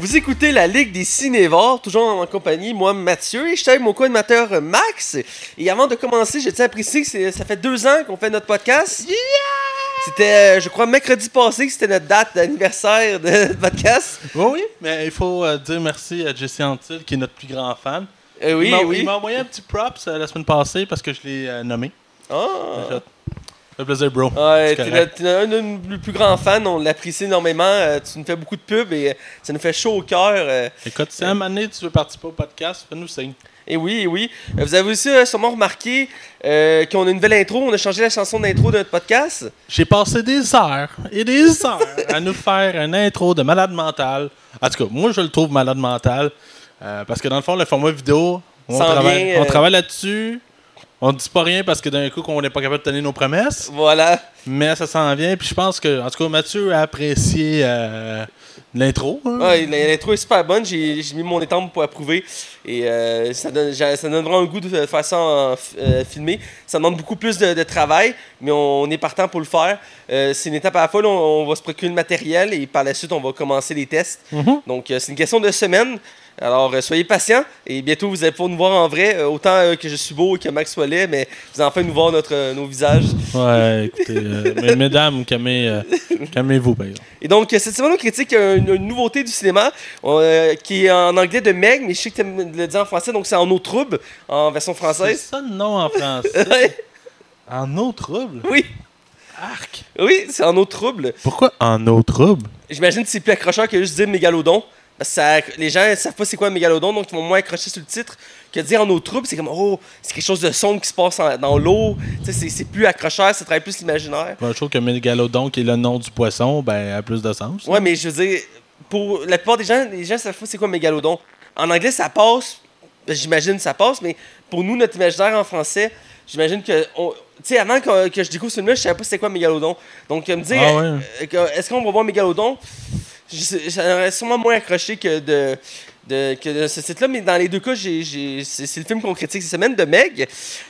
Vous écoutez la Ligue des Cinévores, toujours en compagnie, moi, Mathieu, et je suis avec mon co-animateur euh, Max. Et avant de commencer, je tiens à préciser que ça fait deux ans qu'on fait notre podcast. C'était, euh, je crois, mercredi passé que c'était notre date d'anniversaire de notre podcast. Oui, oui, mais il faut euh, dire merci à Jesse Antil, qui est notre plus grand fan. Euh, oui, il m'a- oui. Il m'a envoyé un petit props euh, la semaine passée parce que je l'ai nommé. Ah. Fait plaisir, bro. Ouais, t'es notre- un de nos plus grands fans, on l'apprécie énormément. euh, tu nous fais beaucoup de pubs et euh, ça nous fait chaud au cœur. euh, Écoute, si à un moment donné tu veux participer au podcast, fais-nous signe. Et oui, et oui. Vous avez aussi sûrement remarqué qu'on a une nouvelle intro. On a changé la chanson d'intro de notre podcast. J'ai passé des heures et des heures à nous faire un intro de malade mental. En tout cas, moi je le trouve malade mental parce que dans le fond, le format vidéo, on S'en travaille, on travaille là-dessus. On ne dit pas rien parce que d'un coup, on n'est pas capable de tenir nos promesses. Voilà. Mais ça s'en vient. Puis je pense que, en tout cas, Mathieu a apprécié euh, l'intro. hein. Ouais, l'intro est super bonne. J'ai mis mon étampe pour approuver. Et euh, ça, donne, ça donne vraiment un goût de faire ça en f- euh, filmé. Ça demande beaucoup plus de, de travail, mais on, est partant pour le faire. Euh, c'est une étape à la fois. là, on, on va se procurer le matériel et par la suite, on va commencer les tests. Mhm. Donc, euh, c'est une question de semaine. Alors, euh, soyez patients et bientôt, vous allez pouvoir nous voir en vrai. euh, autant euh, que je suis beau et que Max soit laid, mais vous allez enfin nous voir notre, euh, nos visages. Ouais, écoutez, euh, mais- mesdames, calmez, euh, calmez-vous, par exemple. Et donc, cette semaine, on critique une, une nouveauté du cinéma euh, qui est en anglais de Meg, mais je sais que tu aimes le dire en français, donc c'est en eau trouble, en version C'est française. ça le nom en français. En eau trouble? oui, Arc. oui, c'est en eau trouble. Pourquoi en eau trouble? J'imagine que c'est plus accrocheur que juste dire mégalodon. Parce que ça- les gens ne savent pas c'est quoi un mégalodon, donc ils vont moins accrocher sur le titre que dire en eau trouble. C'est comme, oh, c'est quelque chose de sombre qui se passe en- dans l'eau. Tu sais, c'est- plus accrocheur, ça travaille plus l'imaginaire. Je trouve que Mégalodon, qui est le nom du poisson, ben, a plus de sens. Ouais, mais je veux dire, pour la plupart des gens, les gens savent pas c'est quoi un mégalodon. En anglais, ça passe. Ben, J'imagine que ça passe, mais pour nous, notre imaginaire en français, j'imagine que. on- Tu sais, avant que, que je découvre ce film-là, je savais pas c'était quoi un mégalodon. Donc, euh, me dire, Ah ouais. euh, est-ce qu'on va voir un mégalodon? Aurait sûrement moins accroché que de. de- que de ce site-là, mais dans les deux cas, j'ai- j'ai- c'est c'est le film qu'on critique cette semaine de Meg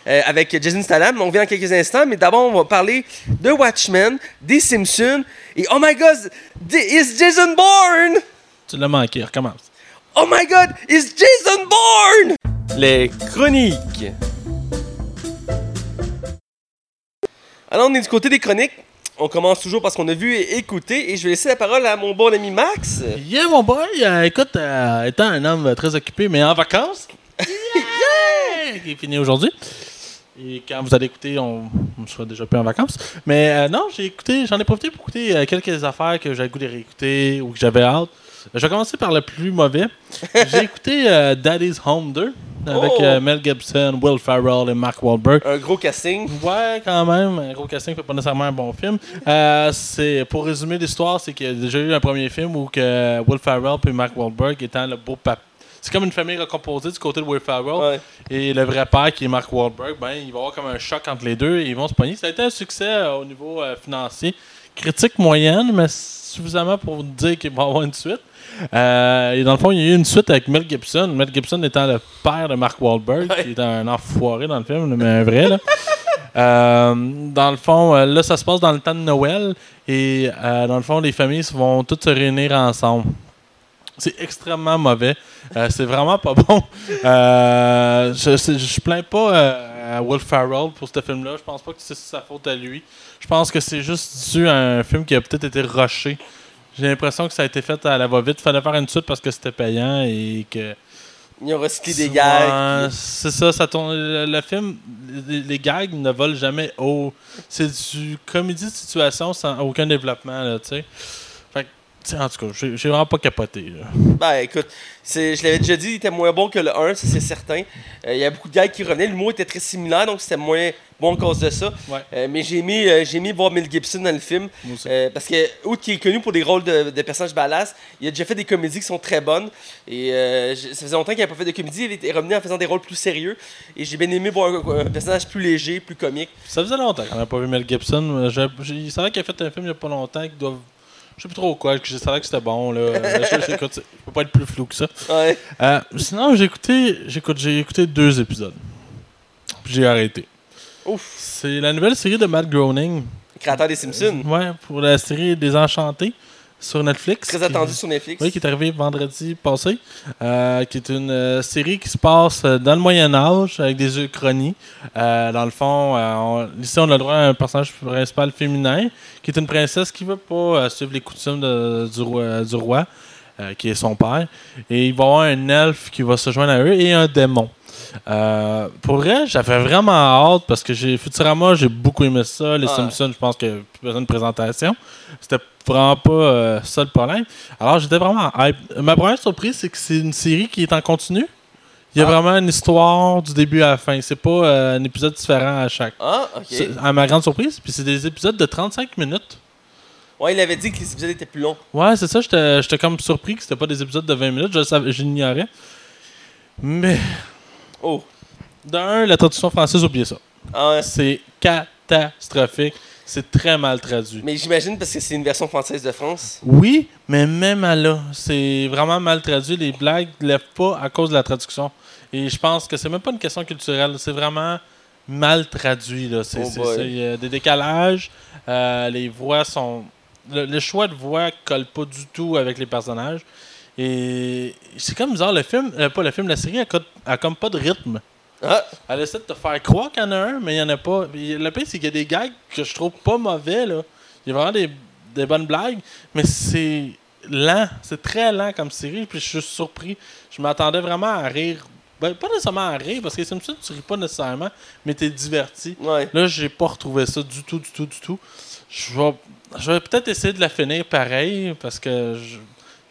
euh, avec Jason Statham. On revient dans quelques instants, mais d'abord, on va parler de Watchmen, des Simpsons et oh my god, is Jason Bourne! Tu l'as manqué, recommence. Oh my god, is Jason Bourne! Les chroniques. Alors, on est du côté des chroniques. On commence toujours parce qu'on a vu et écouté. Et je vais laisser la parole à mon bon ami Max. Yeah, mon boy, euh, écoute, euh, étant un homme très occupé, mais en vacances, yeah, qui est fini aujourd'hui. Et quand vous allez écouter, on, on sera déjà plus en vacances. Mais euh, non, j'ai écouté, j'en ai profité pour écouter quelques affaires que j'avais goût de réécouter ou que j'avais hâte. Je vais commencer par le plus mauvais. J'ai écouté euh, Daddy's Home 2 avec Oh! euh, Mel Gibson, Will Ferrell et Mark Wahlberg. Un gros casting. Ouais, quand même. Un gros casting fait pas nécessairement un bon film. Euh, c'est pour résumer l'histoire, c'est qu'il y a déjà eu un premier film où que Will Ferrell et Mark Wahlberg étant le beau papa. C'est comme une famille recomposée du côté de Will Ferrell Ouais. et le vrai père qui est Mark Wahlberg. Ben, il va y avoir comme un choc entre les deux et ils vont se pogner. Ça a été un succès au niveau financier. Critique moyenne, mais suffisamment pour dire qu'il va y avoir une suite. Euh, et dans le fond, il y a eu une suite avec Mel Gibson. Mel Gibson étant le père de Mark Wahlberg, Ouais. qui est un enfoiré dans le film, mais un vrai. Là. Euh, dans le fond, euh, là, ça se passe dans le temps de Noël. Et euh, dans le fond, les familles vont toutes se réunir ensemble. C'est extrêmement mauvais. C'est vraiment pas bon. Je, plains pas à Will Ferrell pour ce film-là. Je pense pas que c'est sa faute à lui. Je pense que c'est juste dû à un film qui a peut-être été rushé. J'ai l'impression que ça a été fait à la va-vite. Il fallait faire une suite parce que c'était payant et que. Ils ont recyclé des gags. C'est ça, ça tourne. Le, le film, les, les gags ne volent jamais haut. C'est du comédie de situation sans aucun développement, là, tu sais. Fait que, tu sais, en tout cas, j'ai vraiment pas capoté, là. Ben écoute, je l'avais déjà dit, il était moins bon que le 1, ça c'est certain. Euh, Il y a beaucoup de gags qui revenaient. L'humour était très similaire, donc c'était moins bon à cause de ça. Ouais. Euh, mais j'ai aimé, euh, j'ai aimé voir Mel Gibson dans le film. Parce que, outre qu'il est connu pour des rôles de, de personnages badass, il a déjà fait des comédies qui sont très bonnes. Et ça faisait longtemps qu'il n'avait pas fait de comédie. Il était revenu en faisant des rôles plus sérieux. Et j'ai bien aimé voir un, un personnage plus léger, plus comique. Ça faisait longtemps qu'on n'a pas vu Mel Gibson. C'est vrai qu'il a fait un film il n'y a pas longtemps qui doit. Je sais plus trop quoi, je savais que c'était bon. Là. Je, peux pas être plus flou que ça. Ouais. Euh, sinon, j'ai écouté, j'écoute, j'ai écouté deux épisodes. Puis j'ai arrêté. Ouf. C'est la nouvelle série de Matt Groening. Créateur des Simpsons. Ouais, pour la série Désenchanté. Sur Netflix. Très qui- attendu sur Netflix. Oui, qui est arrivé vendredi passé, euh, qui est une euh, série qui se passe euh, dans le Moyen Âge avec des uchronies. Euh, dans le fond, on- ici on a le droit à un personnage principal féminin, qui est une princesse qui veut pas suivre les coutumes de- du roi, du roi, qui est son père. Et il va y avoir un elfe qui va se joindre à eux et un démon. Euh, pour vrai, j'avais vraiment hâte parce que j'ai Futurama, j'ai beaucoup aimé ça. Les. Simpsons, je pense a plus besoin de présentation. C'était vraiment pas euh, ça le problème. Alors j'étais vraiment hype. Ma première surprise, c'est que c'est une série qui est en continu. Il y a Ah. vraiment une histoire du début à la fin. C'est pas euh, un épisode différent à chaque. Ah, ok. À ma grande surprise, puis c'est des épisodes de 35 minutes. Ouais, il avait dit que les épisodes étaient plus longs. Ouais, c'est ça, j'étais comme surpris que c'était pas des épisodes de 20 minutes, je l'ignorais. Mais Oh. d'un, la traduction française, oubliez ça. Ah, ouais. C'est catastrophique. C'est très mal traduit. Mais j'imagine parce que c'est une version française de France. Oui, mais même à là, c'est vraiment mal traduit. Les blagues ne lèvent pas à cause de la traduction. Et je pense que c'est même pas une question culturelle, c'est vraiment mal traduit. Là. C'est, Oh il y a des décalages, euh, les voix sont. Le, le choix de voix colle pas du tout avec les personnages. Et c'est comme bizarre, le film, euh, pas le film, la série, elle, a comme pas de rythme. Ah, Elle essaie de te faire croire qu'il y en a un, mais il n'y en a pas. Puis Le pire, c'est qu'il y a des gags que je trouve pas mauvais. Là. Il y a vraiment des, des bonnes blagues, mais c'est lent. C'est très lent comme série. Puis je suis surpris. Je m'attendais vraiment à rire. Ben, pas nécessairement à rire, parce que c'est ça, tu ris pas nécessairement, mais t'es diverti. ouais. Là, j'ai pas retrouvé ça du tout, du tout, du tout. Je vais, je vais peut-être essayer de la finir pareil, parce que je-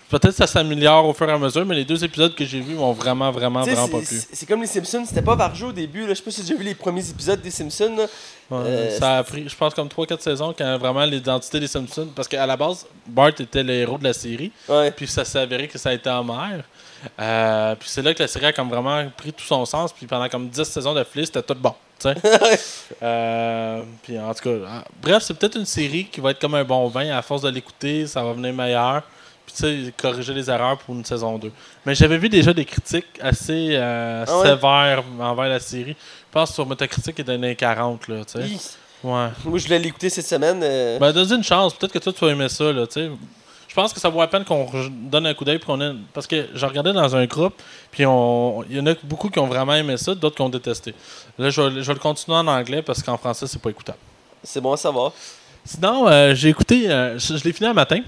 peut-être ça s'améliore au fur et à mesure, mais les deux épisodes que j'ai vus m'ont vraiment, vraiment, vraiment pas plu. c'est- comme les Simpsons, c'était pas jour au début. Là. Je sais pas si déjà vu les premiers épisodes des Simpsons. Ouais, Euh, ça a pris, je pense, comme 3-4 saisons quand vraiment l'identité des Simpsons. Parce qu'à la base, Bart était le héros de la série. Ouais. Puis ça s'est avéré que ça a été Homer. Euh, puis c'est là que la série a comme vraiment pris tout son sens. Puis pendant comme 10 saisons de Fliss, c'était tout bon. Euh, puis en tout cas, ah, bref, c'est peut-être une série qui va être comme un bon vin. À force de l'écouter, ça va venir meilleur. Puis tu sais, corriger les erreurs pour une saison 2. Mais j'avais vu déjà des critiques assez euh, Ah ouais? sévères envers la série. Je pense que sur Metacritic, il est donné 40. Là, tu sais. Ouais. Moi, je voulais l'écouter cette semaine. euh, Ben, donne une chance. Peut-être que toi, tu vas aimer ça, là, tu sais. Je pense que ça vaut la peine qu'on donne un coup d'œil. ait- Parce que j'ai regardé dans un groupe, puis on... il y en a beaucoup qui ont vraiment aimé ça, d'autres qui ont détesté. Là, je vais, je vais le continuer en anglais parce qu'en français, c'est pas écoutable. C'est bon à savoir. Sinon, euh, j'ai écouté, euh, je, je l'ai fini un matin,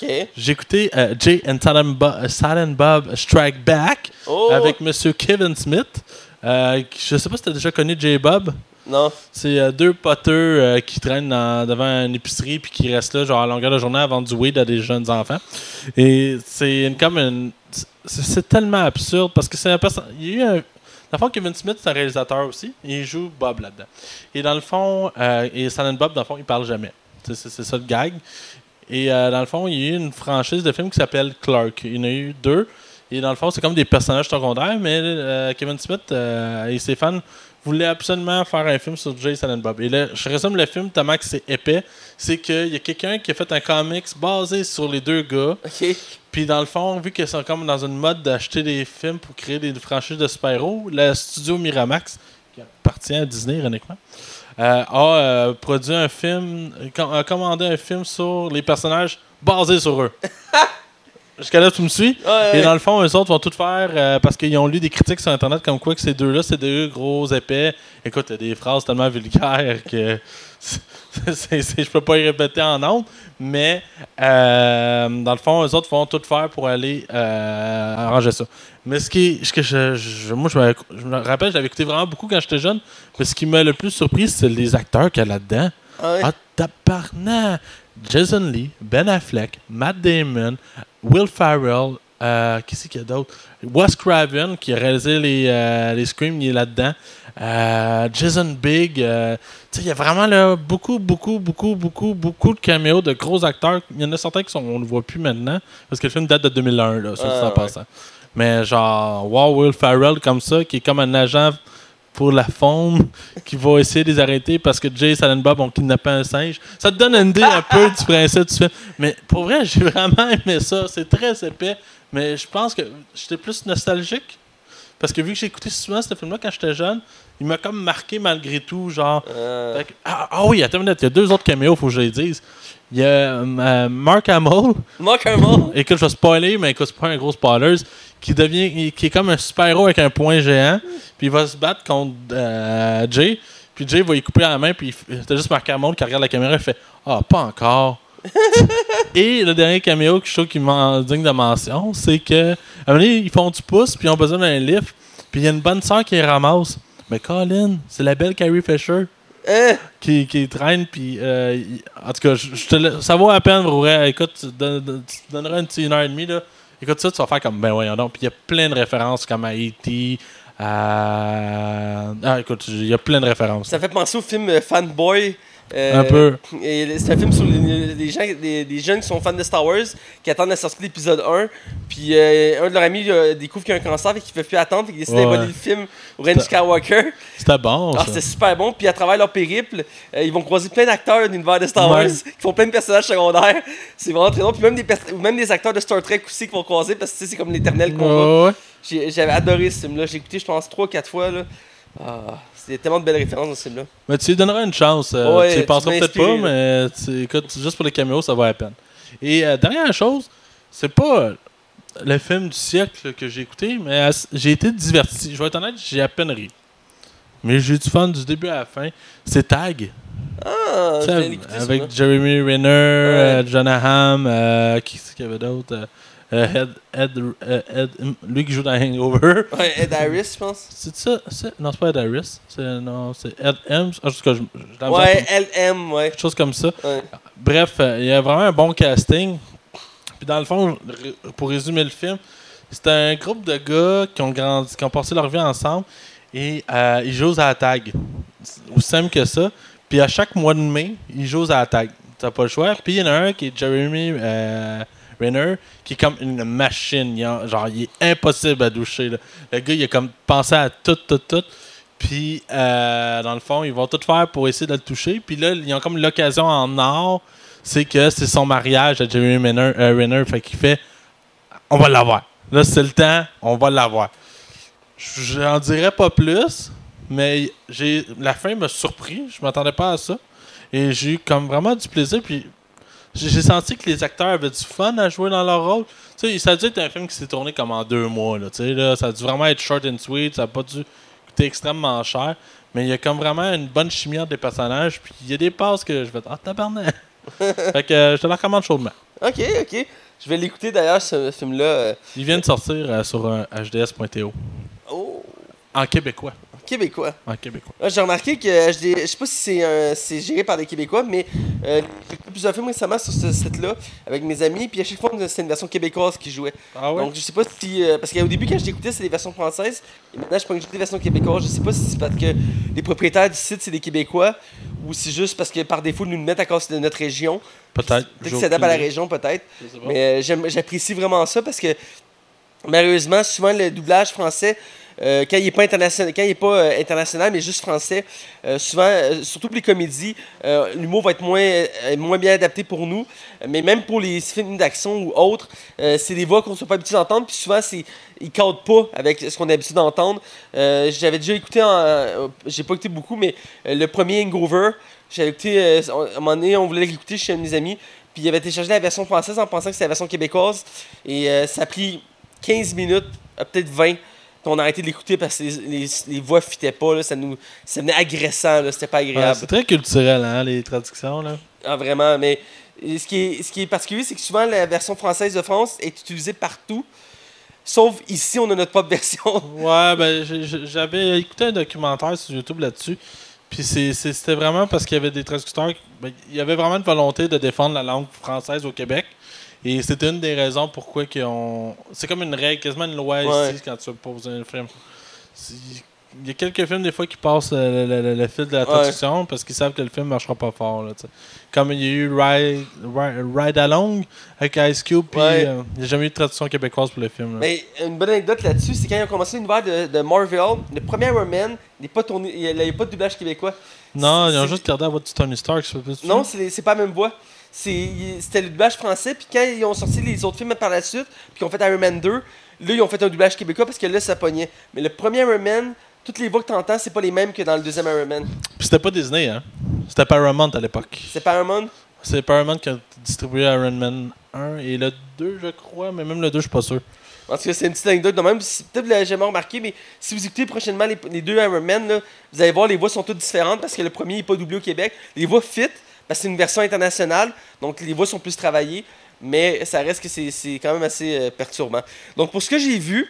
Ok. j'ai écouté euh, Jay and Silent Bob, Silent Bob Strike Back Oh! avec Monsieur Kevin Smith. Euh, je sais pas si tu as déjà connu Jay Bob. Non. C'est euh, deux poteux euh, qui traînent dans- devant une épicerie puis qui restent là genre à longueur de journée à vendre du weed à des jeunes enfants. Et c'est comme une. C'est tellement absurde parce que c'est un perso- Il y a eu un. Dans le fond, Kevin Smith, c'est un réalisateur aussi. Et il joue Bob là-dedans. Et dans le fond, euh, et Silent Bob, dans le fond, il parle jamais. C'est ça le gag. Et euh, dans le fond, il y a eu une franchise de films qui s'appelle Clark. Il y en a eu deux. Et dans le fond, c'est comme des personnages secondaires, mais euh, Kevin Smith euh, et ses fans voulaient absolument faire un film sur Jay Silent Bob. Et là, je résume le film tellement que c'est épais. C'est qu'il y a quelqu'un qui a fait un comics basé sur les deux gars. Puis dans le fond, vu qu'ils sont comme dans une mode d'acheter des films pour créer des franchises de super-héros, le studio Miramax, qui appartient à Disney ironiquement, a euh, produit un film, a commandé un film sur les personnages basés sur eux. Jusqu'à là, tu me suis? Ouais, Et dans le fond, eux autres vont tout faire euh, parce qu'ils ont lu des critiques sur Internet comme quoi que ces deux-là, c'est deux gros épais. Écoute, il y a des phrases tellement vulgaires que c'est- je peux pas y répéter en honte. Mais euh, dans le fond, eux autres vont tout faire pour aller euh, arranger ça. Mais ce qui ce que je, je- moi, je me, je me rappelle, je l'avais écouté vraiment beaucoup quand j'étais jeune. Mais ce qui m'a le plus surpris, c'est les acteurs qu'il y a là-dedans. Ah. Ah, tabarnak! Jason Lee, Ben Affleck, Matt Damon, Will Farrell, euh, c'est qu'il y a d'autre? Wes Craven, qui a réalisé les, euh, les Scream, il est là-dedans. Euh, Jason Big. euh, il y a vraiment là, beaucoup, beaucoup, beaucoup, beaucoup, beaucoup de caméos de gros acteurs. Il y en a certains qui sont, on ne voit plus maintenant, parce que le film date de 2001, là, ça, Ah, ouais. passant. Mais genre, wow, Will Farrell comme ça, qui est comme un agent pour la faune qui va essayer de les arrêter parce que Jay et Silent Bob ont kidnappé un singe. Ça te donne une idée un peu du principe du film. Mais pour vrai, j'ai vraiment aimé ça. C'est très épais. Mais je pense que j'étais plus nostalgique. Parce que vu que j'ai écouté souvent ce film-là quand j'étais jeune, il m'a comme marqué malgré tout, genre. Euh, que- ah, ah oui, attends une minute, il y a deux autres caméos, faut que je les dise. Il y a euh, Mark Hamill, Mark Hamill. écoute, je vais spoiler, mais écoute, c'est pas un gros spoiler, qui devient, qui est comme un super-héros avec un point géant, puis il va se battre contre euh, Jay, puis Jay va y couper la main, puis t'as juste Mark Hamill qui regarde la caméra et fait « Ah, pas encore! » Et le dernier caméo que je trouve qui m'en digne de mention, c'est que, à un moment donné, ils font du pouce, puis ils ont besoin d'un lift, puis il y a une bonne sœur qui les ramasse. Mais Colin, c'est la belle Carrie Fisher Qui, qui traîne, puis euh, en tout cas, je, te ça vaut la peine, vrai. Écoute, tu, donneras une, petite une heure et demie, là. Écoute ça, tu vas faire comme, ben voyons donc. Puis il y a plein de références, comme à E.T., à... Ah, écoute, il y a plein de références. Ça fait penser au film euh, Fanboy. Euh, Un peu. et C'est un film sur les, les gens, les, les jeunes qui sont fans de Star Wars, qui attendent la sortie de l'épisode 1. Puis euh, un de leurs amis euh, découvre qu'il y a un cancer et qu'il ne peut plus attendre. Puis il décide Ouais. le film au Ren Skywalker. C'était bon, Ah, c'était super bon. Puis à travers leur périple, ils vont croiser plein d'acteurs de l'univers de Star Wars qui font plein de personnages secondaires. C'est vraiment très drôle. Puis même des, même des acteurs de Star Trek aussi qui vont croiser parce que c'est comme l'éternel combat. Ouais, J'avais adoré ce film-là. J'ai écouté, je pense, 3-4 fois. Là. Ah, c'est tellement de belles références dans ce film-là. Mais tu lui donneras une chance. euh, Ouais, tu y penseras peut-être pas, mais tu- écoute, juste pour les caméos, ça vaut la peine. Et euh, dernière chose, c'est pas le film du siècle que j'ai écouté, mais j'ai été diverti. Je vais être honnête, j'ai à peine ri. Mais j'ai eu du fun du début à la fin. C'est Tag. Ah, Tu sais, avec. Jeremy Renner, euh, Jonah Hamm, euh, qui c'est qu'il y avait d'autre euh, euh, Ed, Ed, euh, Ed- lui qui joue dans Hangover. Ouais, Ed Harris, je pense. C'est ça? c'est- Non, c'est pas Ed Harris. C'est, non, c'est Ed. Ah, je, je l'ai Ouais, LM, ouais. quelque chose comme ça. ouais. Bref, euh, il y a vraiment un bon casting. Puis dans le fond, pour résumer le film, c'est un groupe de gars qui ont grandi, qui ont passé leur vie ensemble et euh, ils jouent à la tag. Aussi simple que ça. Puis à chaque mois de mai, ils jouent à la tag. T'as pas le choix. Puis il y en a un qui est Jeremy euh, Renner, qui est comme une machine. Il genre, il est impossible à doucher. Le gars, il a comme pensé à tout, tout, tout. Puis, euh, dans le fond, ils vont tout faire pour essayer de le toucher. Puis là, ils ont comme l'occasion en or. C'est que c'est son mariage à Jeremy euh, Renner fait qu'il fait On va l'avoir. Là, c'est le temps, on va l'avoir. J'en dirais pas plus, mais j'ai la fin m'a surpris. Je m'attendais pas à ça. Et j'ai eu comme vraiment du plaisir. Puis j'ai senti que les acteurs avaient du fun à jouer dans leur rôle. Tu sais, ça a dû être un film qui s'est tourné comme en deux mois. Là, là, ça a dû vraiment être short and sweet. Ça n'a pas dû coûter extrêmement cher. Mais il y a comme vraiment une bonne chimie entre les personnages. Puis il y a des passes que je vais Ah, tabarnak! fait que euh, je te la recommande chaudement. Ok, ok. Je vais l'écouter d'ailleurs, ce film-là. euh, Il vient de sortir euh, sur euh, hds.to. Oh, En québécois. Québécois. Québécois. Ouais, J'ai remarqué que HD, je sais pas si c'est un- c'est géré par des Québécois, mais euh, j'ai écouté plusieurs films récemment sur ce site-là avec mes amis, puis à chaque fois c'était une version québécoise qui jouait. Ah Donc je sais pas si. euh, parce qu'au début, quand je l'écoutais, c'était des versions françaises, et maintenant je peux écouter des versions québécoises. Je sais pas si c'est parce que les propriétaires du site c'est des Québécois, ou c'est juste parce que par défaut ils nous le mettent à cause de notre région. Peut-être. Peut-être que J'ai ça s'adapte à la région, peut-être. Mais euh, j'aime- j'apprécie vraiment ça parce que malheureusement, souvent le doublage français, euh, quand il n'est pas, international, est pas euh, international, mais juste français, euh, souvent, surtout pour les comédies, l'humour va être moins, moins bien adapté pour nous. Mais même pour les films d'action ou autres, c'est des voix qu'on ne soit pas habitué d'entendre. Puis souvent, c'est, ils ne cadrent pas avec ce qu'on est habitué d'entendre. J'avais déjà écouté, en, j'ai pas écouté beaucoup, mais le premier Hangover, j'avais écouté, à un moment donné, on voulait l'écouter chez un mes amis. Puis il avait téléchargé la version française en pensant que c'était la version québécoise. Et ça a pris 15 minutes, peut-être 20. On a arrêté de l'écouter parce que les, les, les voix fitaient pas. Là, ça, nous, ça venait agressant. C'était pas Ouais, agréable. c'est très culturel, hein, les traductions. Là. Ah, vraiment. Mais euh, ce qui est, ce qui est particulier, c'est que souvent la version française de France est utilisée partout. Sauf ici, on a notre propre version. Ouais, ben j'avais écouté un documentaire sur YouTube là-dessus. Puis c'était vraiment parce qu'il y avait des traducteurs. ben, il y avait vraiment une volonté de défendre la langue française au Québec. Et c'était une des raisons pourquoi qu'ils ont. C'est comme une règle, quasiment une loi Ouais. ici quand tu poses un film. C'est- Il y a quelques films des fois qui passent le, le- le fil de la traduction parce qu'ils savent que le film marchera pas fort. Là. Comme il y a eu Ride, Ride, Ride Along avec Ice Cube, puis Ouais. euh, il n'y a jamais eu de traduction québécoise pour le film. là. Mais une bonne anecdote là-dessus, c'est quand ils ont commencé l'univers de, de Marvel, le premier Iron Man n'est pas tourné, il n'y a, pas de doublage québécois. non, ils ont c'est- juste gardé la voix de Tony Stark. Non, c'est c'est pas la même voix. C'était le doublage français, puis quand ils ont sorti les autres films par la suite, puis qu'ils ont fait Iron Man 2, là, ils ont fait un doublage québécois parce que là, ça pognait. Mais le premier Iron Man, toutes les voix que t'entends, c'est pas les mêmes que dans le deuxième Iron Man. Puis c'était pas Disney, hein? C'était Paramount à l'époque. C'est Paramount? C'est Paramount qui a distribué Iron Man 1 et le 2, je crois, mais même le 2, je suis pas sûr. Parce que c'est une petite anecdote de même. si- Peut-être que vous l'avez jamais remarqué, mais si vous écoutez prochainement les, les deux Iron Man, là, vous allez voir, les voix sont toutes différentes parce que le premier n'est pas doublé au Québec. Les voix fit parce que c'est une version internationale, donc les voix sont plus travaillées, mais ça reste que c'est c'est quand même assez euh, perturbant. Donc pour ce que j'ai vu,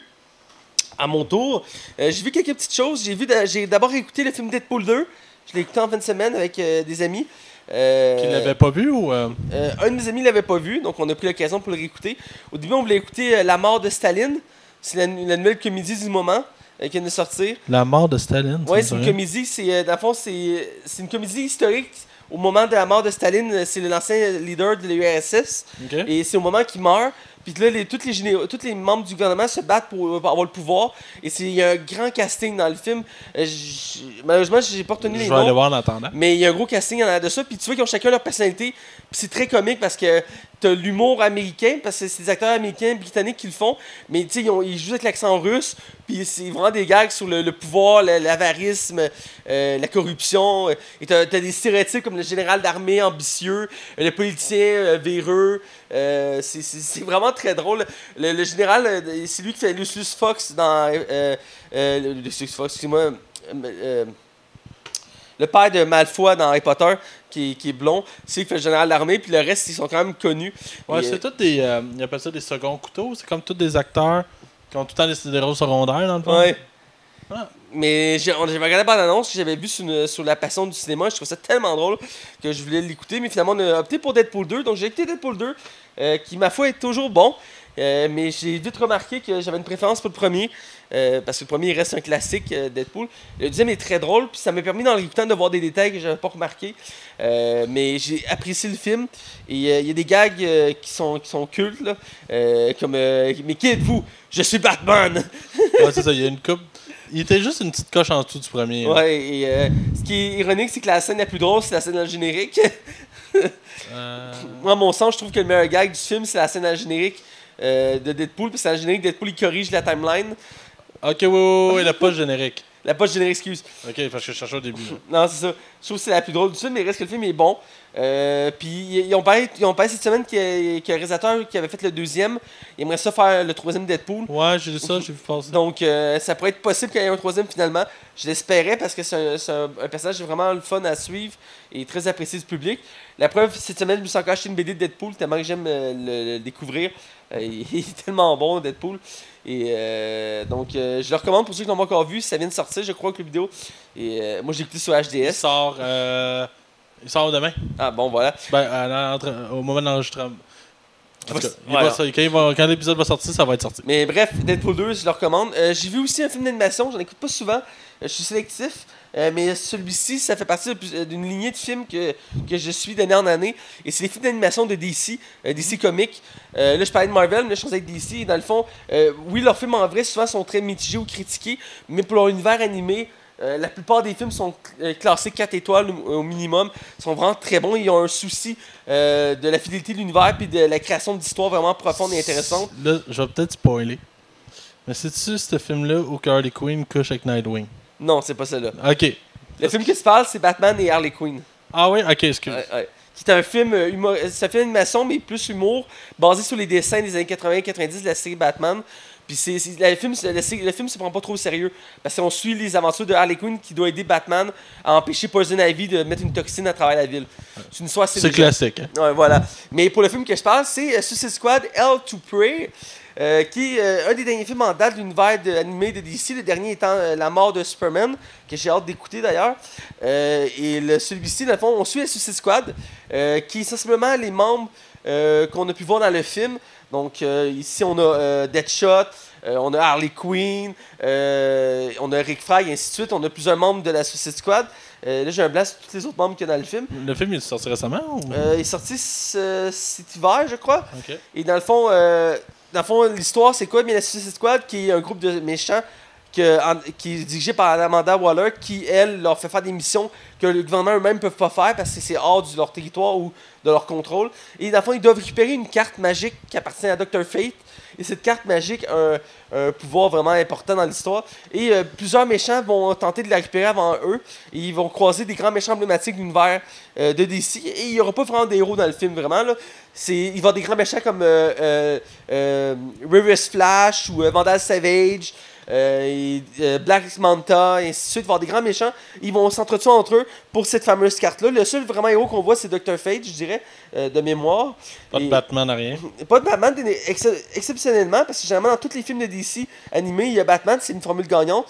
à mon tour, euh, j'ai vu quelques petites choses. J'ai vu, j'ai d'abord écouté le film Deadpool 2. Je l'ai écouté en fin de semaine avec euh, des amis. Euh, Qui l'avait pas vu ou. un de mes amis l'avait pas vu, donc on a pris l'occasion pour le réécouter. Au début, on voulait écouter La mort de Staline. C'est la, la nouvelle comédie du moment qui vient de sortir. La mort de Staline. me c'est une comédie. C'est, dans le fond, c'est, c'est une comédie historique. Au moment de la mort de Staline, euh, c'est l'ancien leader de l'URSS. Et c'est au moment qu'il meurt. Puis là, les, tous, les tous les membres du gouvernement se battent pour, pour avoir le pouvoir. Et c'est- il y a un grand casting dans le film. Euh, j- malheureusement, j'ai pas retenu Je les vais aller noms. voir en attendant. Mais il y a un gros casting en arrière de ça. Puis tu vois qu'ils ont chacun leur personnalité. Puis c'est très comique parce que t'as l'humour américain, parce que c'est des acteurs américains, britanniques qui le font. Mais tu sais, ils jouent avec l'accent russe. Puis c'est vraiment des gags sur le, le pouvoir, l'avarisme, euh, la corruption. Et t'as as des stéréotypes comme le général d'armée ambitieux, euh, le politicien euh, véreux. Euh, c'est- vraiment très drôle. Le, le général, euh, c'est lui qui fait Lucius Fox dans. Euh, euh, Lucius Fox, excuse-moi. euh, euh, le père de Malfoy dans Harry Potter, qui, est- qui est blond, c'est lui qui fait le général d'armée, puis le reste, ils sont quand même connus. Ouais, c'est euh, tous des. euh, ils appellent ça des seconds couteaux. C'est comme tous des acteurs qui ont tout le temps des, rôles secondaires, dans le fond. Ouais. Ah. Mais j'avais regardé la bande-annonce que j'avais vu sur, une- sur la passion du cinéma. Je trouvais ça tellement drôle que je voulais l'écouter. Mais finalement, on a opté pour Deadpool 2. Donc j'ai écouté Deadpool 2, euh, qui, ma foi, est toujours bon. Euh, mais j'ai vite remarqué que j'avais une préférence pour le premier. euh, parce que le premier reste un classique, euh, Deadpool. Le deuxième est très drôle. Puis ça m'a permis, dans le réécoutant, de voir des détails que j'avais pas remarqués. Mais j'ai apprécié le film. Et il y a des gags qui, sont, qui sont cultes. Là, comme Mais qui êtes-vous? Je suis Batman Ouais, c'est ça. Il y a une coupe. Il était juste une petite coche en dessous du premier. là. Ouais, et ce qui est ironique, c'est que la scène la plus drôle, c'est la scène dans le générique. Moi, à mon sens, je trouve que le meilleur gag du film, c'est la scène dans le générique euh, de Deadpool. Puis c'est le générique, Deadpool, il corrige la timeline. Ok, oui, oui, oui, la poche générique. La poche générique, excuse. Ok, parce que je cherchais au début. là. Non, c'est ça. Je trouve que c'est la plus drôle du film, mais reste que le film est bon. Euh, puis ils ont parlé, ils ont parlé cette semaine qu'il y a, qu'il y a un réalisateur qui avait fait le deuxième. Il aimerait ça faire le troisième Deadpool. Ouais, j'ai vu ça, j'ai vu passer. Donc, euh, ça pourrait être possible qu'il y ait un troisième finalement. Je l'espérais parce que c'est un, un- un personnage vraiment le fun à suivre et très apprécié du public. La preuve, cette semaine, je me suis encore acheté une BD de Deadpool tellement que j'aime euh, le, le découvrir. Euh, il est tellement bon, Deadpool. Et euh, donc, euh, je le recommande pour ceux qui l'ont pas encore vu. Ça vient de sortir, je crois, que le vidéo. Et euh, moi, j'ai écouté sur Il HDS. sort, euh, il sort demain. Ah, bon, voilà. Ben, à au moment de l'enregistrement. En tout cas, il Voilà. va ça- quand, il va- quand l'épisode va sortir, ça va être sorti. Mais bref, Deadpool 2, je le recommande. Euh, j'ai vu aussi un film d'animation, j'en écoute pas souvent, Euh, je suis sélectif, Euh, mais celui-ci, ça fait partie d'une lignée de films que, que je suis d'année en année. Et c'est les films d'animation de DC, euh, DC Comics. Euh, là, je parlais de Marvel, mais là, je suis avec DC. Et dans le fond, oui, leurs films en vrai, souvent, sont très mitigés ou critiqués, mais pour leur univers animé, euh, la plupart des films sont euh, classés 4 étoiles au, minimum. Ils sont vraiment très bons. Ils ont un souci euh, de la fidélité de l'univers puis de la création d'histoires vraiment profondes et intéressantes. Là, je vais peut-être spoiler. Mais c'est-tu ce film-là où que Harley Quinn couche avec Nightwing? Non, c'est pas celle-là. Ok. Le film qui se parle, c'est Batman et Harley Quinn. Ah oui, ok, excuse. Ouais, ouais. Qui est un film euh, humo- euh, c'est un film d'animation, mais plus humour, basé sur les dessins des années 80-90 de la série Batman. Puis c'est, le film, le, sé- le film se prend pas trop au sérieux. Parce qu'on suit les aventures de Harley Quinn qui doit aider Batman à empêcher Poison Ivy de mettre une toxine à travers la ville. C'est une histoire assez C'est classique. hein. Ouais, voilà. Mais pour le film que je parle, c'est euh, Suicide Squad Hell to Pray, euh, qui est euh, un des derniers films en date de l'univers animé de DC, le dernier étant euh, La mort de Superman, que j'ai hâte d'écouter d'ailleurs. Et le, celui-ci, dans le fond, on suit la Suicide Squad, qui est sensiblement les membres qu'on a pu voir dans le film. Donc euh, ici, on a euh, Deadshot, euh, on a Harley Quinn, on a Rick Flag, et ainsi de suite. On a plusieurs membres de la Suicide Squad. Là, j'ai un blast sur tous les autres membres qu'il y a dans le film. Le film, il est sorti récemment ou... Il est sorti ce- cet hiver, je crois. Et dans le fond, euh, dans le fond, l'histoire, c'est quoi? Mais la Suicide Squad, qui est un groupe de méchants qui est dirigé par Amanda Waller, qui, elle, leur fait faire des missions que le gouvernement eux-mêmes ne peuvent pas faire parce que c'est hors de leur territoire ou de leur contrôle. Et dans le fond, ils doivent récupérer une carte magique qui appartient à Dr. Fate. Et cette carte magique a un, pouvoir vraiment important dans l'histoire. Et euh, plusieurs méchants vont tenter de la récupérer avant eux. Et ils vont croiser des grands méchants emblématiques de l'univers euh, de DC. Et il n'y aura pas vraiment des dans le film, vraiment. Là. Il va y avoir des grands méchants comme euh, euh, Reverse Flash ou Vandal Savage. Euh, euh, Black Manta, et ainsi de suite, avoir des grands méchants. Ils vont s'entretuer entre eux pour cette fameuse carte-là. Le seul vraiment héros qu'on voit, c'est Dr. Fate, je dirais, euh, de mémoire. Pas de Et- Batman, rien. pas de Batman, ex- exceptionnellement, parce que généralement dans tous les films de DC animés, il y a Batman, c'est une formule gagnante.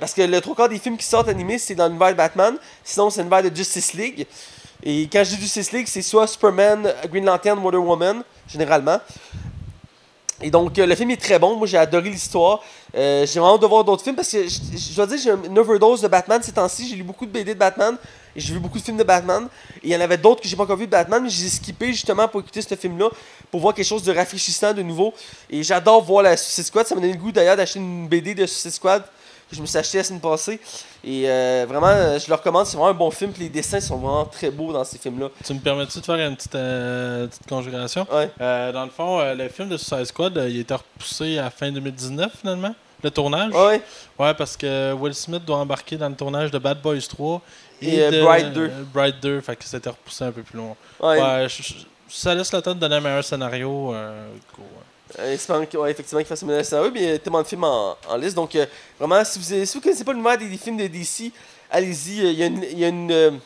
Parce que le trois quarts des films qui sortent animés, c'est dans l'univers de Batman. Sinon, c'est l'univers de Justice League. Et quand je dis Justice League, c'est soit Superman, Green Lantern, Wonder Woman, généralement. Et donc, euh, le film est très bon. Moi, j'ai adoré l'histoire. Euh, j'ai vraiment hâte de voir d'autres films parce que je, dois dire, j'ai une overdose de Batman ces temps-ci. J'ai lu beaucoup de BD de Batman et j'ai vu beaucoup de films de Batman. Et il y en avait d'autres que j'ai pas encore vu de Batman, mais j'ai skippé justement pour écouter ce film-là, pour voir quelque chose de rafraîchissant, de nouveau. Et j'adore voir la Suicide Squad. Ça m'a donné le goût d'ailleurs d'acheter une BD de Suicide Squad que je me suis acheté la semaine passée. Et euh, vraiment, euh, je le recommande. C'est vraiment un bon film. Puis les dessins sont vraiment très beaux dans ces films-là. Tu me permets-tu de faire une petite, euh, petite conjuration? Ouais. Euh, dans le fond, le film de Suicide Squad, il a été repoussé à fin 2019 finalement, le tournage. Ouais, ouais. Parce que Will Smith doit embarquer dans le tournage de Bad Boys 3 Et, euh, de Bright 2. euh, Bright 2, fait que c'était repoussé un peu plus loin. ouais. Ouais, je- je- ça laisse le temps de donner un meilleur scénario. euh, ouais. Euh, espérant qu'il ouais, effectivement qu'il fasse un meilleur scénario, mais il y a tellement de films en, en liste. Donc, euh, vraiment, si vous ne si vous connaissez pas l'univers des, des films de DC, allez-y. Euh, Il y a une. y a une,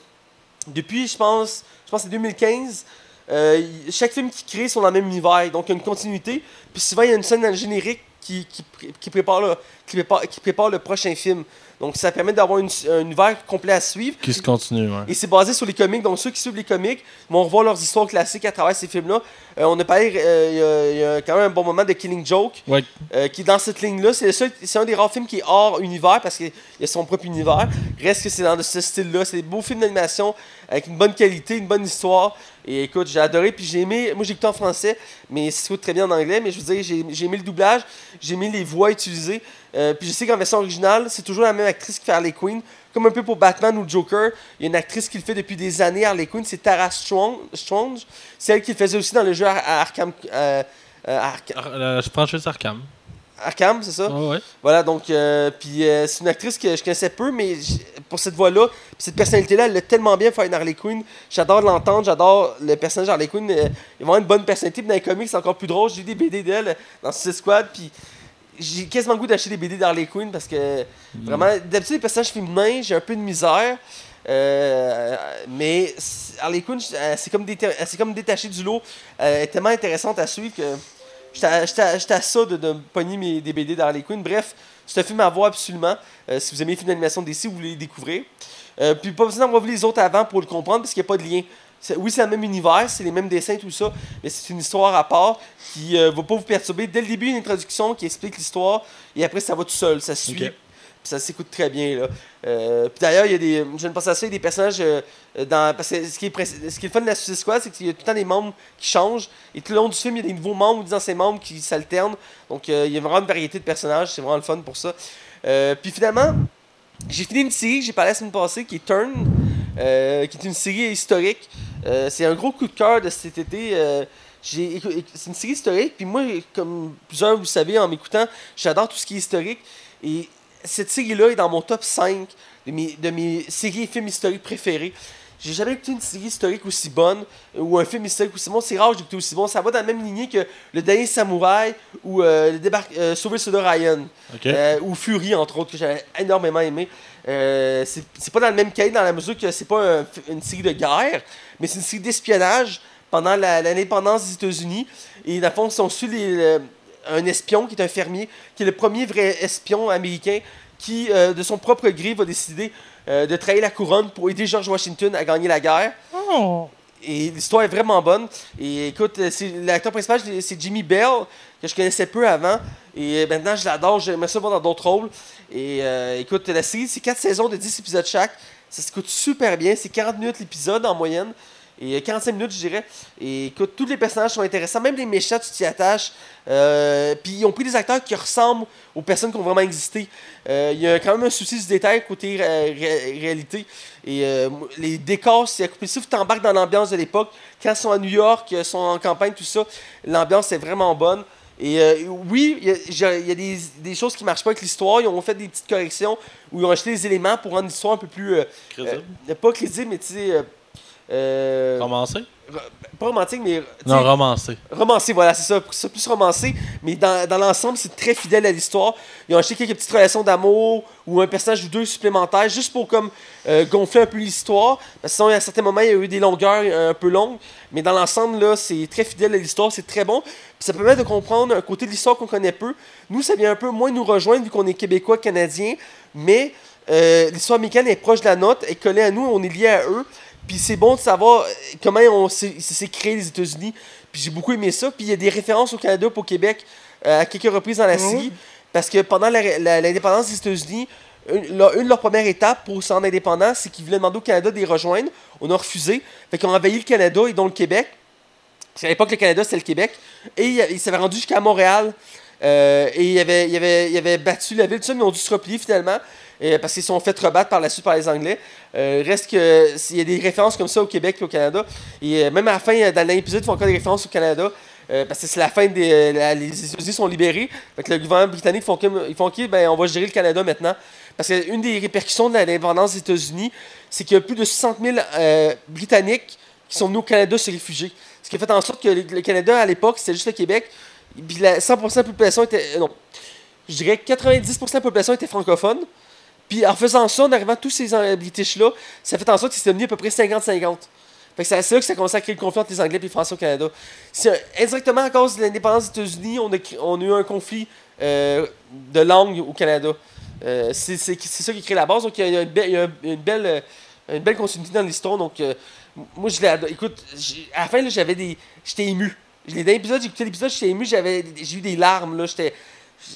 depuis, je pense, je pense que c'est 2015, euh, il- chaque film qui crée sont dans le même univers. Donc, il y a une continuité. Puis souvent, il y a une scène générique qui, qui, qui prépare, le, qui, prépare, qui prépare le prochain film. Donc, ça permet d'avoir une- un univers complet à suivre. Qui se continue, ouais. Et c'est basé sur les comics. Donc, ceux qui suivent les comics vont revoir leurs histoires classiques à travers ces films-là. Euh, on a parlé, euh, il y a- y, quand même un bon moment de Killing Joke, Ouais, euh, qui est dans cette ligne-là. C'est un des rares films qui est hors univers parce qu'il a son propre univers. Reste que c'est dans ce style-là. C'est des beaux films d'animation avec une bonne qualité, une bonne histoire. Et écoute, j'ai adoré. Puis j'ai aimé. Moi, j'ai écouté en français, mais c'est très bien en anglais. Mais je veux dire, j'ai j'ai aimé le doublage, j'ai aimé les voix utilisées. Euh, puis je sais qu'en version originale, c'est toujours la même actrice qui fait Harley Quinn. Comme un peu pour Batman ou Joker, il y a une actrice qui le fait depuis des années, Harley Quinn, c'est Tara Strong, Strange. C'est elle qui le faisait aussi dans le jeu Ar- Arkham. euh, euh, Ark- Ar- la franchise Arkham. Arkham, c'est ça? Ouais. Voilà, donc, euh, puis euh, c'est une actrice que je connaissais peu, mais pour cette voix-là, cette personnalité-là, elle l'a tellement bien fait une Harley Quinn. J'adore l'entendre, j'adore le personnage d'Harley Quinn. euh, il a vraiment une bonne personnalité, puis dans les comics, c'est encore plus drôle. J'ai des BD d'elle dans Suicide Squad, puis j'ai quasiment le goût d'acheter des BD d'Harley Quinn parce que vraiment, d'habitude, les personnages féminins, j'ai un peu de misère. Euh, mais Harley Quinn, s'est comme, déta- elle s'est comme détachée du lot. Elle est tellement intéressante à suivre que j'étais à- ça de, de pogner mes, des BD d'Harley Quinn. Bref, c'est un film à voir absolument. Euh, si vous aimez les films d'animation d'ici, vous voulez les découvrir. Euh, puis pas besoin d'avoir vu les autres avant pour le comprendre parce qu'il n'y a pas de lien. Oui, c'est le même univers, c'est les mêmes dessins, tout ça, mais c'est une histoire à part qui ne va pas vous perturber. Dès le début, une introduction qui explique l'histoire et après, ça va tout seul, ça suit. Ça s'écoute très bien. Là. Euh, puis d'ailleurs, il y a des. À ça, il y a des personnages euh, dans. Parce que ce qui est, ce qui est le fun de la Suicide Squad, c'est qu'il y a tout le temps des membres qui changent. Et tout le long du film, il y a des nouveaux membres ou des anciens membres qui s'alternent. Donc euh, il y a vraiment une variété de personnages. C'est vraiment le fun pour ça. Puis finalement, j'ai fini une série j'ai parlé la semaine passée qui est Turn, qui est une série historique. C'est un gros coup de cœur de cet été. c'est une série historique, puis moi, comme plusieurs vous savez en m'écoutant, j'adore tout ce qui est historique. Et cette série-là est dans mon top 5 de mes, de mes séries et films historiques préférés. J'ai jamais écouté une série historique aussi bonne ou un film historique aussi bon. C'est rare que j'ai écouté aussi bon. Ça va dans la même lignée que Le Dernier Samouraï ou euh, le débarque, euh, Sauver le soldat Ryan. Euh, ou Fury, entre autres, que j'avais énormément aimé. Euh, c'est c'est pas dans le même cas dans la mesure que c'est pas un- une série de guerre, mais c'est une série d'espionnage pendant la- l'indépendance des États-Unis. Et dans le fond, on suit les- le- un espion qui est un fermier, qui est le premier vrai espion américain qui, euh, de son propre gré, va décider euh, de trahir la couronne pour aider George Washington à gagner la guerre. Et l'histoire est vraiment bonne. Et écoute, euh, c'est- l'acteur principal, c'est- Jimmy Bell, que je connaissais peu avant. Et maintenant, je l'adore. J'aimerais ça voir dans d'autres rôles. Et euh, écoute, la série, c'est 4 saisons de 10 épisodes chaque. Ça se coûte super bien. C'est 40 minutes l'épisode en moyenne. Et euh, 45 minutes, je dirais. Et écoute, tous les personnages sont intéressants. Même les méchants, tu t'y attaches. Euh, Puis ils ont pris des acteurs qui ressemblent aux personnes qui ont vraiment existé. Euh, Il y a quand même un souci du détail côté euh, ré- réalité. Et euh, les décors, c'est coupé. Si tu t'embarques dans l'ambiance de l'époque, quand ils sont à New York, ils sont en campagne, tout ça, l'ambiance est vraiment bonne. Et euh, oui, il y a, y des, des choses qui marchent pas avec l'histoire. Ils ont fait des petites corrections où ils ont acheté des éléments pour rendre l'histoire un peu plus. euh, Crédible. euh, pas crédible, mais tu sais. Euh, Romancé? pas romantique, mais. Non, romancé. romancé, voilà, c'est ça. C'est plus romancé, mais dans, dans l'ensemble, c'est très fidèle à l'histoire. Ils ont acheté quelques petites relations d'amour ou un personnage ou deux supplémentaires juste pour comme euh, gonfler un peu l'histoire. Parce que sinon, à certains moments, il y a eu des longueurs euh, un peu longues. Mais dans l'ensemble, là, c'est très fidèle à l'histoire, c'est très bon. Puis ça permet de comprendre un côté de l'histoire qu'on connaît peu. Nous, ça vient un peu moins nous rejoindre vu qu'on est québécois, canadiens. Mais l'histoire américaine est proche de la nôtre, est collée à nous, on est lié à eux. Puis c'est bon de savoir euh, comment on s'est créé les États-Unis. Puis j'ai beaucoup aimé ça. Puis il y a des références au Canada et au Québec euh, à quelques reprises dans la série. Parce que pendant l'indépendance des États-Unis, une, leur- une de leurs premières étapes pour se rendre indépendant, c'est qu'ils voulaient demander au Canada de les rejoindre. On a refusé. Fait qu'ils ont envahi le Canada et donc le Québec. Parce qu'à l'époque, le Canada, c'était le Québec. Et ils il s'avaient rendu jusqu'à Montréal. Euh, et ils avaient, ils, avaient, ils avaient battu la ville, tout ça, mais ils ont dû se replier finalement. euh, parce qu'ils se sont fait rebattre par la suite par les Anglais. Euh, reste que y a des références comme ça au Québec et au Canada. Et euh, même à la fin, euh, dans l'épisode, ils font encore des références au Canada. euh, parce que c'est la fin des. les États-Unis sont libérés. Fait que le gouvernement britannique font comme. Ils font ben on va gérer le Canada maintenant. Parce qu'une des répercussions de l'indépendance des États-Unis, c'est qu'il y a plus de 60 000 euh, Britanniques qui sont venus au Canada se réfugier. Ce qui a fait en sorte que le Canada, à l'époque, c'était juste le Québec. Puis la 100% de la population était. non. Je dirais que 90% de la population était francophone. Puis en faisant ça, en arrivant tous ces British-là, ça fait en sorte qu'ils étaient venus à peu près 50-50. Fait que c'est là que ça a commencé à créer le conflit entre les Anglais et les Français au Canada. Indirectement à cause de l'indépendance des États-Unis, on a, eu un conflit euh, de langue au Canada. Euh, c'est ça qui crée la base. Donc il y a, une, belle, euh, une belle continuité dans l'histoire. Donc euh, moi je l'ai. Écoute, à la fin j'avais des. J'étais ému. J'ai écouté l'épisode, j'étais ému, j'avais j'ai eu des larmes là, j'étais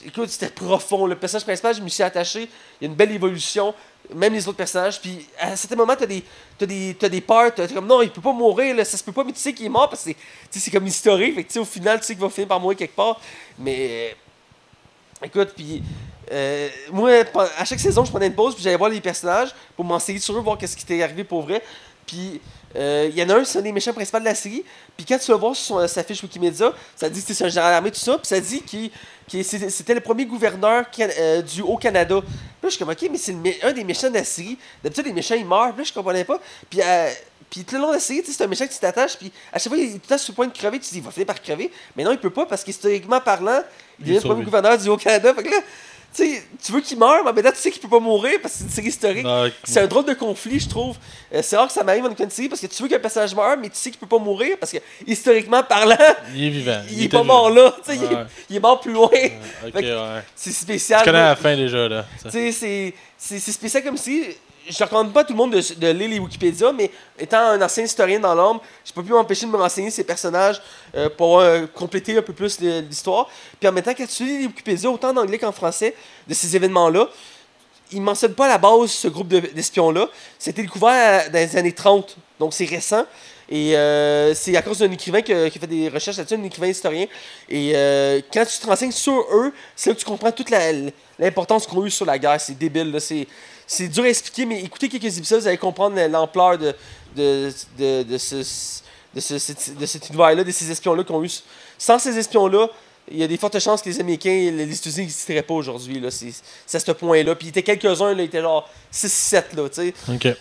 écoute, c'était profond. Le personnage principal, je me suis attaché. Il y a une belle évolution. Même les autres personnages. Puis à certains moments, t'as des, t'as des, t'as des peurs. T'es comme non, il peut pas mourir. Là, ça se peut pas. Mais tu sais qu'il est mort parce que c'est, comme historique. Fait que au final, tu sais qu'il va finir par mourir quelque part. Mais euh, écoute, puis euh, moi, à chaque saison, je prenais une pause puis j'allais voir les personnages pour m'enseigner sur eux, voir qu'est-ce qui était arrivé pour vrai. Puis euh, il y en a un, c'est un des méchants principaux de la série. Puis quand tu vas voir sur son- sa fiche Wikimedia, ça dit que c'est un général armé, tout ça. Puis ça dit qu'il, c'est- c'était le premier gouverneur can- euh, du Haut-Canada. Puis là, je suis comme, ok, mais c'est un des méchants de la série. D'habitude, les méchants, ils meurent. Puis là, je comprenais pas. Puis, euh, puis tout le long de la série, tu c'est un méchant qui t'attache. Puis à chaque fois, il est tout le temps sur le point de crever. Tu te dis, il va finir par crever. Mais non, il peut pas parce qu'historiquement parlant, il Il est devient le premier gouverneur du Haut-Canada. Fait que là, tu sais, tu veux qu'il meure, mais maintenant, tu sais qu'il peut pas mourir parce que c'est une série historique. C'est un drôle de conflit, je trouve. Euh, c'est rare que ça m'arrive dans une série parce que tu veux qu'un personnage meure, mais tu sais qu'il peut pas mourir parce que, historiquement parlant, il est vivant. il, est pas mort là. il, est- Ouais. il est mort plus loin. Ouais, ouais. C'est spécial. Tu connais la fin déjà, là. Tu sais, c'est spécial comme si. Je recommande pas à tout le monde de, de lire les Wikipédia, mais étant un ancien historien dans l'ombre, j'ai pas pu m'empêcher de me renseigner ces personnages euh, pour euh, compléter un peu plus l'histoire. Puis en même temps, quand tu lis les Wikipédia, autant en anglais qu'en français, de ces événements-là, ils ne mentionnent pas à la base ce groupe de- d'espions-là. C'était découvert euh, dans les années 30, donc c'est récent. Et c'est à cause d'un écrivain qui a, fait des recherches là-dessus, un écrivain historien. Et euh, quand tu te renseignes sur eux, c'est là que tu comprends toute l'importance qu'on a eu sur la guerre. C'est débile. là. C'est, c'est dur à expliquer, mais écoutez quelques épisodes, vous allez comprendre l'ampleur de, de, de, de ce, de, ce, de cet univers-là, de ces espions-là qu'on a eu. Sans ces espions-là, il y a des fortes chances que les Américains et les États-Unis n'existeraient pas aujourd'hui. là. C'est, à ce point-là. Puis il était quelques-uns, il était genre 6-7, là, tu sais.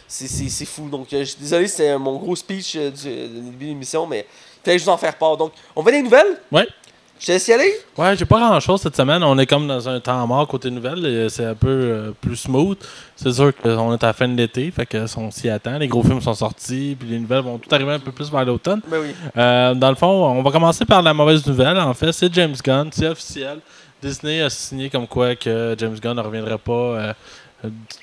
C'est, fou. Donc, euh, je suis désolé, c'était mon gros speech euh, du, euh, du début de l'émission, mais il fallait juste en faire part. Donc, on va des nouvelles? Ouais. Je te laisse y aller? Ouais, j'ai pas grand chose cette semaine. On est comme dans un temps mort côté nouvelles. et C'est un peu euh, plus smooth. C'est sûr qu'on est à la fin de l'été, fait que on s'y attend. Les gros films sont sortis, puis les nouvelles vont tout arriver un peu plus vers l'automne. Ben oui. Euh, dans le fond, on va commencer par la mauvaise nouvelle. En fait, c'est James Gunn, c'est officiel. Disney a signé comme quoi que James Gunn ne reviendrait pas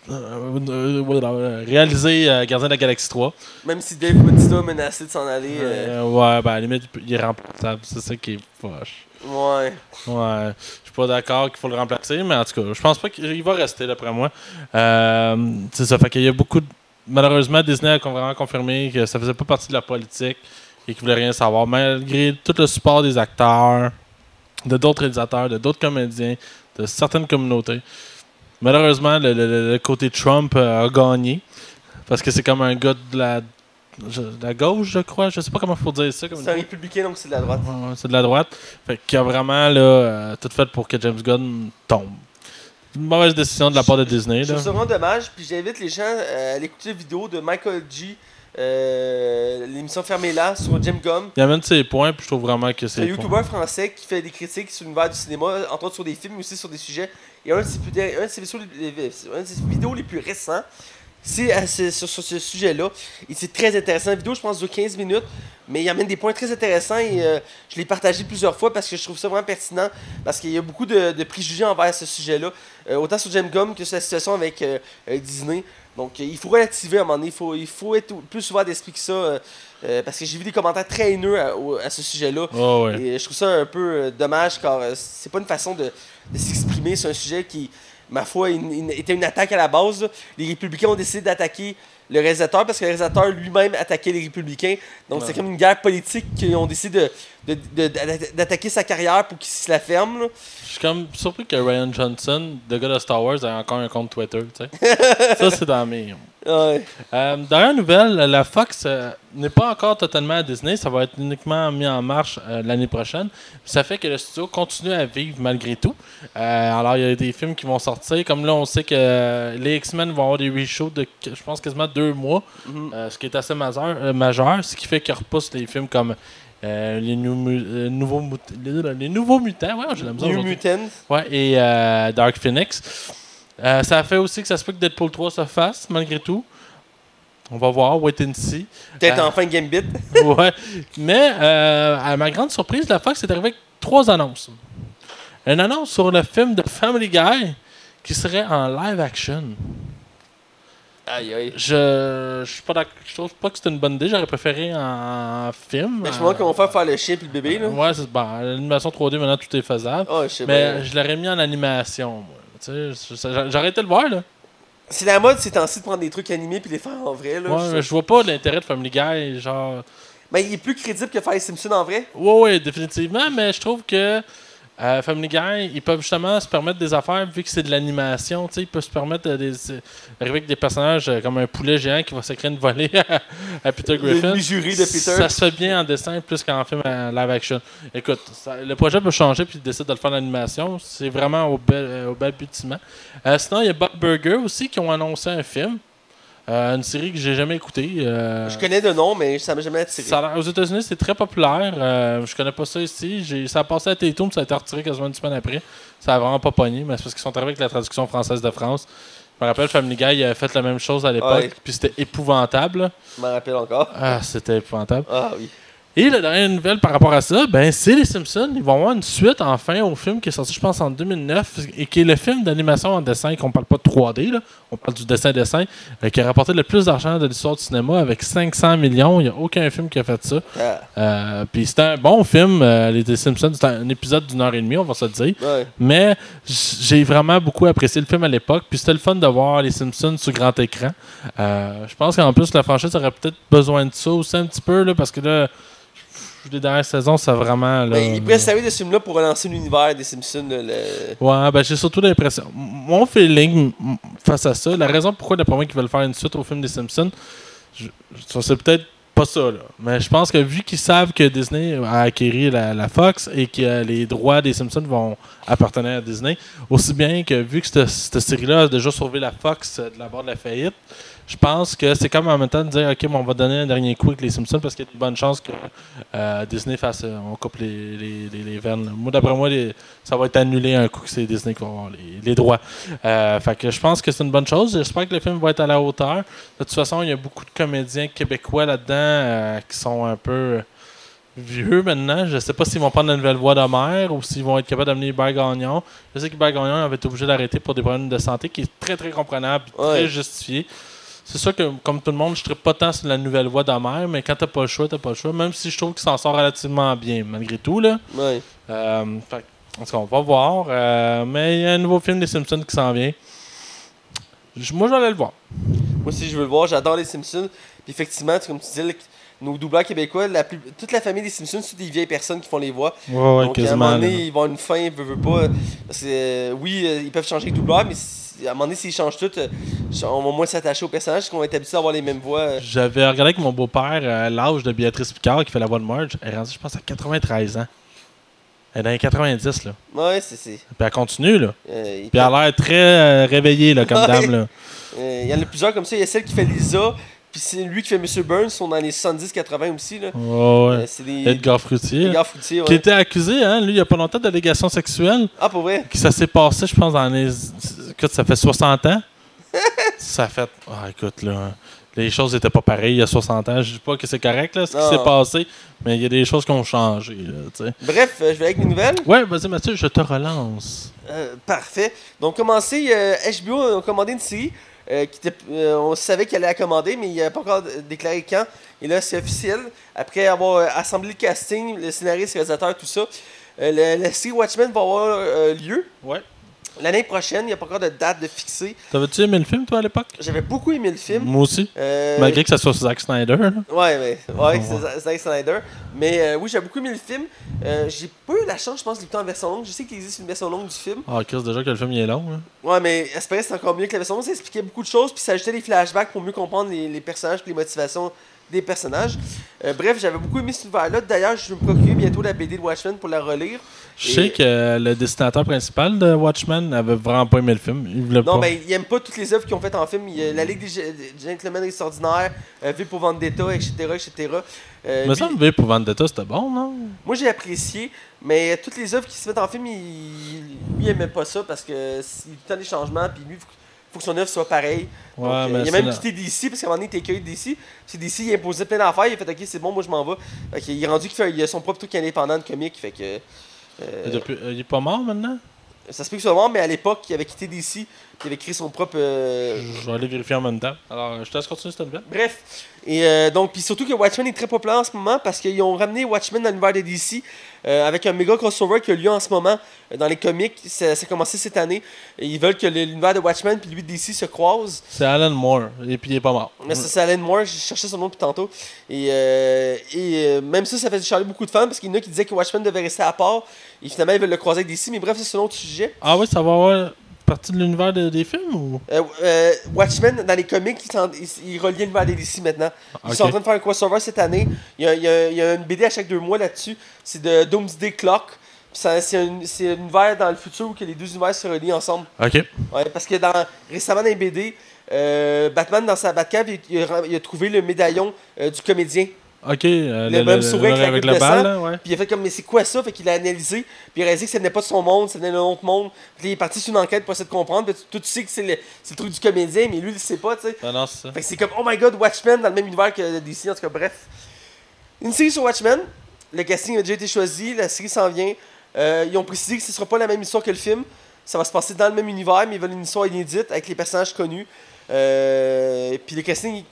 euh, réaliser Gardien de la Galaxie 3. Même si Dave Bautista a menacé de s'en aller. ouais, ben à la limite, il est remplaçable. C'est ça qui est poche. Ouais. Ouais, je suis pas d'accord qu'il faut le remplacer, mais en tout cas, je pense pas qu'il va rester d'après moi. Euh, c'est ça, fait qu'il y a beaucoup de malheureusement, Disney a vraiment confirmé que ça faisait pas partie de la politique et qu'ils voulaient rien savoir, malgré tout le support des acteurs, de d'autres réalisateurs, de d'autres comédiens, de certaines communautés. Malheureusement, le, le- côté Trump euh, a gagné parce que c'est comme un gars de la, je- de la gauche, je crois. Je sais pas comment il faut dire ça. C'est un républicain, donc c'est de la droite. Ouais, c'est de la droite. Fait qu'il a vraiment là, euh, tout fait pour que James Gunn tombe. Une mauvaise décision de la part de Disney. Ça vraiment dommage, puis j'invite les gens euh, à aller écouter la vidéo de Michael G. euh, l'émission Fermée là sur Jim Gum. Il amène ses points, puis je trouve vraiment que C'est un c'est. youtubeur français qui fait des critiques sur l'univers du cinéma, entre autres sur des films, mais aussi sur des sujets. Et un de ses vidéos les plus récents, c'est à ce- sur, sur ce sujet-là. Et c'est très intéressant. La vidéo, je pense, dure 15 minutes, mais il amène des points très intéressants et euh, je l'ai partagé plusieurs fois parce que je trouve ça vraiment pertinent, parce qu'il y a beaucoup de, de préjugés envers ce sujet-là, euh, autant sur James Gum que sur la situation avec euh, Disney. Donc, il faut relativer à un moment donné. Il faut, il faut être plus ouvert d'esprit que ça, parce que j'ai vu des commentaires très haineux à, ce sujet-là. Oh, ouais. Et je trouve ça un peu dommage car c'est pas une façon de, de s'exprimer sur un sujet qui, ma foi, une- une- était une attaque à la base. là. Les républicains ont décidé d'attaquer le réalisateur parce que le réalisateur lui-même attaquait les républicains. Donc Ouais. c'est comme une guerre politique qu'ils ont décidé d'attaquer sa carrière pour qu'il se la ferme. là. Je suis comme surpris que Ryan Johnson, le gars de Star Wars, ait encore un compte Twitter. ça, c'est dans mes. Ouais. Euh, dernière nouvelle, la Fox euh, n'est pas encore totalement à Disney. Ça va être uniquement mis en marche euh, l'année prochaine. Ça fait que le studio continue à vivre malgré tout. Alors, il y a des films qui vont sortir. Comme là, on sait que les X-Men vont avoir des reshoots de, je pense, quasiment deux mois. Mhm. Euh, ce qui est assez majeur, majeur, ce qui fait qu'ils repoussent les films comme euh, les, euh, nouveaux les, les nouveaux mutants. Ouais, j'ai la misère New aujourd'hui. Mutants. Ouais, et euh, Dark Phoenix. Euh, ça a fait aussi que ça se peut que Deadpool 3 se fasse, malgré tout. On va voir, wait and see. Peut-être Ah. enfin Gambit. ouais. Mais, euh, à ma grande surprise, la Fox est arrivée avec trois annonces. Une annonce sur le film de Family Guy qui serait en live action. Aïe aïe. Je, je suis pas d'accord- je trouve pas que c'est une bonne idée. J'aurais préféré en film. Mais je me demande comment faire faire le chien puis le bébé. Là. Ouais, c'est bon. L'animation 3D, maintenant, tout est faisable. Oh, je sais Mais je l'aurais mis en animation, moi. Tu sais, je- j'aurais été le voir, là. C'est la mode ces temps-ci de prendre des trucs animés puis les faire en vrai. Là. Ouais, Je- mais je vois pas l'intérêt de Family Guy, genre. Mais il est plus crédible que faire les Simpsons en vrai. Ouais, ouais, définitivement, mais je trouve que euh, Family Guy, ils peuvent justement se permettre des affaires vu que c'est de l'animation, ils peuvent se permettre de- d'arriver avec des personnages euh, comme un poulet géant qui va se créer une volée à, à Peter Griffin. Le de Peter. Ça se fait bien en dessin plus qu'en film à live action. Écoute, ça- le projet peut changer puis ils décident de le faire en animation. C'est vraiment au bel, euh, au balbutiement. Euh, sinon, il y a Bob Burger aussi qui ont annoncé un film. Euh, une série que j'ai jamais écoutée. euh, Je connais de nom, mais ça m'a jamais attiré. ça aux États-Unis, c'est très populaire. Euh, je connais pas ça ici. Ça a passé à Télétoon, ça a été retiré quasiment une semaine après. Ça a vraiment pas pogné, mais c'est parce qu'ils sont arrivés avec la traduction française de France. Je me rappelle, Family Guy il avait fait la même chose à l'époque, Ouais. puis c'était épouvantable. Je m'en rappelle encore. Ah, c'était épouvantable. Ah oui. Et la dernière nouvelle par rapport à ça, ben c'est les Simpsons. Ils vont avoir une suite enfin au film qui est sorti, je pense, en 2009, et qui est le film d'animation en dessin, qu'on parle pas de 3D, là. On parle du dessin-dessin, euh, qui a rapporté le plus d'argent de l'histoire du cinéma avec 500 millions. Il n'y a aucun film qui a fait ça. Ah, Euh, Puis c'était un bon film, euh, les Simpsons. C'était un épisode d'une heure et demie, on va se le dire. ouais. Mais j'ai vraiment beaucoup apprécié le film à l'époque. Puis c'était le fun de voir les Simpsons sur grand écran. Je pense qu'en plus, la franchise aurait peut-être besoin de ça aussi un petit peu, là, parce que là, les dernières saisons, ça a vraiment. Là, Ben, il pourrait se servir de ce film-là pour relancer l'univers des Simpsons. le- Ouais, ben j'ai surtout l'impression. Mon feeling face à ça, la raison pourquoi d'après moi qu'ils veulent faire une suite au film des Simpsons, c'est peut-être pas ça là. Mais je pense que vu qu'ils savent que Disney a acquéri la, la Fox et que les droits des Simpsons vont appartenir à Disney, aussi bien que vu que cette, cette série-là a déjà sauvé la Fox euh, de la barre de la faillite, je pense que c'est comme en même temps de dire ok, on va donner un dernier coup avec les Simpsons parce qu'il y a de bonnes chances que euh, Disney fasse, euh, on coupe les, les, les, les veines. là. Moi, d'après moi, les- ça va être annulé un coup que c'est Disney qui va avoir les, les droits. Euh, fait que je pense que c'est une bonne chose. J'espère que le film va être à la hauteur. De toute façon, il y a beaucoup de comédiens québécois là-dedans euh, qui sont un peu vieux maintenant. Je sais pas s'ils vont prendre la nouvelle voie d'Homer ou s'ils vont être capables d'amener Hubert Gagnon. Je sais qu'Hubert Gagnon avait été obligé d'arrêter pour des problèmes de santé qui est très très comprenable, très Ouais. justifié. C'est sûr que, comme tout le monde, je ne pas tant sur la nouvelle voie d'Homer, mais quand t'as pas le choix, t'as pas le choix. Même si je trouve qu'il s'en sort relativement bien, malgré tout. Là. Ouais. Euh, fait, en tout cas, on va voir. Euh, mais il y a un nouveau film des Simpsons qui s'en vient. Je- moi, je vais aller le voir. Moi aussi, je veux le voir. J'adore les Simpsons. Puis effectivement, comme tu disais, le- nos doubleurs québécois, la plus- toute la famille des Simpsons, c'est des vieilles personnes qui font les voix. Ouais, ouais, Donc, à un moment là. donné, ils vont avoir une fin, ils veulent pas. Parce que, euh, oui, euh, ils peuvent changer de doubleur, mais si- à un moment donné, s'ils changent tout, euh, on va moins s'attacher au personnage parce qu'on va être habitué à avoir les mêmes voix. euh. J'avais regardé avec mon beau-père euh, l'âge de Béatrice Picard qui fait la voix de Marge. Elle est rendue, je pense, à 93 ans. Elle est dans les 90, là. Ouais, c'est. Puis elle continue, là. euh, Puis elle a l'air très euh, réveillée, là, comme Ouais. dame, là. Il y en a plusieurs comme ça. Il y a celle qui fait Lisa, puis c'est lui qui fait Mr. Burns, ils sont dans les 70-80 aussi. Là. Ouais, Euh, ouais. c'est des, Edgar Fruitier. des là. gars fruitiers, Qui ouais. était accusé, hein, lui, il y a pas longtemps, d'allégation sexuelle. Ah, pour vrai? Qui ça s'est passé, je pense, dans les. Écoute, ça fait 60 ans. ça fait. Ah, écoute, là. Les choses n'étaient pas pareilles il y a 60 ans. Je dis pas que c'est correct, là, ce qui s'est passé, mais il y a des choses qui ont changé, là, tu sais. Bref, euh, je vais avec mes nouvelles. Ouais, vas-y, Mathieu, je te relance. Euh, parfait. Donc, commencer, euh, HBO a commandé une série. Euh, qui était, euh, on savait qu'elle allait la commander, mais il n'avait pas encore déclaré quand. Et là, c'est officiel. Après avoir euh, assemblé le casting, le scénariste, le réalisateur, tout ça, euh, le- la série Watchmen va avoir lieu Ouais. L'année prochaine. Il n'y a pas encore de date de fixée. T'avais-tu aimé le film, toi, à l'époque? J'avais beaucoup aimé le film. Moi aussi. Euh, Malgré que ça soit Zack Snyder. là. Ouais, mais ouais, Ouais. c'est Zack Snyder. Mais euh, oui, j'ai beaucoup aimé le film. Euh, j'ai pas eu la chance, je pense, de l'écouter en version longue. Je sais qu'il existe une version longue du film. Ah, Chris, déjà que le film il est long. là. Ouais, mais espérer c'est encore mieux que la version longue. Ça expliquait beaucoup de choses, puis ça ajoutait des flashbacks pour mieux comprendre les, les personnages et les motivations des personnages. Euh, bref, j'avais beaucoup aimé cet univers-là. D'ailleurs, je vais me procurer bientôt la BD de Watchmen pour la relire. Je Et- sais que le dessinateur principal de Watchmen avait vraiment pas aimé le film. Il voulait Non, pas. mais il aime pas toutes les œuvres qu'ils ont faites en film. Il La Ligue des Ge- des Gentlemen Extraordinaires, euh, V pour Vendetta, etc. etc. Semble que V pour Vendetta, c'était bon, non? Moi, j'ai apprécié, mais toutes les œuvres qui se mettent en film, il, lui, il aimait pas ça parce que il y a des changements, puis lui, faut, faut que son œuvre soit pareille. Ouais, Donc, euh, mais il a même quitté DC parce qu'à un moment donné, il était écueilli de DC. Puis DC, il imposait plein d'affaires, il a fait Ok, c'est bon, moi je m'en vais. Fait qu'il est rendu qu'il fait il a son propre truc indépendant de comique, fait que. euh, depuis- euh, il est pas mort maintenant? ça se peut ce soit mort, mais à l'époque, il avait quitté DC, il avait créé son propre. euh, Je vais aller vérifier en même temps. Alors, je te laisse continuer cette nouvelle. Bref, et euh, donc, puis surtout que Watchmen est très populaire en ce moment parce qu'ils ont ramené Watchmen dans l'univers de DC euh, avec un méga crossover qui a lieu en ce moment euh, dans les comics. Ça, ça a commencé cette année. Et ils veulent que l'univers de Watchmen puis lui de DC se croisent. C'est Alan Moore, et puis il est pas mort. Mais ça, c'est Alan Moore, j'ai cherché son nom depuis tantôt. Et, euh, et même ça, ça fait chialer beaucoup de fans parce qu'il y en a qui disaient que Watchmen devait rester à part. Et finalement, ils veulent le croiser avec DC. Mais bref, c'est un autre sujet. Ah oui, ça va avoir partie de l'univers de- des films ou? Euh, euh, Watchmen, dans les comics, ils, s'en- ils, ils relient l'univers de DC maintenant. Ils sont en train de faire un crossover cette année. Il y a, il y a- il y a une BD à chaque deux mois là-dessus. C'est de Doomsday Clock. Puis ça- C'est un, c'est un univers dans le futur où que les deux univers se relient ensemble. Ok. Ouais, parce que dans, récemment dans les BD, euh, Batman dans sa Batcave, il, il a, il a trouvé le médaillon euh, du comédien. Ok. euh, Le même sourire avec avec le de bal, sang. là, ouais. Puis il a fait comme, mais c'est quoi ça? Fait qu'il a analysé. Puis il a réalisé que ça venait pas de son monde, ça venait d'un autre monde. Puis il est parti sur une enquête pour essayer de comprendre. Puis toi, tu sais que c'est le, truc du comédien, mais lui, il sait pas, tu sais. Ah non, c'est ça. Fait que c'est comme, oh my god, Watchmen dans le même univers que DC, en tout cas, bref. Une série sur Watchmen. Le casting a déjà été choisi, la série s'en vient. Euh, ils ont précisé que ce sera pas la même histoire que le film. Ça va se passer dans le même univers, mais ils veulent une histoire inédite avec les personnages connus. Euh, puis le casting,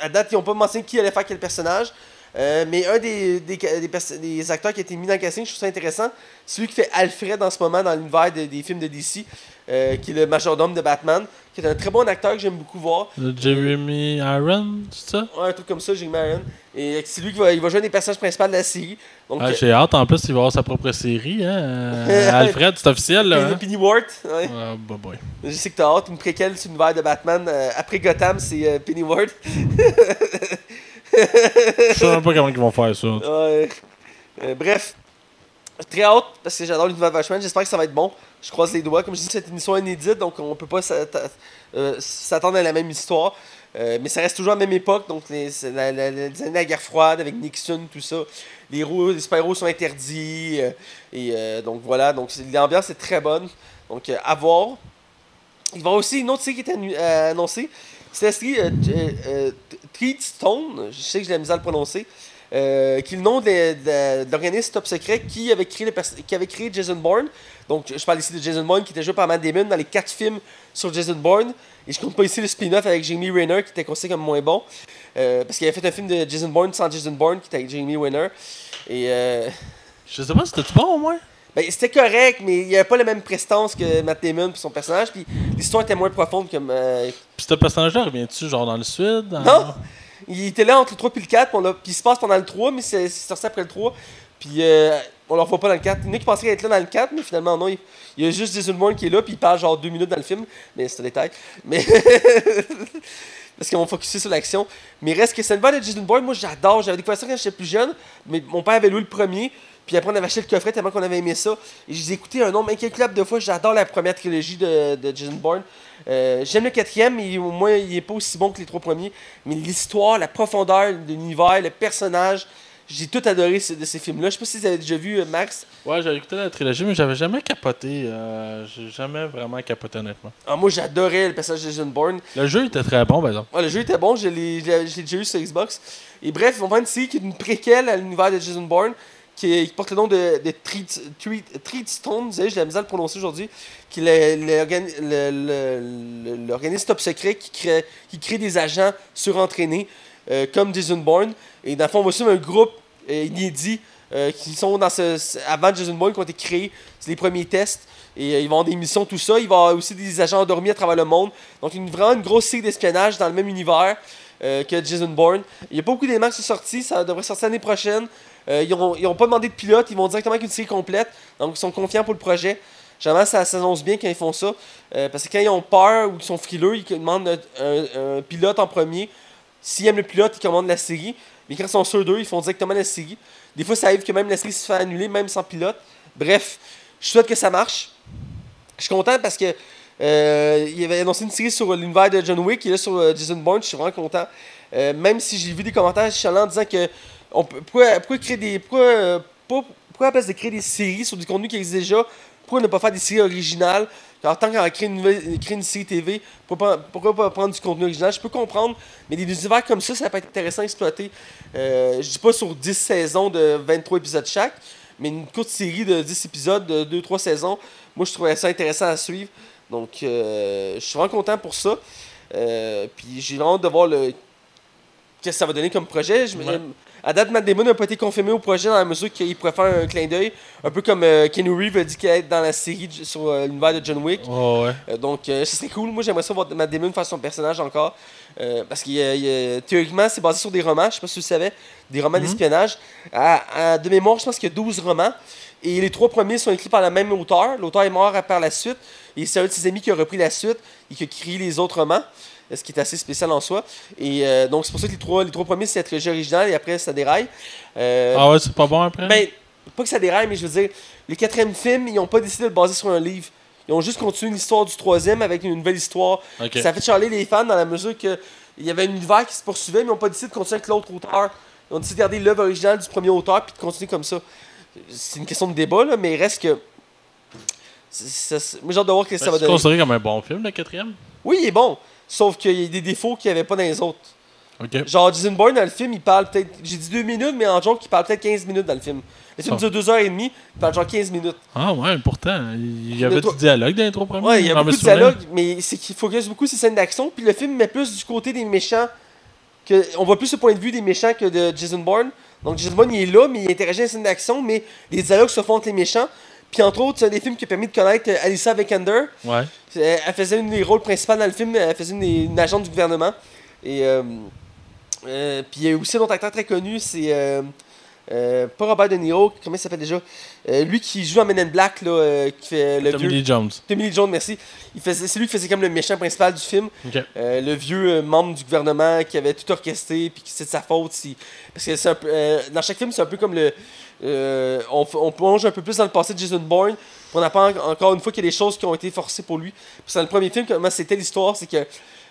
à date, ils n'ont pas mentionné qui allait faire quel personnage. Euh, mais un des, acteurs qui a été mis dans le casting, je trouve ça intéressant, c'est lui qui fait Alfred en ce moment dans l'univers de- des films de DC, euh, qui est le majordome de Batman, qui est un très bon acteur que j'aime beaucoup voir. Le Jeremy Iron, c'est ça? Ouais, un truc comme ça, j'ai Marion. Et c'est lui qui va, il va jouer un des personnages principaux de la série. Donc, Ah, J'ai hâte, en plus, il va avoir sa propre série. Hein? Alfred, c'est officiel, là. Penny- Hein? Pennyworth, ouais. Ah, bah, boy. Je sais que t'as hâte, une préquelle sur l'univers de Batman. euh, après Gotham, c'est euh, Pennyworth. Je sais même pas comment ils vont faire ça. Ouais. Euh, bref, très hâte parce que j'adore l'univers Watchmen. J'espère que ça va être bon. Je croise les doigts. Comme je dis, c'est une histoire inédite, donc on peut pas euh, s'attendre à la même histoire. Euh, mais ça reste toujours la même époque, donc les, la, années de la guerre froide avec Nixon, tout ça. Les, héros, les sont interdits. euh, et euh, donc voilà, donc l'ambiance est très bonne. Donc euh, à voir. Il va y avoir aussi une autre série qui est euh, annoncée. C'est la série euh, euh, euh, Treatstone. Je sais que j'ai la misère à le prononcer. Euh, qui est le nom de, l'organisme Top Secret qui avait, créé le qui avait créé Jason Bourne. Donc, je parle ici de Jason Bourne qui était joué par Matt Damon dans les quatre films sur Jason Bourne. Et je compte pas ici le spin-off avec Jamie Renner qui était considéré comme moins bon. euh, parce qu'il avait fait un film de Jason Bourne sans Jason Bourne qui était avec Jamie Renner. Et euh, Je sais pas, c'était-tu bon au moins? ben, c'était correct, mais il n'y avait pas la même prestance que Matt Damon pour son personnage. Puis l'histoire était moins profonde comme. euh, Puis ce personnage-là revient-tu genre dans le sud? dans- Non! Il était là entre le 3 et le 4, puis, il se passe pendant le 3, mais c'est sorti après le 3. Puis euh, on le revoit pas dans le 4. Il y en a qui pensaient être là dans le 4, mais finalement non. Il, y a juste Jason Bourne qui est là, puis il parle genre deux minutes dans le film. Mais c'est un détail. Mais. Parce qu'ils vont focuser sur l'action. Mais reste que une de Jason Bourne, moi j'adore. J'avais découvert ça quand j'étais plus jeune. Mais mon père avait loué le premier. Puis après, on avait acheté le coffret tellement qu'on avait aimé ça. Et j'ai écouté un nombre incalculable de fois. J'adore la première trilogie de, de Jason Bourne. Euh, J'aime le quatrième, mais au moins, il est pas aussi bon que les trois premiers. Mais l'histoire, la profondeur de l'univers, le personnage, j'ai tout adoré ce- de ces films-là. Je sais pas si vous avez déjà vu, euh, Max. Ouais, j'avais écouté la trilogie, mais j'avais jamais capoté. euh, J'ai jamais vraiment capoté, honnêtement. Ah, moi, j'adorais le personnage de Jason Bourne. Le jeu était très bon, par exemple. Ouais, le jeu était bon, l'ai déjà eu sur Xbox. Et bref, faire une série qui est une préquelle à l'univers de Jason Bourne, qui, porte le nom de, de Treat- Treat- Treatstone, vous savez, j'ai la misère à le prononcer aujourd'hui, qui est l'organisme top secret qui crée, qui crée des agents surentraînés euh, comme Jason Bourne. Et dans le fond, on va suivre un groupe euh, inédit euh, qui sont dans ce, avant Jason Bourne, qui ont été créés. C'est les premiers tests. Et euh, ils vont avoir des missions, tout ça. Il va avoir aussi des agents endormis à travers le monde. Donc, une, vraiment une grosse série d'espionnage dans le même univers euh, que Jason Bourne. Il n'y a pas beaucoup d'éléments qui sont sortis. Ça devrait sortir l'année prochaine. Euh, ils n'ont pas demandé de pilote. Ils vont directement avec une série complète. Donc, ils sont confiants pour le projet. Généralement, ça s'annonce bien quand ils font ça. Euh, parce que quand ils ont peur ou qu'ils sont frileux, ils demandent un, pilote en premier. S'ils aiment le pilote, ils commandent la série. Mais quand ils sont sûrs d'eux, ils font directement la série. Des fois, ça arrive que même la série se fait annuler, même sans pilote. Bref, je souhaite que ça marche. Je suis content parce que euh, il avait annoncé une série sur l'univers de John Wick, il est là sur euh, Jason Bourne, je suis vraiment content. Même si j'ai vu des commentaires chalants disant que on peut, pourquoi, pourquoi créer des. Pourquoi, euh, pourquoi à la place de créer des séries sur du contenu qui existe déjà, pourquoi ne pas faire des séries originales? En tant qu'on crée une, créer une série TV, pourquoi pourquoi pas prendre du contenu original? Je peux comprendre, mais des univers comme ça, ça peut être intéressant à exploiter. Euh, je dis pas sur 10 saisons de 23 épisodes chaque, mais une courte série de 10 épisodes de 2-3 saisons, moi je trouvais ça intéressant à suivre. Donc euh, je suis vraiment content pour ça. Euh, puis j'ai hâte de voir le qu'est-ce que ça va donner comme projet. Je. À date, Matt Damon n'a pas été confirmé au projet dans la mesure qu'il pourrait faire un clin d'œil, un peu comme euh, Keanu Reeves a dit qu'il allait être dans la série sur euh, l'univers de John Wick. Oh, ouais. Euh, donc, euh, ce serait cool. Moi, j'aimerais ça voir Matt Damon faire son personnage encore. Parce que théoriquement, c'est basé sur des romans. Je sais pas si vous le savez. Des romans Mhm. d'espionnage. À- à- de mémoire, je pense qu'il y a 12 romans. Et les trois premiers sont écrits par le même auteur. L'auteur est mort par la suite. Et c'est un de ses amis qui a repris la suite et qui a écrit les autres romans. Euh, Ce qui est assez spécial en soi. Et euh, donc, c'est pour ça que les trois, les trois premiers, c'est la trilogie originale. Et après, ça déraille. Euh, Ah ouais, c'est pas bon après? ben, pas que ça déraille, mais je veux dire, les quatrièmes films, ils n'ont pas décidé de le baser sur un livre. Ils ont juste continué l'histoire du troisième avec une nouvelle histoire. Ça a fait charler les fans dans la mesure que il y avait un univers qui se poursuivait, mais ils n'ont pas décidé de continuer avec l'autre auteur. Ils ont décidé de garder l'œuvre originale du premier auteur puis de continuer comme ça. C'est une question de débat, là, mais il reste que. c'est- c'est- Moi, j'ai hâte de voir ce que ça va Ben, C'est donner. considéré comme un bon film, le quatrième? Oui, il est bon. Sauf qu'il y a des défauts qu'il n'y avait pas dans les autres. Genre, Jason Bourne, dans le film, il parle peut-être. J'ai dit deux minutes, mais en joke, il parle peut-être 15 minutes dans le film. Le film Ah. dure deux heures et demie, il parle genre 15 minutes. Ah ouais, pourtant, il y avait du dialogue dans les trois premiers. Ouais, il y a me beaucoup de dialogue, mais c'est qu'il focus beaucoup sur les scènes d'action. Puis le film met plus du côté des méchants. Que, on voit plus le point de vue des méchants que de Jason Bourne. Donc Jason Bourne, il est là, mais il interagit dans les scènes d'action, mais les dialogues se font entre les méchants. Puis entre autres, c'est un des films qui a permis de connaître euh, Alyssa Vikander. Ouais. Elle faisait une des rôles principaux dans le film, elle faisait une, des- une agente du gouvernement. Et euh, euh, puis il y a aussi un autre acteur très connu, c'est euh, euh, pas Robert De Niro, comment il s'appelle déjà? Lui qui joue en Men in Black, là, qui fait le Tommy vieux. Lee Jones. Tommy Lee Jones, merci. C'est lui qui faisait comme le méchant principal du film. Le vieux membre du gouvernement qui avait tout orchestré, puis qui c'est de sa faute. si- Parce que c'est un peu, dans chaque film, c'est un peu comme le. Euh, on, plonge un peu plus dans le passé de Jason Bourne. On apprend en- encore une fois qu'il y a des choses qui ont été forcées pour lui. Dans le premier film, comment c'était l'histoire, c'est que.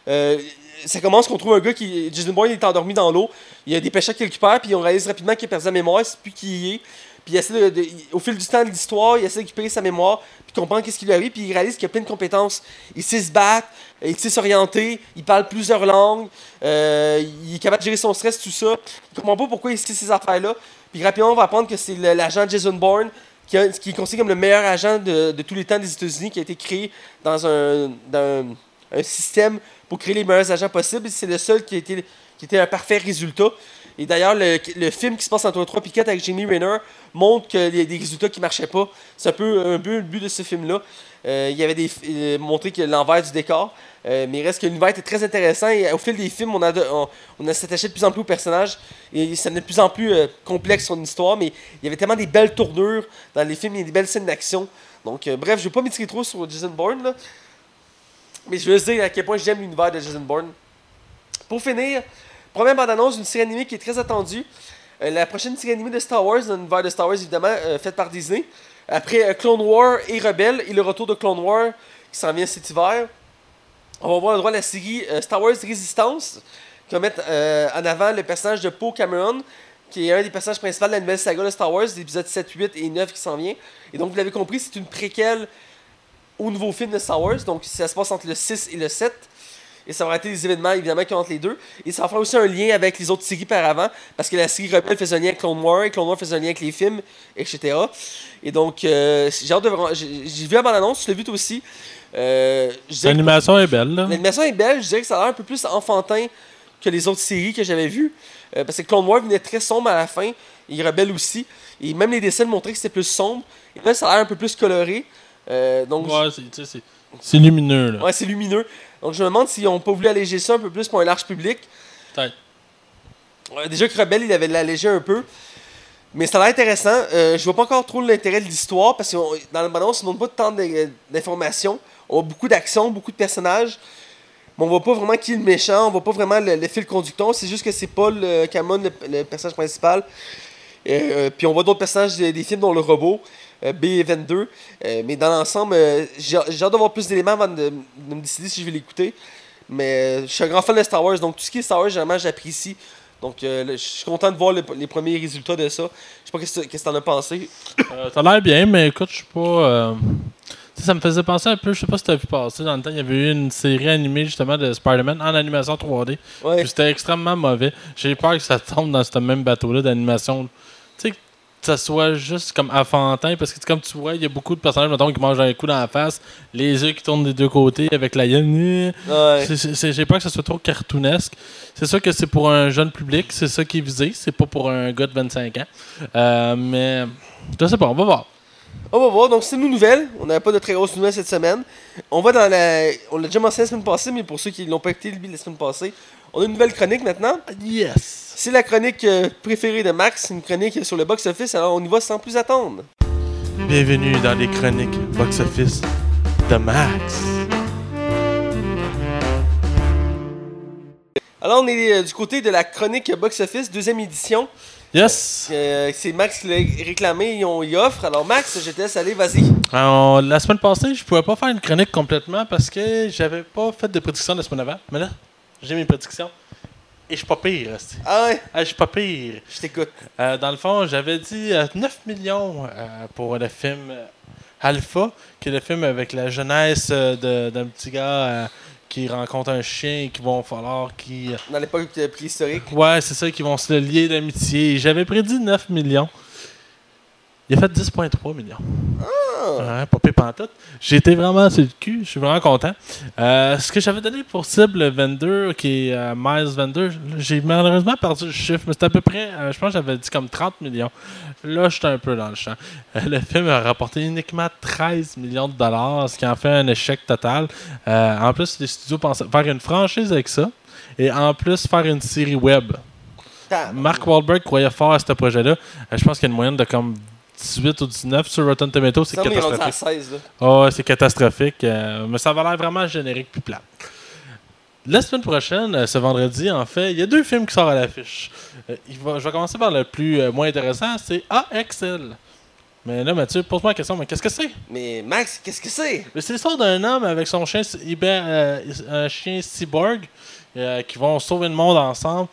euh, ça commence qu'on trouve un gars qui. Jason Bourne est endormi dans l'eau. Il y a des pêcheurs qui le récupèrent, puis on réalise rapidement qu'il a perdu sa mémoire, c'est plus qui il est. Puis il essaie de- de- au fil du temps de l'histoire, il essaie de récupérer sa mémoire, puis comprendre qu'est-ce qui lui arrive, puis il réalise qu'il a plein de compétences. Il sait se battre, il sait s'orienter, il parle plusieurs langues, euh, il est capable de gérer son stress, tout ça. Il comprend pas pourquoi il sait ces affaires-là. Puis rapidement, on va apprendre que c'est l'agent Jason Bourne, qui, qui est considéré comme le meilleur agent de, de tous les temps des États-Unis, qui a été créé dans un, dans un- système pour créer les meilleurs agents possibles. C'est le seul qui a été qui était un parfait résultat. Et d'ailleurs, le, le film qui se passe entre 3 et 4 avec Jamie Rayner montre qu'il y a des résultats qui marchaient pas. C'est un peu, un peu le but de ce film-là. Euh, il y avait des, euh, montré que l'envers du décor. Euh, mais il reste que l'univers était très intéressant et au fil des films, on a, de- on, s'attaché de plus en plus aux personnages et ça devenait de plus en plus complexe son histoire. Mais il y avait tellement des belles tournures dans les films, il y a des belles scènes d'action. Donc, bref, je vais pas m'étirer trop sur Jason Bourne, mais je veux dire à quel point j'aime l'univers de Jason Bourne. Pour finir, première bande-annonce d'une série animée qui est très attendue. La prochaine série animée de Star Wars, dans l'univers de Star Wars évidemment, euh, faite par Disney. Après euh, Clone War et Rebelle et le retour de Clone War qui s'en vient cet hiver. On va voir le droit à la série euh, Star Wars Resistance qui va mettre euh, en avant le personnage de Poe Cameron qui est un des personnages principaux de la nouvelle saga de Star Wars, les épisodes 7, 8 et 9 qui s'en vient. Et donc vous l'avez compris, c'est une préquelle au nouveau film de Star Wars. Donc ça se passe entre le 6 et le 7. Et ça va être des événements évidemment qui ont entre les deux. Et ça va faire aussi un lien avec les autres séries par avant. Parce que la série Rebelle faisait un lien avec Clone War, et Clone War faisait un lien avec les films, etc. Et donc, euh, j'ai hâte de. J'ai vu la bande-annonce, tu l'as vu toi aussi. Euh, que- L'animation est belle, là. L'animation est belle, je dirais que ça a l'air un peu plus enfantin que les autres séries que j'avais vues. Euh, parce que Clone War venait très sombre à la fin, et Rebelle aussi. Et même les dessins montraient que c'était plus sombre. Et là, ça a l'air un peu plus coloré. Donc, Ouais, c'est lumineux, là. Ouais, c'est lumineux. Donc je me demande s'ils n'ont pas voulu alléger ça un peu plus pour un large public. Ouais, déjà que Rebelle, il avait l'allégé un peu. Mais ça a l'air intéressant. Euh, je vois pas encore trop l'intérêt de l'histoire parce que on- dans le ballon, on ne montre pas tant d'informations. On a beaucoup d'actions, beaucoup de personnages. Mais on voit pas vraiment qui est le méchant, on voit pas vraiment le, le fil conducteur. C'est juste que c'est Paul euh, Cameron, le, le personnage principal. Euh, puis on voit d'autres personnages des, des films, dont le robot, euh, B22. Euh, mais dans l'ensemble, euh, j'ai j'ai hâte d'avoir plus d'éléments avant de, de me décider si je vais l'écouter. Mais euh, je suis un grand fan de Star Wars, donc tout ce qui est Star Wars, généralement, j'apprécie. Donc euh, je suis content de voir le- les premiers résultats de ça. Je sais pas qu'est-ce que t'en as pensé. Euh, ça a l'air bien, mais écoute, je suis pas. euh, ça me faisait penser un peu, je sais pas si t'as vu passer dans le temps, il y avait eu une série animée justement de Spider-Man en animation 3D. Ouais. Puis c'était extrêmement mauvais. J'ai peur que ça tombe dans ce même bateau-là d'animation. Ça soit juste comme enfantin, parce que comme tu vois, il y a beaucoup de personnages mettons, qui mangent un coup dans la face, les yeux qui tournent des deux côtés avec la gueule. Ouais. J'ai peur que ça soit trop cartoonesque. C'est sûr que c'est pour un jeune public, c'est ça qui est visé, c'est pas pour un gars de 25 ans. Euh, mais je sais pas, on va voir. On va voir. Donc, c'est une nouvelle. On n'avait pas de très grosses nouvelles cette semaine. On va dans la. On l'a déjà mentionné la semaine passée, mais pour ceux qui l'ont pas écouté lui, la semaine passée, on a une nouvelle chronique maintenant. Yes! C'est la chronique euh, préférée de Max, une chronique sur le box-office. Alors, on y va sans plus attendre. Bienvenue dans les chroniques box-office de Max. Alors, on est euh, du côté de la chronique box-office, deuxième édition. Yes! Euh, c'est Max qui l'a réclamé et on y offre. Alors, Max, je te laisse aller, vas-y. Alors, la semaine passée, je pouvais pas faire une chronique complètement parce que j'avais pas fait de prédictions la semaine avant. Mais là, j'ai mes prédictions. Et je suis pas pire. Ah ouais, Ah, je suis pas pire. je t'écoute. Euh, dans le fond, j'avais dit euh, 9 millions euh, pour le film euh, Alpha, qui est le film avec la jeunesse euh, d'un petit gars euh, qui rencontre un chien et qui vont falloir qui Dans l'époque euh, préhistorique. Ouais, c'est ça, qui vont se lier d'amitié. J'avais prédit 9 millions. Il a fait 10,3 millions. Ouais, pas. J'ai été vraiment sur le cul. Je suis vraiment content. Euh, ce que j'avais donné pour cible 22, qui est euh, Miles 22, j'ai malheureusement perdu le chiffre, mais c'était à peu près, euh, je pense que j'avais dit comme 30 millions. Là, j'étais un peu dans le champ. Euh, le film a rapporté uniquement 13 millions de dollars, ce qui en fait un échec total. En plus, les studios pensaient faire une franchise avec ça. Et en plus, faire une série web. Ah, Mark Wahlberg croyait fort à ce projet-là. Je pense qu'il y a une moyenne de comme 18 ou 19 sur Rotten Tomatoes. C'est catastrophique. 16. Là. Oh, ouais, c'est catastrophique. euh, mais ça va l'air vraiment générique puis plat. La semaine prochaine, euh, ce vendredi, en fait, il y a deux films qui sortent à l'affiche. Euh, je vais commencer par le plus euh, moins intéressant, c'est AXL. Mais là, Mathieu, pose-moi la question, mais qu'est-ce que c'est? Mais Max, qu'est-ce que c'est? C'est l'histoire d'un homme avec son chien, cyber- un chien cyborg qui vont sauver le monde ensemble.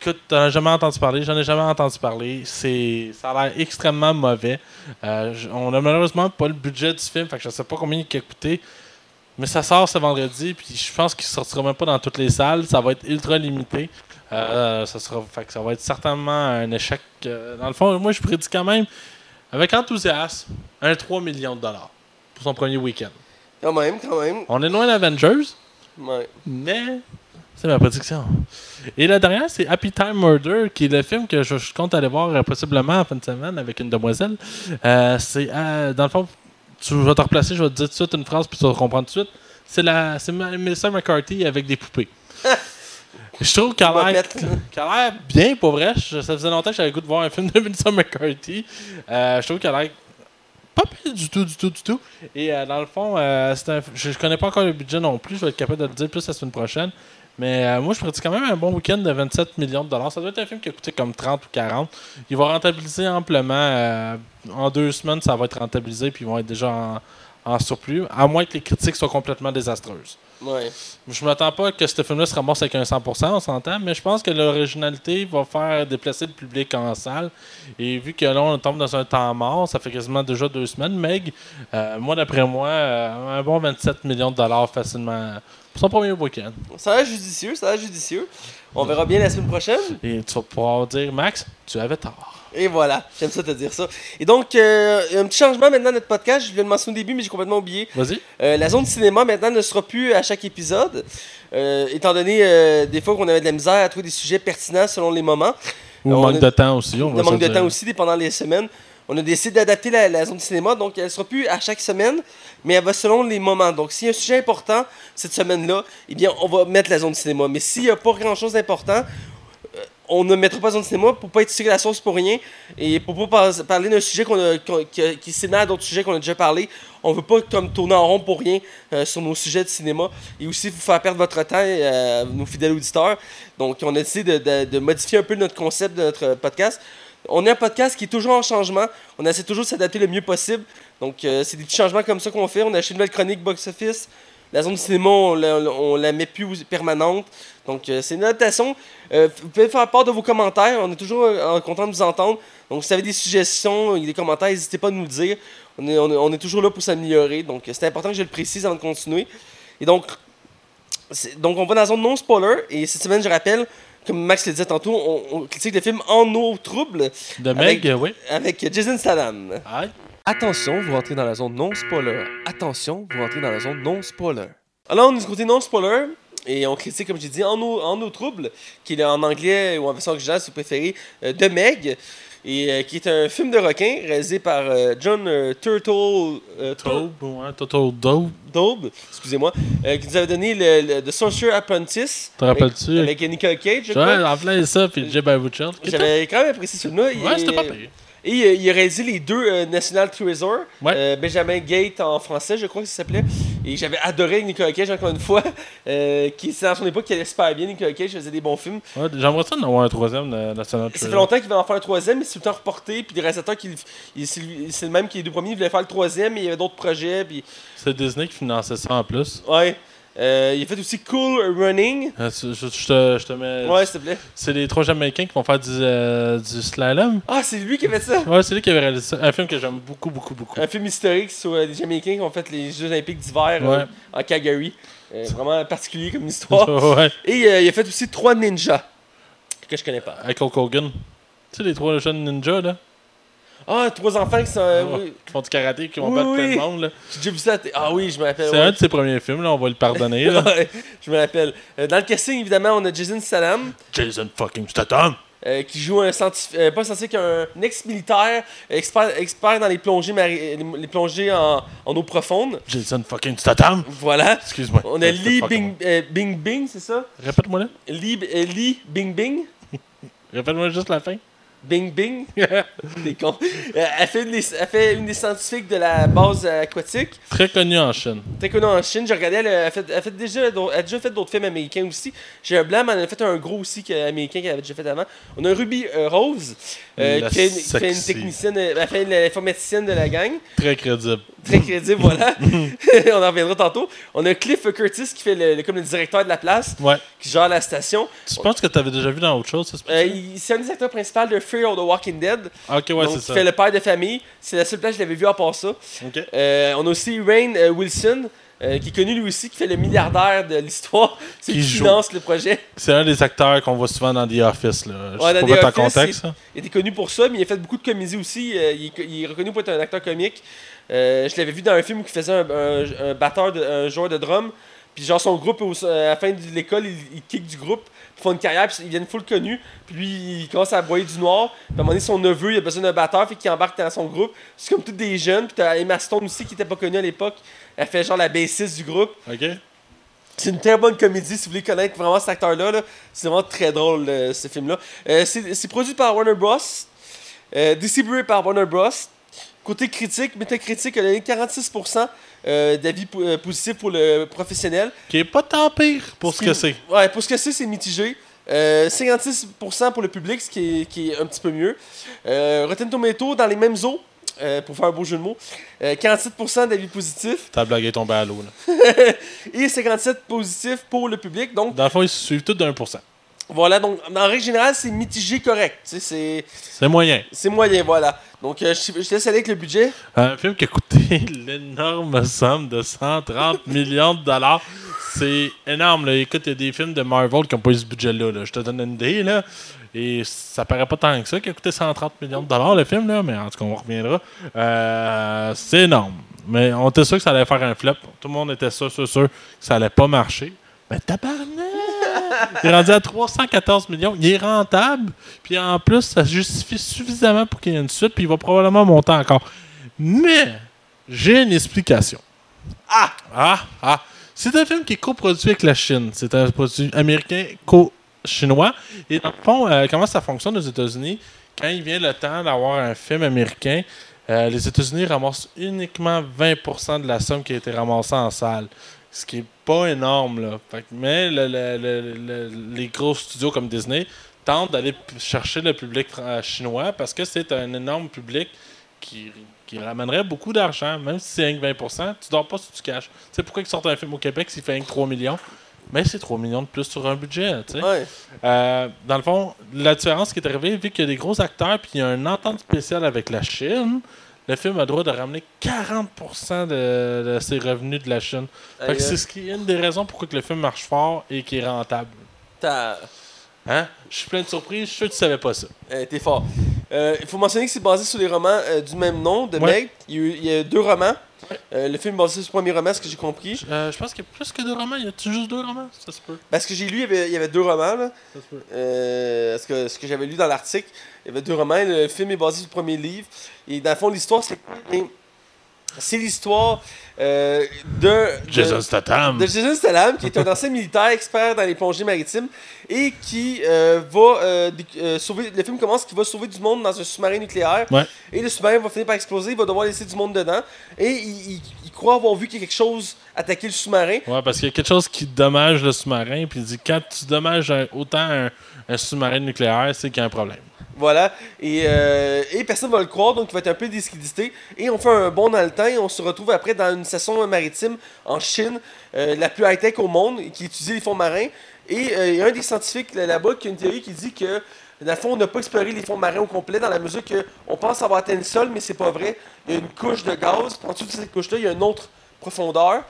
Écoute, t'en as jamais entendu parler, j'en ai jamais entendu parler. C'est, ça a l'air extrêmement mauvais. Euh, on a malheureusement pas le budget du film, fait que je sais pas combien il a coûté. Mais ça sort ce vendredi, puis je pense qu'il sortira même pas dans toutes les salles. Ça va être ultra limité. Euh, ça, sera, fait que ça va être certainement un échec. euh, dans le fond, moi je prédis quand même, avec enthousiasme, un 3 millions de dollars pour son premier week-end. Quand même, quand même. On est loin d'Avengers, Ouais. mais C'est ma prédiction. Et la dernière, c'est Happy Time Murder, qui est le film que je, je compte aller voir euh, possiblement en fin de semaine avec une demoiselle. Euh, c'est, euh, dans le fond, tu, je vais te replacer, je vais te dire tout de suite une phrase, puis tu vas comprendre tout de suite. C'est, la, c'est Melissa McCarthy avec des poupées. je trouve qu'elle a l'air, mettre- qu'elle a l'air bien, pour vrai. Je- ça faisait longtemps que j'avais le goût de voir un film de Melissa McCarthy. Je trouve qu'elle a l'air pas pire du tout, du tout, du tout. Et dans le fond, c'est un- je, je connais pas encore le budget non plus. Je vais être capable de le dire plus la semaine prochaine. Mais euh, moi, je prédis quand même un bon week-end de 27 millions de dollars. Ça doit être un film qui a coûté comme 30 ou 40. Il va rentabiliser amplement. euh, en deux semaines, ça va être rentabilisé. Puis ils vont être déjà en, en surplus. À moins que les critiques soient complètement désastreuses. Ouais. Je m'attends pas que ce film-là se ramasse avec un 100%, on s'entend, mais je pense que l'originalité va faire déplacer le public en salle. Et vu que là, on tombe dans un temps mort, ça fait quasiment déjà deux semaines, Meg, euh, moi, d'après moi, euh, un bon 27 millions de dollars facilement son premier week-end. Ça a l'air judicieux, ça a l'air judicieux. On verra bien la semaine prochaine. Et tu vas pouvoir dire, Max, tu avais tort. Et voilà, j'aime ça te dire ça. Et donc, euh, un petit changement maintenant à notre podcast. Je viens de le mentionner au début, mais j'ai complètement oublié. Vas-y. Euh, la zone cinéma maintenant ne sera plus à chaque épisode, euh, étant donné des fois qu'on avait de la misère à trouver des sujets pertinents selon les moments. Ou On manque a- de temps aussi. On va manque de temps aussi, dépendant les semaines. On a décidé d'adapter la, zone de cinéma, donc elle sera plus à chaque semaine, mais elle va selon les moments. Donc s'il y a un sujet important cette semaine-là, eh bien on va mettre la zone de cinéma. Mais s'il n'y a pas grand-chose d'important, euh, on ne mettra pas la zone de cinéma pour pas être tiré la sauce pour rien et pour pas par- parler d'un sujet qu'on qui, s'émet à d'autres sujets qu'on a déjà parlé. On veut pas comme tourner en rond pour rien euh, sur nos sujets de cinéma et aussi vous faire perdre votre temps, euh, nos fidèles auditeurs. Donc on a décidé de modifier un peu notre concept de notre podcast. On est un podcast qui est toujours en changement. On essaie toujours de s'adapter le mieux possible. Donc, euh, c'est des petits changements comme ça qu'on fait. On a acheté une nouvelle chronique box-office. La zone cinéma, on la, met plus permanente. Donc, euh, c'est une adaptation. Euh, vous pouvez faire part de vos commentaires. On est toujours content de vous entendre. Donc, si vous avez des suggestions, des commentaires, n'hésitez pas à nous le dire. On est, toujours là pour s'améliorer. Donc, c'est important que je le précise avant de continuer. Et donc, donc on va dans la zone non spoiler. Et cette semaine, je rappelle, comme Max le disait tantôt, on, on critique le film En eau trouble De Avec- Meg, oui. avec Jason Statham. Aïe. Attention, vous rentrez dans la zone non spoiler. Attention, vous rentrez dans la zone non spoiler. Alors, on est du côté non spoiler. Et on critique, comme j'ai dit, En eau, en eau trouble, qui est en anglais ou en version originale, si vous préférez, euh, de Meg. Et euh, qui est un film de requin réalisé par euh, John euh, Turtle euh, Taube, ouais. Total Dope. Daube, excusez-moi, euh, qui nous avait donné le, le The Sorcerer Apprentice. Te rappelles-tu? Avec, avec Nicole Cage, je Ouais, crois. en plein ça, puis Jeb Butcher. J'avais quand même apprécié ce film-là. Ouais, c'était pas pire. Et euh, il a réalisé les deux euh, National Treasure. Ouais. Euh, Benjamin Gate en français, je crois que ça s'appelait. Et j'avais adoré Nicolas Cage encore une fois. qui, c'est dans son époque qui allait super bien. Nicolas Cage faisait des bons films. Ouais, J'aimerais ça d'en avoir un troisième de National Ça fait Treasure. longtemps qu'il va en faire un troisième, mais c'est tout le temps reporté. Puis des réalisateurs, qui, il- c'est le même qui les deux premiers, il voulait faire le troisième, mais il y avait d'autres projets. Puis, C'est Disney qui finançait ça en plus. ouais. Euh, il a fait aussi Cool Running. Euh, Je, je- je te, je te mets. Ouais, s'il te plaît. C'est les trois Jamaïcains qui vont faire du, euh, du slalom. Ah, c'est lui qui a fait ça. Ouais, c'est lui qui avait réalisé ça. Un film que j'aime beaucoup, beaucoup, beaucoup. Un film historique sur les Jamaïcains qui ont fait les Jeux Olympiques d'hiver Ouais. en Calgary. Vraiment particulier comme histoire. ouais. Et il a fait aussi trois ninjas que je connais pas. Avec Hulk Hogan. Tu sais, les trois jeunes ninjas, là, Ah, trois enfants qui sont. euh, Ouais. oui. qui font du karaté, qui vont Oui, battre plein oui. de monde, là. J'ai déjà vu ça. à Ah oui, je me rappelle. C'est ouais. un de ses premiers films, là, on va le pardonner, là. Ouais, je me rappelle. Euh, dans le casting, évidemment, on a Jason Statham Jason fucking Statham. euh, qui joue un scientifique, euh, pas scientifique, un ex-militaire, expert, expert dans les plongées, mari- les, les plongées en, en eau profonde. Jason fucking Statham. Voilà. Excuse-moi. On a Lee Bing, euh, Bing Bing, c'est ça? Répète-moi là. Lee, euh, Lee Bing Bing. Répète-moi juste la fin. Bing Bing. T'es con. Euh, elle, fait une des, elle fait une des scientifiques de la base aquatique. Très connu en Chine. Très connue en Chine. J'ai regardé, elle, a- elle, fait, elle, fait déjà, elle a déjà fait d'autres films américains aussi. J'ai un blanc, mais elle en a fait un gros aussi américain qu'elle avait déjà fait avant. On a Ruby euh, Rose, euh, qui, fait une, qui fait une technicienne, elle fait l'informaticienne de la gang. Très crédible. Très crédible, voilà. On en reviendra tantôt. On a Cliff Curtis qui fait le, le- comme le directeur de la place, Ouais. qui gère la station. Tu penses que tu avais déjà vu dans autre chose, ça? Euh, il- c'est un des acteurs principaux de Fear of the Walking Dead. Ok, ouais, donc, c'est il ça. fait le père de famille. C'est la seule place que je l'avais vu à part ça. Euh, on a aussi Rain euh, Wilson, euh, qui est connu lui aussi, qui fait le milliardaire de l'histoire. C'est Qui qui joue. finance le projet. C'est un des acteurs qu'on voit souvent dans The Office, là. Ouais, Juste dans The Office, contexte, ça. Il était connu pour ça, mais il a fait beaucoup de comédie aussi. Euh, il, est, il est reconnu pour être un acteur comique. Euh, je l'avais vu dans un film où il faisait un, un- un batteur, de, un joueur de drum. Puis genre son groupe, à la fin de l'école, il, il kick du groupe, font une carrière, puis ils viennent full connus. Puis lui, il commence à boyer du noir. Puis à un moment donné, son neveu, il a besoin d'un batteur, fait qu'il embarque dans son groupe. C'est comme tous des jeunes. Puis t'as Emma Stone aussi, qui était pas connue à l'époque. Elle fait genre la bassiste du groupe. OK? C'est une très bonne comédie, si vous voulez connaître vraiment cet acteur-là. là. C'est vraiment très drôle, euh, ce film-là. Euh, c'est produit par Warner Bros. euh, distribué par Warner Bros. Côté critique, Metacritic a donné 46% euh, d'avis euh, positifs pour le professionnel. Qui est pas tant pire pour ce que c'est. Ouais, pour ce que c'est, c'est mitigé. Euh, 56% pour le public, ce qui est, qui est un petit peu mieux. Euh, Rotten Tomato dans les mêmes eaux, euh, pour faire un beau jeu de mots. Euh, 47% d'avis positifs Ta blague est tombée à l'eau. là. et 57 positifs pour le public. Donc Dans le fond, ils se suivent tous d'un pour cent. Voilà, donc en règle générale, c'est mitigé correct. C'est C'est moyen. c'est moyen, voilà. Donc euh, je, je te laisse aller avec le budget. Un film qui a coûté l'énorme somme de 130 millions de dollars. C'est énorme. Là. Écoute, il y a des films de Marvel qui n'ont pas eu ce budget-là. là. Je te donne une idée. Là. Et ça paraît pas tant que ça qui a coûté 130 millions de dollars le film, là, mais en tout cas, on reviendra. Euh, c'est énorme. Mais on était sûr que ça allait faire un flop. Tout le monde était sûr, sûr, sûr que ça allait pas marcher. Mais tabarnak! Il est rendu à 314 millions. Il est rentable. Puis en plus, ça justifie suffisamment pour qu'il y ait une suite. Puis il va probablement monter encore. Mais j'ai une explication. Ah! Ah, ah. C'est un film qui est coproduit avec la Chine. C'est un produit américain co-chinois. Et dans le fond, euh, comment ça fonctionne aux États-Unis? Quand il vient le temps d'avoir un film américain, euh, les États-Unis ramassent uniquement 20% de la somme qui a été ramassée en salle. Ce qui est pas énorme, là. Fait que- mais le- le- le- le- les gros studios comme Disney tentent d'aller chercher le public euh, chinois parce que c'est un énorme public qui, qui ramènerait beaucoup d'argent, même si c'est rien que 20%, tu dors pas si tu caches. Tu sais pourquoi ils sortent un film au Québec s'il fait rien que 3 millions? Mais c'est 3 millions de plus sur un budget. Ouais. Euh, dans le fond, la différence qui est arrivée, vu qu'il y a des gros acteurs puis il y a une entente spéciale avec la Chine, le film a le droit de ramener 40% de, de ses revenus de la Chine. Fait que c'est ce qui est une des raisons pourquoi que le film marche fort et qui est rentable. t'as- Hein? Je suis plein de surprises, je suis sûr que tu savais pas ça. euh, T'es fort. Euh, Il faut mentionner que c'est basé sur les romans euh, du même nom, de Ouais. Meg. Il y, a eu- il y a deux romans. Euh, le film est basé sur le premier roman, ce que j'ai compris? Je euh, je pense qu'il y a plus que deux romans. Y a-tu juste deux romans? Ça se peut. Parce que j'ai lu, il y avait, il y avait deux romans. Là. Ça se peut. Euh, ce que, ce que j'avais lu dans l'article, il y avait deux romans. Le film est basé sur le premier livre. Et dans le fond, l'histoire, c'est c'est l'histoire euh, de, Jason de, Statham. de Jason Statham, qui est un ancien militaire expert dans les plongées maritimes et qui euh, va euh, euh, sauver. Le film commence qu'il va sauver du monde dans un sous-marin nucléaire. Ouais. Et le sous-marin va finir par exploser, il va devoir laisser du monde dedans. Et il, il- il croit avoir vu quelque chose attaquer le sous-marin. Ouais, parce qu'il y a quelque chose qui dommage le sous-marin, puis il dit quand tu dommages un- autant un, un sous-marin nucléaire, c'est qu'il y a un problème. Voilà. Et, euh, personne ne va le croire, donc il va être un peu discrédité. Et on fait un bond dans le temps et on se retrouve après dans une station maritime en Chine, euh, la plus high-tech au monde, qui étudie les fonds marins. Et euh, il y a un des scientifiques là- là-bas qui a une théorie qui dit que, dans fond, on n'a pas exploré les fonds marins au complet, dans la mesure qu'on pense avoir atteint le sol, mais c'est pas vrai. Il y a une couche de gaz, en dessous de cette couche-là, il y a une autre profondeur?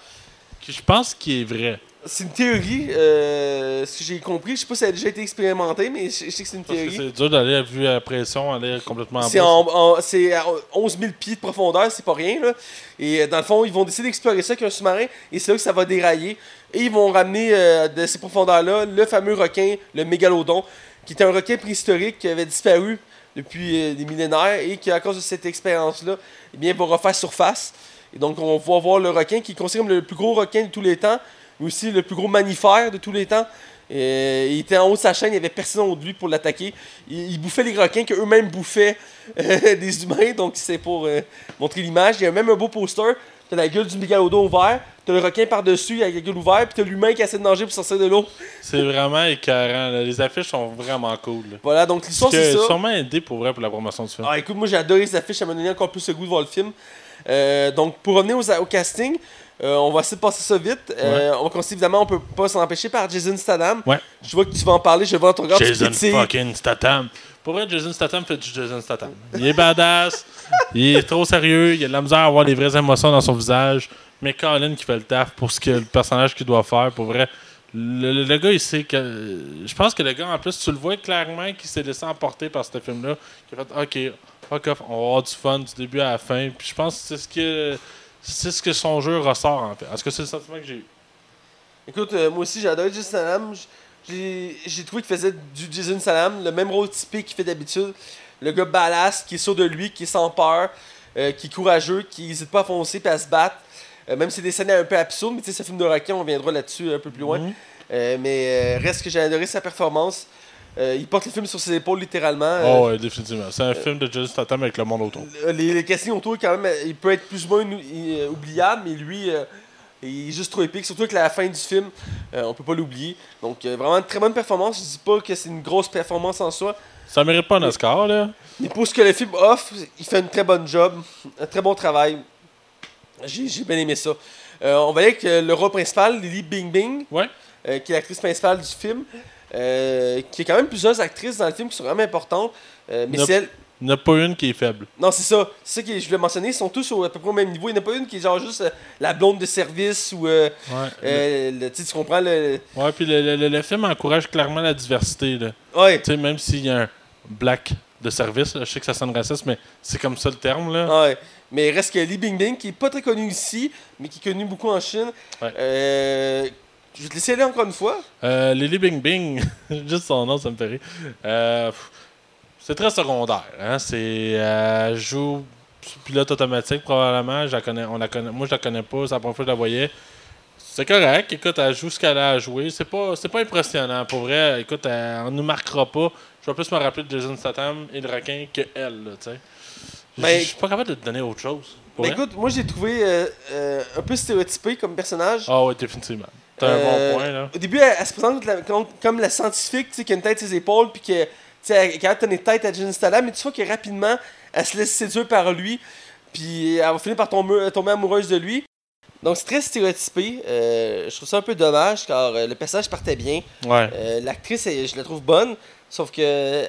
Qui, je pense qu'il est vrai. C'est une théorie, euh, ce que j'ai compris. Je sais pas si ça a déjà été expérimenté, mais je, je sais que c'est une théorie. c'est dur d'aller à vue à la pression, aller complètement en C'est à 11 000 pieds de profondeur, c'est pas rien. Là. Et euh, dans le fond, ils vont décider d'explorer ça avec un sous-marin, et c'est là que ça va dérailler. Et ils vont ramener euh, de ces profondeurs-là le fameux requin, le mégalodon, qui était un requin préhistorique qui avait disparu depuis euh, des millénaires et qui, à cause de cette expérience-là, eh bien, va refaire surface. Et donc, on va voir le requin qui est considéré comme le plus gros requin de tous les temps, aussi le plus gros mammifère de tous les temps. Et il était en haut de sa chaîne, il n'y avait personne haut de lui pour l'attaquer. Il, il bouffait les requins qu'eux-mêmes bouffaient euh, des humains, donc c'est pour euh, montrer l'image. Il y a même un beau poster. T'as la gueule du mégalodon ouvert, t'as le requin par-dessus avec la gueule ouverte, puis t'as l'humain qui essaie de nager pour sortir de l'eau. C'est vraiment écœurant. là. Les affiches sont vraiment cool. là. Voilà, donc l'histoire Ce c'est ça. sûrement aidé pour vrai pour la promotion du film. Ah, écoute, moi j'ai adoré les affiches, ça m'a donné encore plus le goût de voir le film. Euh, donc, pour revenir aux- au casting, euh, on va essayer de passer ça vite. Euh, On commencer évidemment, on peut pas s'en empêcher par Jason Statham. Ouais. Je vois que tu vas en parler, je vois ton regard. Jason fucking Statham. Pour vrai, Jason Statham fait du Jason Statham. Il est badass, il est trop sérieux, il a de la misère à avoir les vraies émotions dans son visage. Mais Colin qui fait le taf pour ce que le personnage qu'il doit faire, pour vrai. Le, le- le gars, il sait que. Je pense que le gars, en plus, tu le vois clairement qu'il s'est laissé emporter par ce film-là. Qu'il a fait OK, fuck off, on va avoir du fun du début à la fin. Puis je pense que c'est ce que. C'est ce que son jeu ressort, en fait. Est-ce que c'est le sentiment que j'ai eu? Écoute, euh, moi aussi, j'ai adoré Jason Statham. J- J'ai trouvé qu'il faisait du Jason Statham, le même rôle typique qu'il fait d'habitude. Le gars badass, qui est sûr de lui, qui est sans peur, euh, qui est courageux, qui n'hésite pas à foncer et à se battre. Euh, même si c'est des scènes un peu absurdes, mais tu sais, un film de requin, on viendra là-dessus un peu plus loin. Mhm. Euh, mais reste que j'ai adoré sa performance. Euh, il porte le film sur ses épaules littéralement. Euh, Oh, ouais, définitivement. C'est un film de Jason Statham avec le monde autour. le- les, les castings autour, quand même, euh, il peut être plus ou moins euh, oubliable, mais lui, euh, il est juste trop épique. Surtout avec la fin du film, euh, on peut pas l'oublier. Donc, euh, vraiment une très bonne performance. Je dis pas que c'est une grosse performance en soi, Ça mérite pas un Oscar, là. mais pour ce que le film offre, il fait une très bonne job, un très bon travail. J'ai bien aimé ça. Euh, on va aller avec euh, le rôle principal, Lily Bing Bing, Ouais. euh, qui est l'actrice principale du film. Euh, qui a quand même plusieurs actrices dans le film qui sont vraiment importantes. Euh, mais c'est Il n'y en a pas une qui est faible. Non, c'est ça. C'est ça que je voulais mentionner. Ils sont tous au, à peu près au même niveau. Il n'y en a pas une qui est genre juste euh, la blonde de service ou. euh, Ouais. euh, le- tu comprends le. Ouais, puis le, le- le- le film encourage clairement la diversité, là. Ouais. Tu sais, même s'il y a un black de service, là, je sais que ça sonne raciste, mais c'est comme ça le terme, là. Ouais. Mais il reste que Li Bingbing, qui est pas très connu ici, mais qui est connu beaucoup en Chine. Ouais. Je vais te laisser aller encore une fois. Euh, Lily Bing Bing, juste son nom, ça me fait rire. Euh, c'est très secondaire. Hein? C'est, euh, elle joue pilote automatique, probablement. Je la connais, on la connaît, moi, je la connais pas. C'est la première fois que je la voyais. C'est correct. Écoute, elle joue ce qu'elle a à jouer. C'est pas, c'est pas impressionnant. Pour vrai, écoute, elle, on nous marquera pas. Je vais plus me rappeler de Jason Statham et le requin que elle, tu sais. Je- Ben, je suis pas capable de te donner autre chose. Vrai. écoute, moi, j'ai trouvé euh, euh, un peu stéréotypé comme personnage. Ah ouais, définitivement. T'as un Euh, bon point, là. Au début, elle, elle se présente comme, comme la scientifique, tu sais, qui a une tête sur ses épaules, puis tu sais, elle tenir tête à Jason Statham, mais tu vois que rapidement, elle se laisse séduire par lui, puis elle va finir par tomber, tomber amoureuse de lui. Donc, c'est très stéréotypé. Euh, je trouve ça un peu dommage, car euh, le personnage partait bien. Ouais. Euh, L'actrice, je la trouve bonne, sauf que.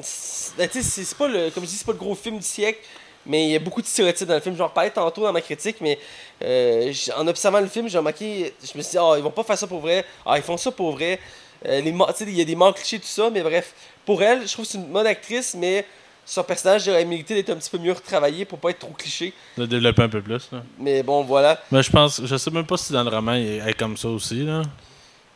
c'est- ben, tu sais, c'est c'est pas le. Comme je dis, c'est pas le gros film du siècle, mais il y a beaucoup de stéréotypes dans le film. J'en reparlais tantôt dans ma critique, mais euh, en observant le film, j'ai remarqué. Je me suis dit, ah, ils vont pas faire ça pour vrai. Ah, ils font ça pour vrai. Euh, il y a des morts clichés, tout ça, mais bref. Pour elle, je trouve que c'est une bonne actrice, mais son personnage aurait mérité d'être un petit peu mieux retravaillé pour pas être trop cliché. De développer un peu plus, là. Mais bon, voilà. Mais je pense, je sais même pas si dans le roman il est comme ça aussi là.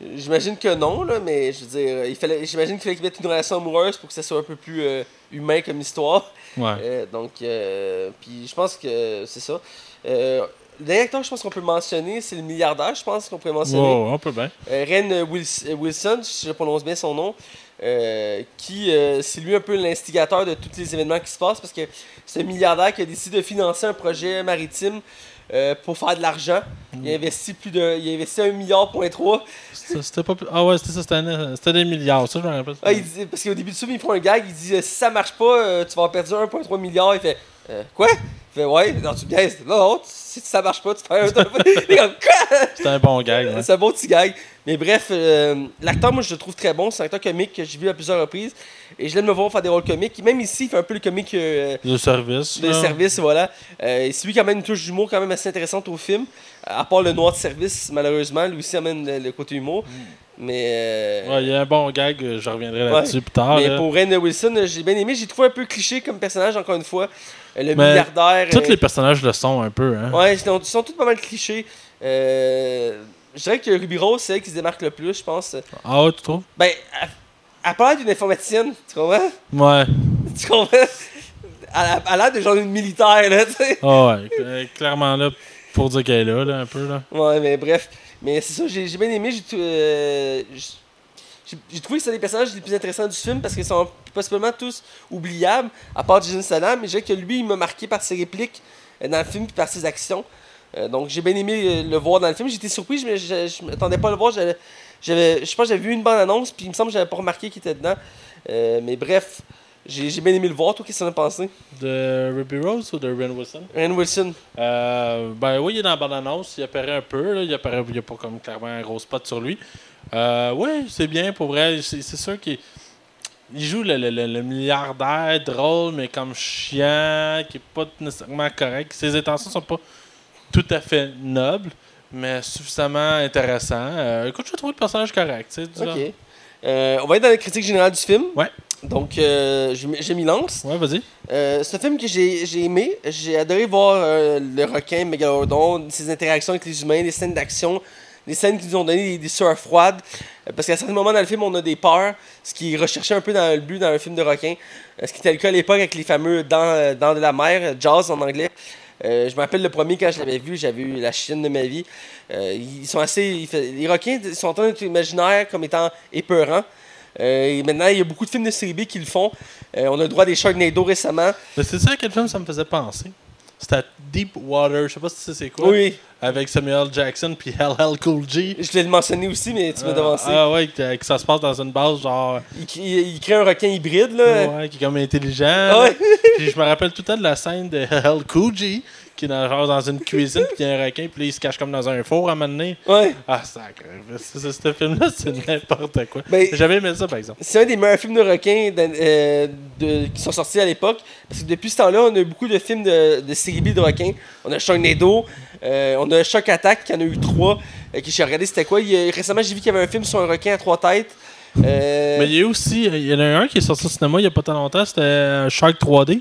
J'imagine que non, là, mais je veux dire, il fallait, j'imagine qu'il fallait qu'ils mettent une relation amoureuse pour que ça soit un peu plus euh, humain comme histoire. Ouais. Euh, donc, euh, puis je pense que c'est ça. Euh, le dernier acteur, je pense qu'on peut mentionner, c'est le milliardaire, je pense qu'on pourrait mentionner. Wow, on peut bien. Ren Wils- Wilson, si je prononce bien son nom, qui, c'est lui un peu l'instigateur de tous les événements qui se passent parce que c'est un milliardaire qui a décidé de financer un projet maritime euh, pour faire de l'argent. Il a investi plus de, il a investi un milliard point trois. Ça, C'était pas plus- Ah ouais, c'était ça, c'était des milliards, ça je me rappelle. Ah, il dit, parce qu'au début du film, il prend un gag, il dit euh, si ça marche pas, euh, tu vas en perdre 1,3 milliard. Il fait Euh, quoi? Fait ouais, non, tu me niaises. Non, non, si ça marche pas, tu perds un. Il est comme quoi? C'était un bon gag. ouais. C'est un bon petit gag. Mais bref, euh, l'acteur, moi, je le trouve très bon. C'est un acteur comique que j'ai vu à plusieurs reprises. Et je l'aime le voir faire des rôles comiques. Même ici, il fait un peu le comique euh, De service. de service, voilà. Euh, et c'est lui qui amène une touche d'humour quand même assez intéressante au film. À part le noir de service, malheureusement, lui aussi amène le, le côté humour. Mais, euh, Ouais, il y a un bon gag, euh, je reviendrai là-dessus plus tard. mais là. pour Ren Wilson, euh, j'ai bien aimé. J'ai trouvé un peu cliché comme personnage, encore une fois. Le Mais milliardaire. Tous euh, les personnages le sont un peu, hein. Ouais, ils sont, ils sont tous pas mal clichés. Euh, je dirais que Ruby Rose, c'est elle qui se démarque le plus, je pense. Ah ouais, tu trouves? Ben, elle, elle parle d'une informaticienne, tu comprends? Ouais. Tu comprends? Elle a l'air de genre une militaire, là, tu sais. Ah ouais, clairement là, pour dire qu'elle est là, là, un peu, là. Ouais, mais bref. Mais c'est ça, j'ai bien aimé. Euh, j'ai- trouvé que c'est des personnages les plus intéressants du film parce qu'ils sont possiblement tous oubliables, à part Jason Statham. Mais je dirais que lui, il m'a marqué par ses répliques euh, dans le film et par ses actions. Euh, donc j'ai bien aimé le voir dans le film. J'étais surpris, mais je, je, m'attendais pas à le voir. J'avais- Je pense j'avais vu une bande annonce, puis il me semble que j'avais pas remarqué qu'il était dedans. Mais bref, j'ai bien aimé le voir. Toi, qu'est-ce que t'en as pensé? De Ruby Rose ou de Ren Wilson? Ryan Wilson. Euh, ben oui, il est dans la bande-annonce, il apparaît un peu, là, il apparaît, il n'y a pas comme clairement un gros spot sur lui. Euh, oui, c'est bien pour vrai, c'est sûr qu'il il joue le, le- le- le milliardaire drôle, mais comme chiant, qui est pas nécessairement correct. Ses intentions sont pas tout à fait nobles, mais suffisamment intéressants. Euh, écoute, je trouve le personnage correct. tu sais, Ok. On va être dans la critique générale du film. Ouais. Donc, euh, je m'y lance. Ouais, vas-y. Euh, c'est un film que j'ai j'ai aimé. J'ai adoré voir euh, le requin Megalodon, ses interactions avec les humains, les scènes d'action, des scènes qui nous ont donné des, des sueurs froides. Euh, Parce qu'à certains moments dans le film, on a des peurs, ce qui est recherché un peu dans le but dans un film de requin. Euh, Ce qui était le cas à l'époque avec les fameux Dents, Dents de la mer, Jaws en anglais. Je me rappelle le premier quand je l'avais vu, j'avais eu la chienne de ma vie. Ils sont assez. ils fait- les requins sont en train d'être imaginaires comme étant épeurants. Euh, et maintenant, il y a beaucoup de films de série B qui le font. Euh, on a le droit des Sharknado récemment. Mais c'est ça quel film ça me faisait penser? C'était Deep Water, je sais pas si tu sais c'est quoi. Oui, Avec Samuel Jackson puis LL Cool G. je voulais le mentionner aussi, mais tu m'as Euh, devancé. Ah ouais, que, que ça se passe dans une base genre. Il, il- il crée un requin hybride, là. Ouais, qui est comme intelligent. Ah ouais. Puis je me rappelle tout le temps de la scène de LL Cool G qui est dans, genre, dans une cuisine puis il y a un requin puis il se cache comme dans un four à un moment donné. Ouais. Ah, sacré. Ce, film-là, c'est n'importe quoi. Ben- J'avais aimé ça, par exemple. C'est un des meilleurs films de requins d'an- euh, de- qui sont sortis à l'époque. Parce que depuis ce temps-là, on a eu beaucoup de films de, de série B de requins. On a Sharknado, euh, on a Shark Attack, qui en a eu trois. euh, que j'ai regardé c'était quoi? Il récemment, j'ai vu qu'il y avait un film sur un requin à trois têtes. Euh, Mais il y a aussi, il y en a un qui est sorti au cinéma il y a pas tant longtemps, c'était euh, Shark 3D.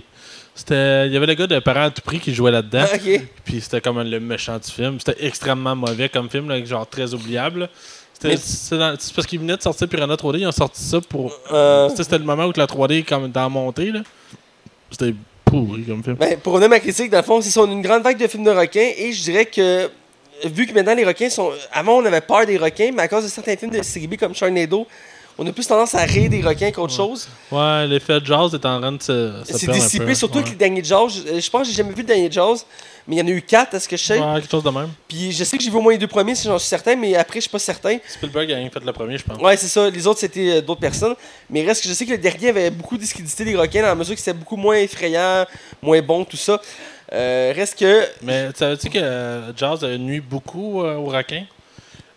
C'était, il y avait le gars de Parents à tout prix qui jouait là-dedans. ah. Puis c'était comme le méchant du film. C'était extrêmement mauvais comme film, là, genre très oubliable. là. C'était, Mais- c'est, dans- c'est parce qu'ils venaient de sortir Piranha 3D, ils ont sorti ça pour. Euh, C'était, le moment où la 3D est comme dans la montée. Là. C'était pourri comme film. Ben, pour revenir à ma critique, dans le fond, c'est ça, on a une grande vague de films de requins et je dirais que, vu que maintenant les requins sont. Avant, on avait peur des requins, mais à cause de certains films de série B comme Sharknado, on a plus tendance à rire des requins qu'autre chose. Ouais, l'effet de jazz est en train de se. C'est dissipé, surtout ouais. avec les derniers Jaws. Je, je pense que j'ai jamais vu le dernier Jaws, mais il y en a eu quatre, à ce que je sais? Ouais, quelque chose de même. Puis je sais que j'ai vu au moins les deux premiers, si j'en suis certain, mais après, je suis pas certain. Spielberg a rien fait le premier, je pense. Ouais, c'est ça. Les autres, c'était euh, d'autres personnes. Mais reste que je sais que le dernier avait beaucoup discrédité les requins dans la mesure que c'était beaucoup moins effrayant, moins bon, tout ça. Euh, reste que. Mais savais-tu que euh, Jaws a nuit beaucoup euh, aux requins?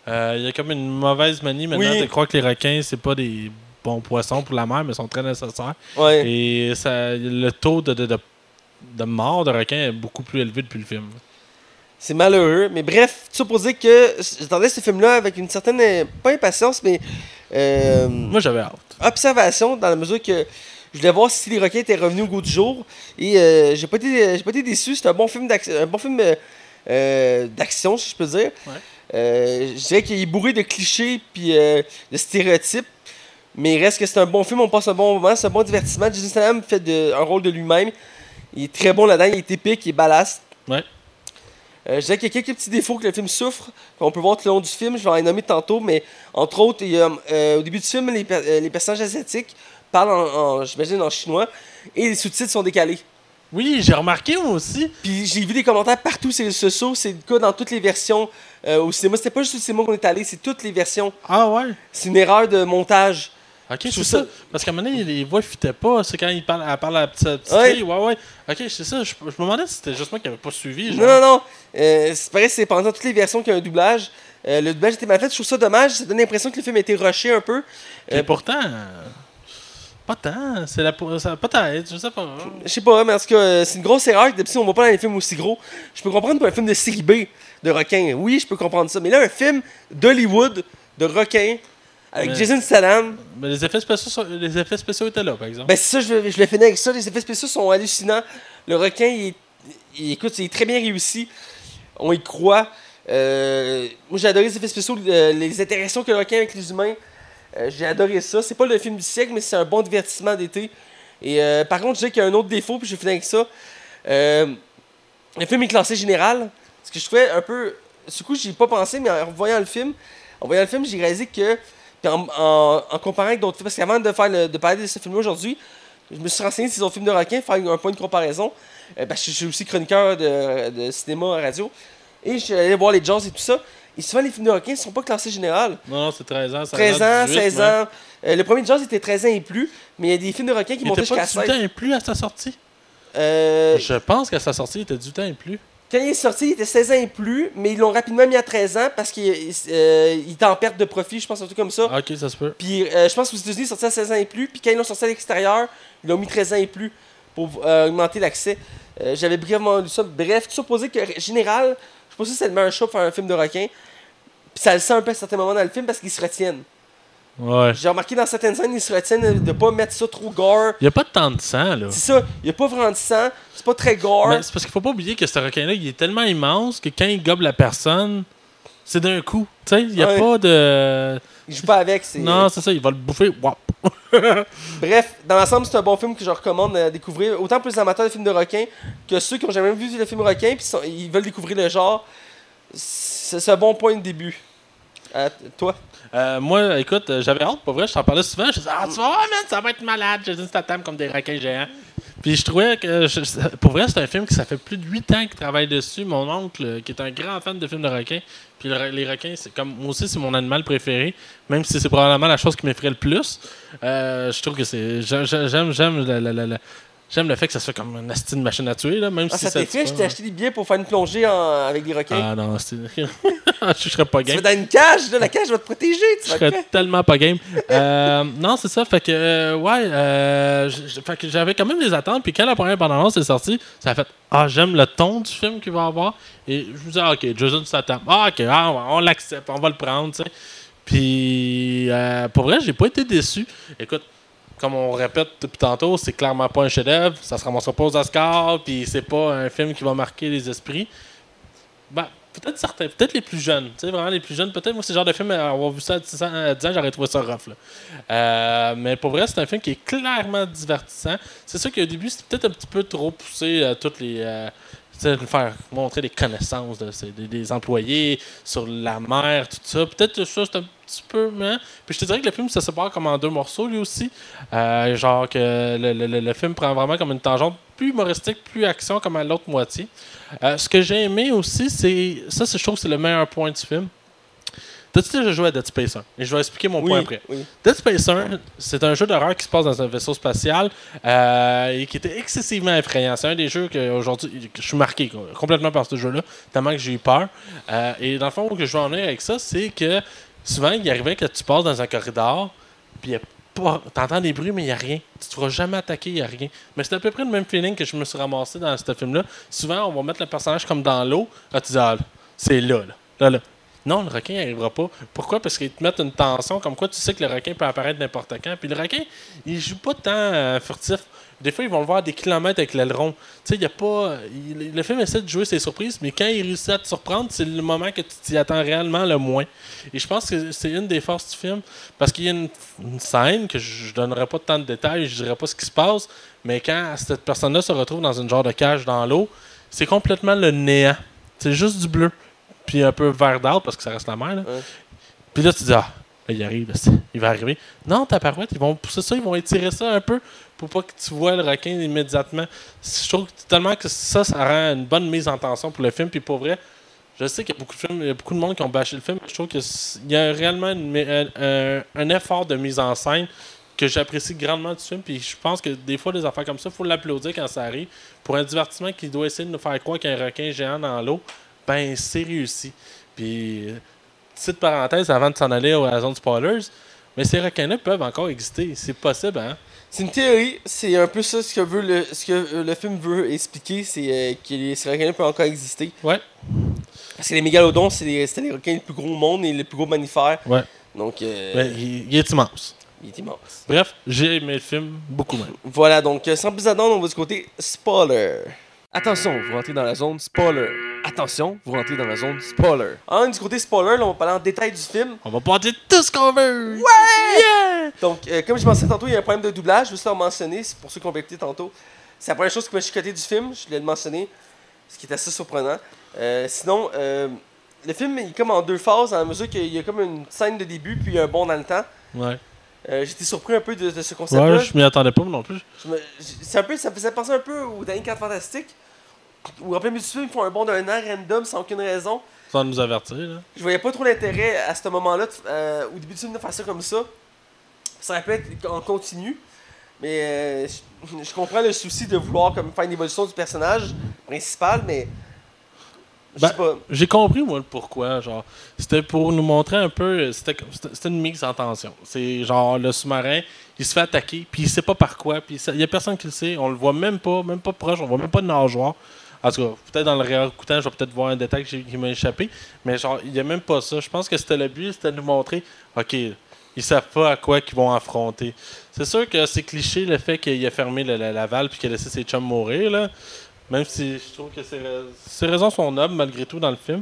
Euh, Il y a comme une mauvaise manie maintenant Oui. de croire que les requins, c'est pas des bons poissons pour la mer, mais sont très nécessaires. Ouais. Et ça, le taux de, de, de, de mort de requins est beaucoup plus élevé depuis le film. C'est malheureux. Mais bref, tout ça pour dire que j'attendais ce film-là avec une certaine. euh, Pas impatience, mais. euh, Moi, j'avais hâte. observation dans la mesure que je voulais voir si les requins étaient revenus au goût du jour et euh, j'ai pas été pas été déçu c'est un bon film d'action un bon film euh, d'action si je peux dire Ouais. Euh, je dirais qu'il est bourré de clichés puis euh, de stéréotypes mais il reste que c'est un bon film on passe un bon moment c'est un bon divertissement Jason Statham fait de- un rôle de lui-même il est très bon là-dedans il est épique il est ballast Ouais. euh, je dirais qu'il y a quelques petits défauts que le film souffre, qu'on peut voir tout le long du film. Je vais en nommer tantôt, mais entre autres, il y a, euh, au début du film, les, per- les personnages asiatiques parlent en, en- j'imagine, en chinois et les sous-titres sont décalés. Oui, j'ai remarqué moi aussi. Puis j'ai vu des commentaires partout sur les sociaux, c'est le cas dans toutes les versions euh, au cinéma. C'était pas juste au cinéma qu'on est allé, c'est toutes les versions. Ah ouais? C'est une erreur de montage. Ok, Je c'est trouve ça. ça- Parce qu'à un moment donné, les voix fitaient pas. C'est quand il parle, elle parle à la petite, petite Ouais. fille. Ouais, ouais. Ok, c'est ça. Je, je me demandais si c'était juste moi qui avait pas suivi. Genre. Non, non, non. Euh, c'est pareil, c'est pendant toutes les versions qu'il y a un doublage. Euh, le doublage était mal fait, je trouve ça dommage. Ça donne l'impression que le film a été rushé un peu. Et pourtant, pas tant. C'est la peut-être, je sais pas. Je sais pas, mais en tout cas, euh, c'est une grosse erreur. D'habitude, on voit pas dans les films aussi gros. Je peux comprendre pour un film de série B de requin. Oui, je peux comprendre ça. Mais là, un film d'Hollywood de requin avec Mais- Jason Statham, Mais les effets spéciaux, sont- les effets spéciaux étaient là, par exemple. ben ça, je je finir avec ça. Les effets spéciaux sont hallucinants. Le requin, il est, il- écoute, il est très bien réussi. On y croit. Euh, moi, j'ai adoré les effets spéciaux, euh, les interactions que le requin a avec les humains. Euh, j'ai adoré ça. C'est pas le film du siècle, mais c'est un bon divertissement d'été. Et euh, par contre, je dirais qu'il y a un autre défaut, puis je finir avec ça. Euh, le film est classé général. Ce que je trouvais un peu. Du coup, j'y ai pas pensé, mais en voyant le film, en voyant le film, j'ai réalisé que. Puis en, comparant avec d'autres films, parce qu'avant de, faire de parler de ce film-là aujourd'hui, je me suis renseigné sur les autres films de requins, faire un point de comparaison. Parce que je suis aussi chroniqueur de, cinéma radio. Et je suis allé voir les Jaws et tout ça. Et souvent, les films de requins ne sont pas classés général. Non, non, c'est 13 ans. 13 ans, 18, 16 mais- ans. Euh, le premier Jaws était 13 ans et plus, mais il y a des films de requins qui Il montaient était pas jusqu'à 18 16. ans et plus à sa sortie? Euh, Je pense qu'à sa sortie, il était 18 ans et plus. Quand il est sorti, il était 16 ans et plus, mais ils l'ont rapidement mis à 13 ans parce qu'il euh, il était en perte de profit, je pense, un truc comme ça. Ok, ça se peut. Puis euh, je pense qu'aux États-Unis, il est sorti à 16 ans et plus, puis quand ils l'ont sorti à l'extérieur, ils l'ont mis 13 ans et plus pour euh, augmenter l'accès. J'avais brièvement lu ça. Bref, tout dire que, général, je pense que c'est le meilleur choix pour faire un film de requin. Puis ça le sent un peu à certains moments dans le film parce qu'ils se retiennent. Ouais. J'ai remarqué dans certaines scènes, ils se retiennent de pas mettre ça trop gore. Il n'y a pas tant de sang, là. C'est ça, il n'y a pas vraiment de sang, c'est pas très gore. Mais c'est parce qu'il faut pas oublier que ce requin-là, il est tellement immense que quand il gobe la personne, C'est d'un coup. Tu sais, il n'y a Ouais. pas de. Il joue pas avec. c'est- Non, c'est ça, il va le bouffer. Wap. Bref, dans l'ensemble, c'est un bon film que je recommande à découvrir. Autant pour les amateurs de films de requins que ceux qui ont jamais vu le film requin puis ils veulent découvrir le genre. C'est un bon point de début. Euh, toi? Euh, moi, écoute, euh, j'avais hâte, pour vrai, je t'en parlais souvent. Je disais, ah, tu vas voir, man, ça va être malade. Jason Statham comme des requins géants. Puis je trouvais que, pour vrai, c'est un film qui ça fait plus de 8 ans qu'il travaille dessus. Mon oncle, euh, qui est un grand fan de films de requins, puis les requins, c'est comme, moi aussi, c'est mon animal préféré, même si c'est probablement la chose qui m'effraie le plus. Euh, je trouve que c'est, j'a- j'a- j'aime, j'aime la- J'aime le fait que ça soit comme une astine machine à tuer, là, même ah, si Ça t'est fait, je t'ai acheté des billets pour faire une plongée en- avec des requins. Ah non, c'est... je serais pas tu game. vas dans une cage, là, la cage va te protéger. Tu Je serais tellement pas game. Euh, non, c'est ça. Fait que, euh, ouais, euh, fait que j'avais quand même des attentes. Puis quand la première bande-annonce est sortie, ça a fait Ah, j'aime le ton du film qu'il va avoir. Et je me disais, ah, ok, Jason Statham. Ah, ok, ah, on l'accepte, on va le prendre, tu sais. Puis, euh, pour vrai, j'ai pas été déçu. Écoute, comme on répète depuis tantôt, c'est clairement pas un chef-d'œuvre. Ça se ramassera pas aux Oscars. Puis, c'est pas un film qui va marquer les esprits. Ben, peut-être certains, peut-être les plus jeunes. Tu sais, vraiment les plus jeunes. Peut-être, moi, c'est le genre de film, à avoir vu ça à 10 ans, à 10 ans, j'aurais trouvé ça rough. Euh, mais pour vrai, c'est un film qui est clairement divertissant. C'est sûr qu'au début, c'est peut-être un petit peu trop poussé à toutes les. euh, de faire montrer des connaissances de, des, employés sur la mer, tout ça. Peut-être ça, c'est un petit peu. hein. Puis je te dirais que le film se sépare comme en deux morceaux, lui aussi. Euh, genre que le, film prend vraiment comme une tangente plus humoristique, plus action, comme à l'autre moitié. Euh, ce que j'ai aimé aussi, c'est. Ça, je trouve que c'est le meilleur point du film. T'as-tu déjà joué à Dead Space 1? Et je vais expliquer mon Oui, point après. oui. Dead Space 1, c'est un jeu d'horreur qui se passe dans un vaisseau spatial euh, et qui était excessivement effrayant. C'est un des jeux que aujourd'hui je suis marqué complètement par ce jeu-là, tellement que j'ai eu peur. Euh, et dans le fond, où que je veux en venir avec ça, c'est que souvent, il arrivait que tu passes dans un corridor, puis il y a. T'entends des bruits, mais il n'y a rien. Tu te feras jamais attaquer, il n'y a rien. Mais c'est à peu près le même feeling que je me suis ramassé dans ce film-là. Souvent, on va mettre le personnage comme dans l'eau. Là, tu dis, ah, c'est là, là, là, là. Non, le requin n'arrivera pas. Pourquoi? Parce qu'ils te mettent une tension comme quoi tu sais que le requin peut apparaître n'importe quand. Puis le requin, il joue pas tant euh, furtif. Des fois, ils vont le voir à des kilomètres avec l'aileron. Tu sais, il a pas. le film essaie de jouer ses surprises, mais quand il réussit à te surprendre, c'est le moment que tu t'y attends réellement le moins. Et je pense que c'est une des forces du film. Parce qu'il y a une, scène que je, donnerai pas tant de détails, je dirais pas ce qui se passe, mais quand cette personne-là se retrouve dans une genre de cage dans l'eau, c'est complètement le néant. C'est juste du bleu. Puis un peu vert d'art parce que ça reste la mer. là. Ouais. Puis là, tu dis, ah, là, il arrive, là, il va arriver. Non, ta parouette, ils vont pousser ça, ils vont étirer ça un peu pour pas que tu vois le requin immédiatement. Je trouve tellement que ça, ça rend une bonne mise en tension pour le film. Puis pour vrai, je sais qu'il y a beaucoup de films, il y a beaucoup de monde qui ont bâché le film. Je trouve qu'il y a réellement une- un, un- un effort de mise en scène que j'apprécie grandement du film. Puis je pense que des fois, des affaires comme ça, il faut l'applaudir quand ça arrive. Pour un divertissement qui doit essayer de nous faire croire qu'il y a un requin géant dans l'eau, ben c'est réussi. Puis, euh, petite parenthèse avant de s'en aller à la zone spoilers, mais ces requins-là peuvent encore exister. C'est possible, hein? C'est une théorie, c'est un peu ça ce que, veut le, ce que euh, le film veut expliquer, c'est euh, que les ces requins peuvent encore exister. Ouais. Parce que les mégalodons, c'est les, c'était les requins les plus gros au monde et les plus gros mammifères. Ouais. Donc, euh, Mais il, il est immense. il est immense. Bref, j'ai aimé le film beaucoup même. Voilà, donc sans plus attendre, on va du côté spoiler. Attention, vous rentrez dans la zone spoiler. Attention, vous rentrez dans la zone spoiler. En du côté spoiler, là, on va parler en détail du film. On va pas dire tout ce qu'on veut. Donc, euh, comme je mentionnais tantôt, il y a un problème de doublage. Je veux juste le mentionner, c'est pour ceux qui ont écouté tantôt. C'est la première chose qui m'a chicoté du film, je voulais le mentionner, ce qui est assez surprenant. Euh, sinon, euh, le film il est comme en deux phases, à la mesure qu'il y a comme une scène de début, puis un bond dans le temps. Ouais. Euh, J'étais surpris un peu de, de ce concept-là. Ouais, je m'y attendais pas non plus. C'est un peu, ça me faisait penser un peu aux derniers 4 Fantastiques, où en plein milieu du film, ils font un bond d'un an random sans aucune raison. Sans nous avertir, là. Je voyais pas trop l'intérêt à ce moment-là, euh, au début du film, de faire ça comme ça. Ça aurait pu être en continu, mais euh, je, je comprends le souci de vouloir comme, faire une évolution du personnage principal, mais. Je sais Ben, pas. J'ai compris, moi, le pourquoi. Genre, c'était pour nous montrer un peu. C'était comme- c'était une mise en tension. C'est genre le sous-marin, il se fait attaquer, puis il sait pas par quoi, puis il y a personne qui le sait. On le voit même pas, même pas proche, on voit même pas de nageoire. En tout cas, peut-être dans le réécoutant, je vais peut-être voir un détail qui, m'a échappé, mais genre, il y a même pas ça. Je pense que c'était le but, c'était de nous montrer, ok, ils savent pas à quoi qu'ils vont affronter. C'est sûr que c'est cliché le fait qu'il a fermé le- la, la valve puis qu'il a laissé ses chums mourir, là. Même si je trouve que ses, rais- ses raisons sont nobles malgré tout dans le film.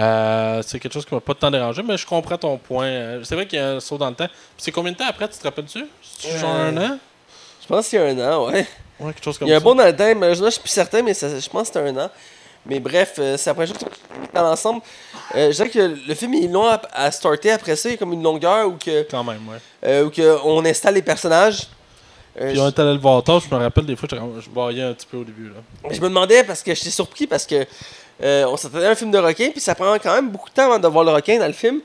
Euh, c'est quelque chose qui m'a pas tant dérangé, mais je comprends ton point. Euh, C'est vrai qu'il y a un saut dans le temps. C'est combien de temps après, tu te rappelles-tu? C'est genre Euh, un an? Je pense qu'il y a un an, ouais. Ouais, quelque chose comme Il y a un ça. bon dans le mais je suis plus certain, mais ça- je pense que c'était un an. Mais bref, euh, c'est première chose que dans l'ensemble. Euh, je dirais que le film est long à, à starter après ça, il y a comme une longueur où, que, Quand même, ouais. euh, où que on installe les personnages. Euh, Puis on est allé le voir tard, je me rappelle des fois, j'étais comme- je baillais un petit peu au début. Là. je, je me demandais parce que j'étais surpris parce que euh, on s'attendait à un film de requin, puis ça prend quand même beaucoup de temps avant de voir le requin dans le film.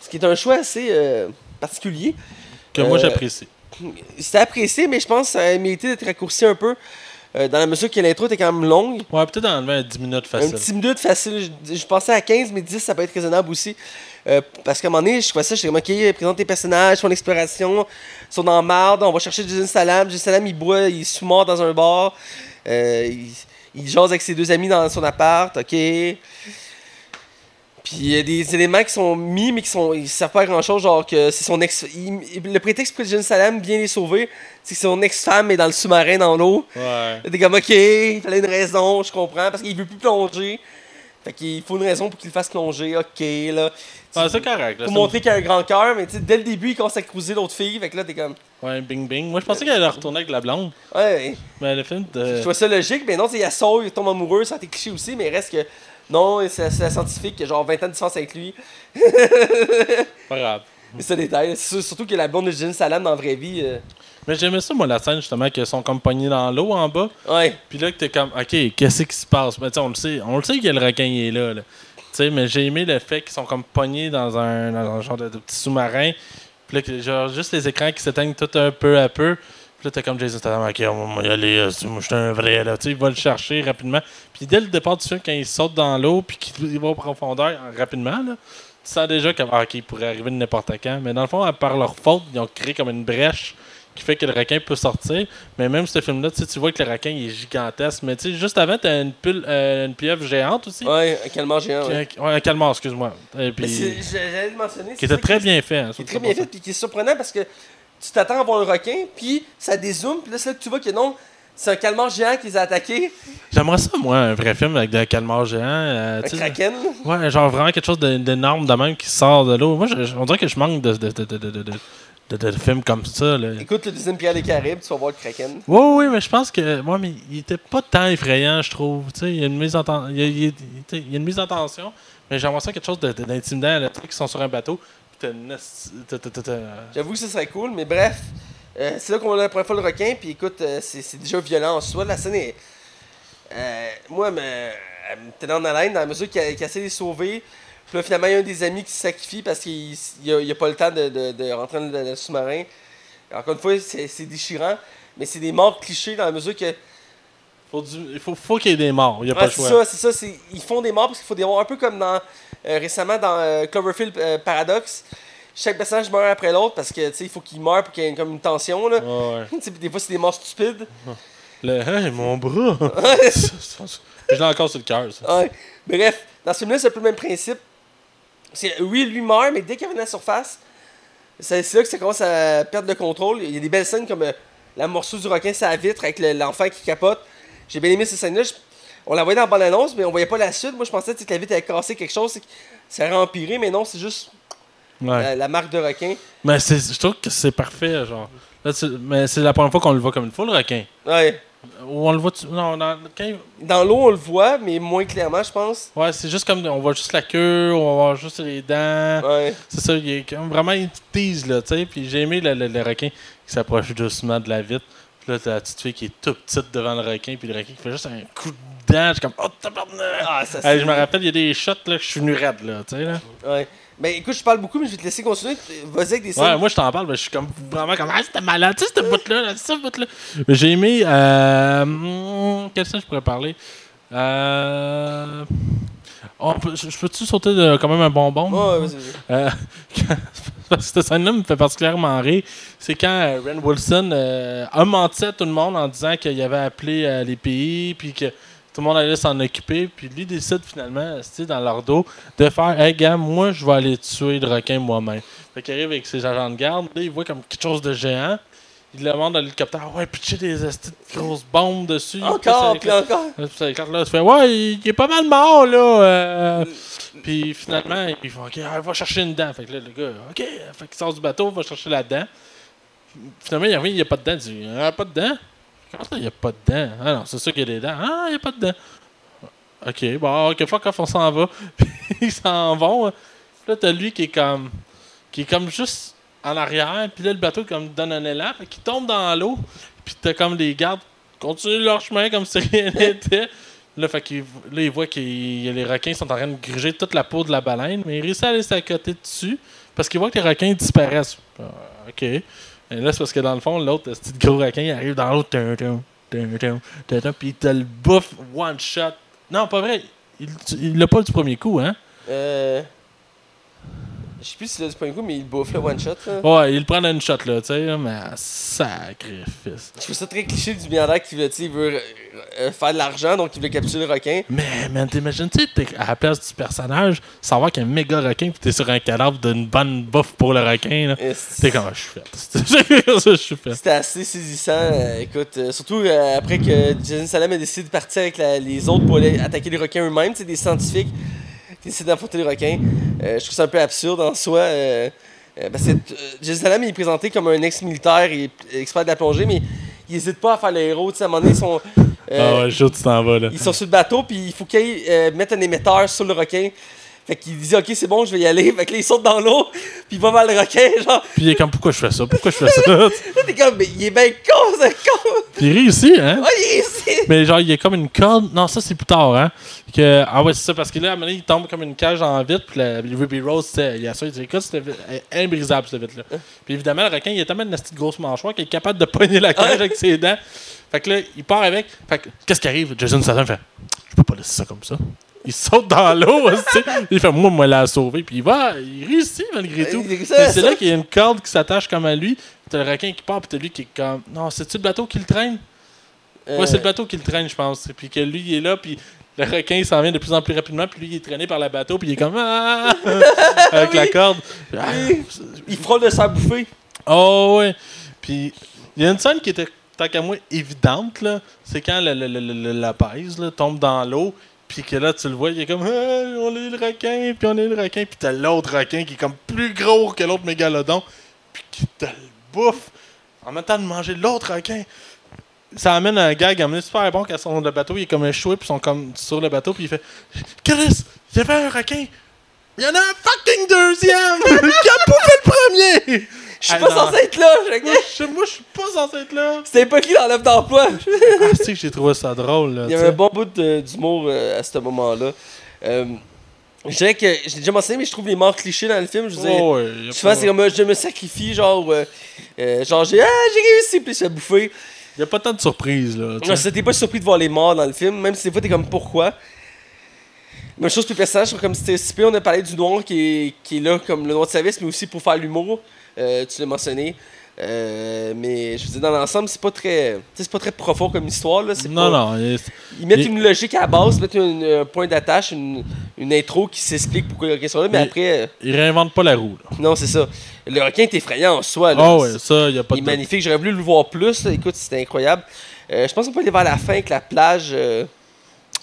Ce qui est un choix assez euh, particulier. Que moi Euh, j'apprécie. C'était apprécié, mais je pense que ça a mérité d'être raccourci un peu. euh, dans la mesure que l'intro était quand même longue. Ouais, peut-être enlever un 10 minutes Un facile. petit minute facile. Je, je pensais à 15, mais 10, ça peut être raisonnable aussi. Euh, parce qu'à un moment donné, je vois ça, je suis comme, ok, présente tes personnages, font l'exploration, ils sont dans marde, on va chercher Jason Salam. Jason Salam, il boit, il est sous-mort dans un bar. Euh, il, il jase avec ses deux amis dans son appart, ok. Puis il y a des éléments qui sont mis, mais qui sont ils servent pas à grand chose. Genre que c'est son ex. il- le prétexte pour que Jason Salam vient les sauver, c'est que son ex-femme est dans le sous-marin dans l'eau. Ouais. T'es comme, ok, il fallait une raison, je comprends, parce qu'il veut plus plonger. Fait qu'il faut une raison pour qu'il le fasse plonger, ok, là. Ah, c'est correct. Là, Pour montrer qu'il a un grand cœur, mais tu sais, dès le début, il commence à cruiser l'autre fille, fait que là, t'es comme, me- Ouais, bing bing. Moi je pensais qu'elle allait retourner avec la blonde. ouais, Mais le film de. je trouve ça logique, mais non, il a saut, il tombe amoureux, ça a été cliché aussi, mais il reste que, non, c'est la scientifique qui a genre 20 ans de différence avec lui. Pas grave. Mais c'est un détail, surtout que la blonde de Jen Salam dans la vraie vie, euh, Mais j'aimais ça, moi, la scène, justement, qu'ils sont comme pognés dans l'eau en bas. ouais. Puis là, que t'es comme, OK, qu'est-ce qui se passe? Ben, on le sait, on le sait que le requin il est là. là. Tu sais, mais j'ai aimé le fait qu'ils sont comme pognés dans un, dans un genre de, de petit sous-marin. Puis là, que, genre, juste les écrans qui s'éteignent tout un peu à peu. Puis là, t'es comme Jason Statham, OK, on va y aller, euh, moi, je suis un vrai, là. Tu sais, il va le chercher rapidement. Puis dès le départ du film, quand il saute dans l'eau, puis qu'il va en profondeur rapidement, là, tu sens déjà qu'il ah, ok, il pourrait arriver de n'importe quand. Mais dans le fond, à part leur faute, ils ont créé comme une brèche qui fait que le requin peut sortir. Mais même ce film-là, tu vois que le requin il est gigantesque. Mais tu sais, juste avant, t'as une, pile, euh, une pieuvre géante aussi. Ouais, un calmar géant, ouais. Ouais, un calmar, excuse-moi. J'allais le mentionner. qui était très bien fait. hein, qui est très bien fait puis qui est surprenant parce que tu t'attends à voir un requin puis ça dézoome puis là c'est là que tu vois que non c'est un calmar géant qui les a attaqués. J'aimerais ça, moi, un vrai film avec des calmars géants. euh, un kraken Ouais, genre vraiment quelque chose d'énorme de même qui sort de l'eau. Moi, je- on dirait que je manque de, de, de, de, de, de, de- de- de films comme ça. Là. écoute le deuxième Pierre des Caraïbes tu vas voir le kraken Oui, oui, mais je pense que. Ouais, mais il était pas tant effrayant, je trouve. Tu sais, il y a une mise en il y a, il y a- tu sais, il y a une mise en tension, mais j'aimerais ça quelque chose d'intimidant. là, Tu sais, qui sont sur un bateau. J'avoue que ce serait cool mais bref euh, c'est là qu'on a la première fois le requin puis écoute euh, c'est déjà violent en soi la scène est euh, moi elle me, tenait en haleine dans la mesure qu'il essaie de les sauver puis là finalement il y a un des amis qui se sacrifie parce qu'il il a, pas le temps de, de, de rentrer dans le, sous-marin encore une fois c'est déchirant mais c'est des morts clichés dans la mesure que Faut du- faut, faut qu'il y ait des morts. Il n'y a pas le c'est choix. ça, c'est ça. c'est- Ils font des morts parce qu'il faut des morts un peu comme dans récemment dans euh, Cloverfield euh, Paradox. Chaque personnage meurt après l'autre parce que tu sais il faut qu'il meure pour qu'il y ait comme une tension là. Ouais, des fois c'est des morts stupides. Le, hey, mon bras! je l'ai encore sur le cœur. Ouais. Bref, dans ce film-là, c'est un peu le même principe. C'est, oui, lui meurt, mais dès qu'il revient à la surface, c'est, là que ça commence à perdre le contrôle. Il y a des belles scènes comme euh, la morceau du requin la vitre avec le- l'enfant qui capote. J'ai bien aimé ces scènes-là. On la voyait dans la bande-annonce, mais on voyait pas la suite. Moi, je pensais que la vitre avait cassé quelque chose, ça aurait empiré, mais non, c'est juste Ouais. la, la marque de requin. Mais c'est, je trouve que c'est parfait, genre. Là, mais c'est la première fois qu'on le voit comme une foule, le requin. Ouais. Ou on le voit. Non, dans, quand il- Dans l'eau, on le voit, mais moins clairement, je pense. Ouais, c'est juste comme. On voit juste la queue, on va voir juste les dents. Ouais. C'est ça, il est comme vraiment une petite tease, là, tu sais. Puis j'ai aimé le, le- le requin qui s'approche doucement de la vitre. Là, t'as la petite fille qui est toute petite devant le requin, puis le requin qui fait juste un coup de dent. Je suis comme, oh! Ah, ça Hey, c'est- je me rappelle, il y a des shots, là, que je suis venu raide, là, tu sais, là. Ouais. Ben écoute, je parle beaucoup, mais je vais te laisser continuer. Vas-y avec des scènes. Ouais, moi, je t'en parle, mais je suis comme vraiment comme, ah, c'était malade, tu sais, cette bout-là, là, cette bout-là. Mais j'ai aimé, euh. hum, quelle scène je pourrais parler? Euh. On peut- je peux-tu sauter de, quand même un bonbon? Vas-y, vas-y. Euh, que cette scène-là me fait particulièrement rire. C'est quand euh, Ren Wilson euh, a menti à tout le monde en disant qu'il avait appelé euh, les pays, puis que tout le monde allait s'en occuper, puis lui décide finalement, dans leur dos, de faire Hey, gars, moi, je vais aller tuer le requin moi-même. Fait qu'il arrive avec ses agents de garde, là, il voit comme quelque chose de géant. Il demande à l'hélicoptère, ouais, pitcher des esti de grosses bombes dessus. Encore, Puis encore. Puis là, tu fais, ouais, il, il est pas mal mort, là. euh. Puis finalement, il fait, ok, ah, va chercher une dent. Fait que là, le gars, ok, fait qu'il sort du bateau, va chercher la dent. Finalement, il revient, il n'y a pas de dent. Il dit, il n'y a pas de dent? Comment ça, il n'y a pas de dent? Ah non, c'est sûr qu'il y a des dents. Ah, il n'y a pas de dent. Ok, bon, ok, fuck off, on s'en va. Puis ils s'en vont. Là, t'as lui qui est comme. qui est comme juste en arrière. Puis là, le bateau comme donne un élan. Fait qu'il tombe dans l'eau. Puis t'as comme les gardes continuent leur chemin comme si rien n'était. Là, fait il voit que les requins sont en train de gruger toute la peau de la baleine. Mais il réussit à aller s'accoter dessus. Parce qu'il voit que les requins disparaissent. Ah, ok. Et là, c'est parce que dans le fond, l'autre, ce petit gros requin, il arrive dans l'eau. Puis il te le bouffe one shot. Non, pas vrai. Il il l'a pas du premier coup, hein? Euh. Je sais plus si c'est du premier coup, mais il bouffe le one shot. là. Ouais, il le prend dans une shot, là, tu sais, mais sacrifice. Je trouve ça très cliché du milliardaire qui veut, tu sais, il veut euh, faire de l'argent, donc il veut capturer le requin. Mais, man, t'imagines, tu sais, à la place du personnage, savoir qu'il y a un méga requin, pis t'es sur un cadavre d'une bonne bouffe pour le requin, là. T'es comme, je suis fait. je suis fait. C'était assez saisissant. euh, écoute, euh, surtout après que Jason Salem a décidé de partir avec la- les autres pour aller attaquer les requins eux-mêmes, c'est des scientifiques qui décident d'affronter les requins. Euh, je trouve ça un peu absurde en soi. euh, euh, que euh, Jason Salem il est présenté comme un ex-militaire et expert de la plongée, mais il n'hésite pas à faire le héros. À un moment donné, ils sont, euh, Ah ouais, chaud, tu t'en vas, là. ils sont sur le bateau, puis il faut qu'ils euh, mettent un émetteur sur le requin. Fait qu'il dit, ok, c'est bon, je vais y aller. Fait que là, il saute dans l'eau, puis il va vers le requin. Genre, Pis il est comme, pourquoi je fais ça? Pourquoi je fais ça? là, t'es comme, mais il est bien con, ce con. Pis il réussit, hein? Oh, il est ici. Mais genre, il a comme une corde. Non, ça, c'est plus tard, hein? Que... Ah ouais, c'est ça, parce que là, à un moment donné, il tombe comme une cage en vitre. Puis la le Ruby Rose, il y a ça. Il dit, écoute, c'était imbrisable, cette vitre-là. Puis évidemment, le requin, il a tellement de petite grosse mâchoire qu'il est capable de pogner la cage Ouais. avec ses dents. Fait que là, il part avec. Fait que, qu'est-ce qui arrive? Jason Statham fait, je peux pas laisser ça comme ça. Il saute dans l'eau. Il fait, moi, moi, la sauver. Puis il va, il réussit malgré tout. C'est là qu'il y a une corde qui s'attache comme à lui. T'as le requin qui part, puis t'as lui qui est comme. Non, c'est-tu le bateau qui le traîne? Ouais, c'est le bateau qui le traîne, je pense. Puis que lui, il est là, puis le requin, il s'en vient de plus en plus rapidement, puis lui, il est traîné par le bateau, puis il est comme. Ah! Avec la corde. Ah, Oui. Il frôle de sa bouffée. Oh, ouais. Puis il y a une scène qui était, tant qu'à moi, évidente, là. C'est quand le- la pèse, là, tombe dans l'eau. Puis que là, tu le vois, il est comme Ah, on est le requin, puis on est le requin. Puis t'as l'autre requin qui est comme plus gros que l'autre mégalodon, puis qui te le bouffe en même temps de manger l'autre requin. Ça amène un gag moment donné super bon quand son, le bateau il est comme échoué, puis ils sont comme sur le bateau, puis il fait Chris, il y avait un requin. Il y en a un fucking deuxième qui a bouffé le premier! Je suis pas non. censé être là. je- Moi, je, moi, je suis pas censé être là. C'était pas qui dans l'offre d'emploi? Ah, c'est que j'ai trouvé ça drôle, là. Il y tu avait un bon bout de- d'humour euh, à ce moment-là. Euh, je dirais que, je l'ai déjà mentionné, mais je trouve les morts clichés dans le film. Je veux dire, Oh, ouais, y a souvent, pas- c'est comme euh, je me sacrifie, genre, euh, euh, genre j'ai ah, j'ai réussi, puis je fais bouffer. y a pas tant de surprises, là. Non, t'es pas surpris de voir les morts dans le film, même si des fois t'es comme pourquoi? Même chose pour le personnage, je trouve comme stéréotypé, on a parlé du noir qui est, qui est là comme le noir de service, mais aussi pour faire l'humour. Euh, tu l'as mentionné. Euh, mais je veux dire, dans l'ensemble, c'est pas très. c'est pas très profond comme histoire. Là. Non, pas- non. il- Ils mettent Il- une logique à la base, ils mettent une- un point d'attache, une, une intro qui s'explique pourquoi le requin sont là, mais Mais- après, euh, il réinvente pas la roue, là. non, c'est ça. Le requin est effrayant en soi. Là. Ah ouais, ça, y a pas Il est magnifique, j'aurais voulu le voir plus. là. Écoute, c'était incroyable. Euh, je pense qu'on peut aller vers la fin avec la plage. euh,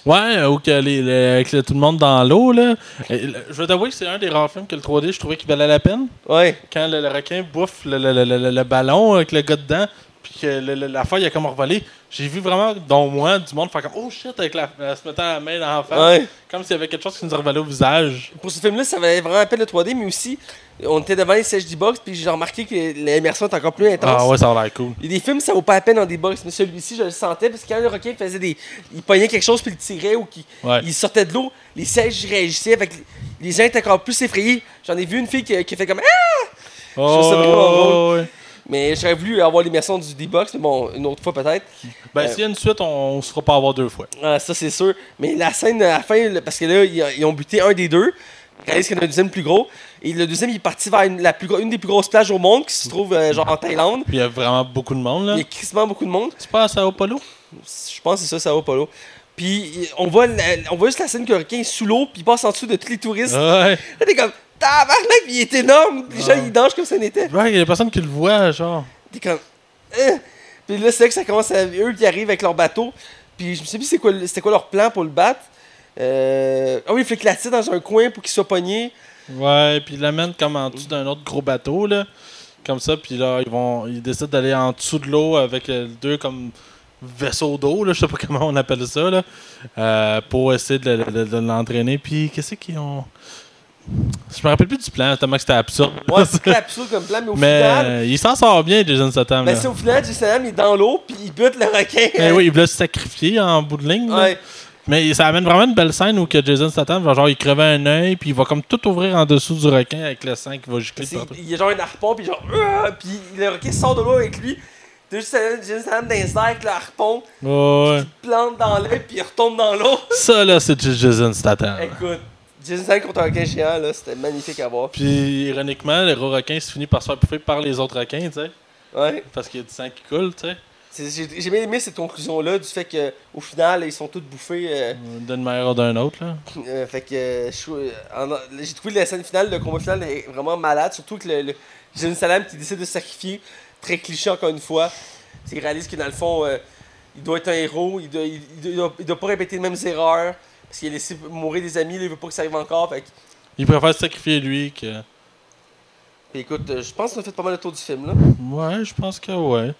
Ouais, ou que les, les- avec le- tout le monde dans l'eau, là. Et le- Je veux t'avouer que c'est un des rares films que le 3D, je trouvais qu'il valait la peine. Ouais. Quand le, le requin bouffe le, le- le- le- le ballon avec le gars dedans, puis que le- le- la feuille a comme revolé, j'ai vu vraiment, dont moi, du monde faire comme Oh shit, avec la, se mettant la main dans la face. Ouais. Comme s'il y avait quelque chose qui nous revolait au visage. Pour ce film-là, ça valait vraiment la peine le 3D, mais aussi, on était devant les sièges D-Box, puis j'ai remarqué que l'immersion est encore plus intense. Ah ouais, ça a l'air cool. Il y a des films, ça vaut pas la peine dans des box, mais celui-ci, je le sentais, parce que quand le requin faisait des. Il pognait quelque chose, puis il tirait, ou qu'il Ouais. il sortait de l'eau, les sièges réagissaient, avec les gens étaient encore plus effrayés. J'en ai vu une fille qui, qui a fait comme. Ah! trouve ça vraiment Oh, ouais. Mais j'aurais voulu avoir l'immersion du D-Box, mais bon, une autre fois peut-être. Ben, Euh, s'il y a une suite, on ne se fera pas avoir deux fois. Ah, ça, c'est sûr. Mais la scène à la fin, parce que là, ils, ont buté un des deux. Ils réalisent qu'il y en a un deuxième plus gros. Et le deuxième, il est parti vers une, la plus, une des plus grosses plages au monde, qui se trouve euh, genre en Thaïlande. Puis il y a vraiment beaucoup de monde, là. Il y a quasiment beaucoup de monde. C'est pas à Sao Paulo? Je pense que c'est ça, pas là. Puis on voit, la- on voit juste la scène que le requin est sous l'eau, puis il passe en dessous de tous les touristes. Ouais. Là, t'es comme, tabarnak, il est énorme. Les gens, ils nagent comme ça n'était. Ouais, il y a personne qui le voit, genre. T'es comme, Euh. Puis là, c'est là que ça commence à. Eux qui arrivent avec leur bateau. Puis je me sais plus c'est quoi, c'était quoi leur plan pour le battre? Euh... Ah oui, il la tire dans un coin pour qu'il soit pogné. Ouais, puis ils l'amènent comme en dessous d'un autre gros bateau, là. Comme ça, puis là, ils vont. Ils décident d'aller en dessous de l'eau avec euh, deux comme vaisseaux d'eau, là, je sais pas comment on appelle ça, là. euh, pour essayer de, le- de- de l'entraîner. Puis qu'est-ce qu'ils ont? Je me rappelle plus du plan, tellement que c'était absurde. Ouais, très absurde comme plan, mais au Mais final. euh, il s'en sort bien, Jason Statham. Ben, là. c'est au final, Jason Statham, il est dans l'eau, puis il bute le requin. Eh oui, il voulait se sacrifier en bout de ligne. Ouais. Mais ça amène vraiment une belle scène où que Jason Statham va genre il crevait un œil puis il va comme tout ouvrir en dessous du requin avec le sang qui va gicler. Il y a genre un harpon, puis genre. euh, puis le requin sort de l'eau avec lui. T'as juste euh, Jason Statham dans les airs avec le harpon, Ouais. il plante dans l'œil, puis il retombe dans l'eau. Ça là, c'est Jason Statham. Écoute, Statham contre un requin géant, là, c'était magnifique à voir. Puis ironiquement, le gros requin se finit par se faire bouffer par les autres requins, tu sais, Ouais. parce qu'il y a du sang qui coule, tu sais, J'ai bien aimé cette conclusion-là, du fait qu'au final, ils sont tous bouffés. euh, d'une manière ou d'une autre là. Euh, fait que euh, euh, j'ai trouvé la scène finale, le combat final est vraiment malade, surtout que le, le Jason Salam qui décide de se sacrifier, très cliché encore une fois. Qu'il réalise que dans le fond, euh, il doit être un héros, il doit, il, il doit, il doit pas répéter les mêmes erreurs, parce qu'il a laissé mourir des amis, là, il veut pas que ça arrive encore. Fait que, Il préfère sacrifier lui que. puis écoute, euh, je pense qu'on a fait pas mal le tour du film là. Ouais, je pense que ouais.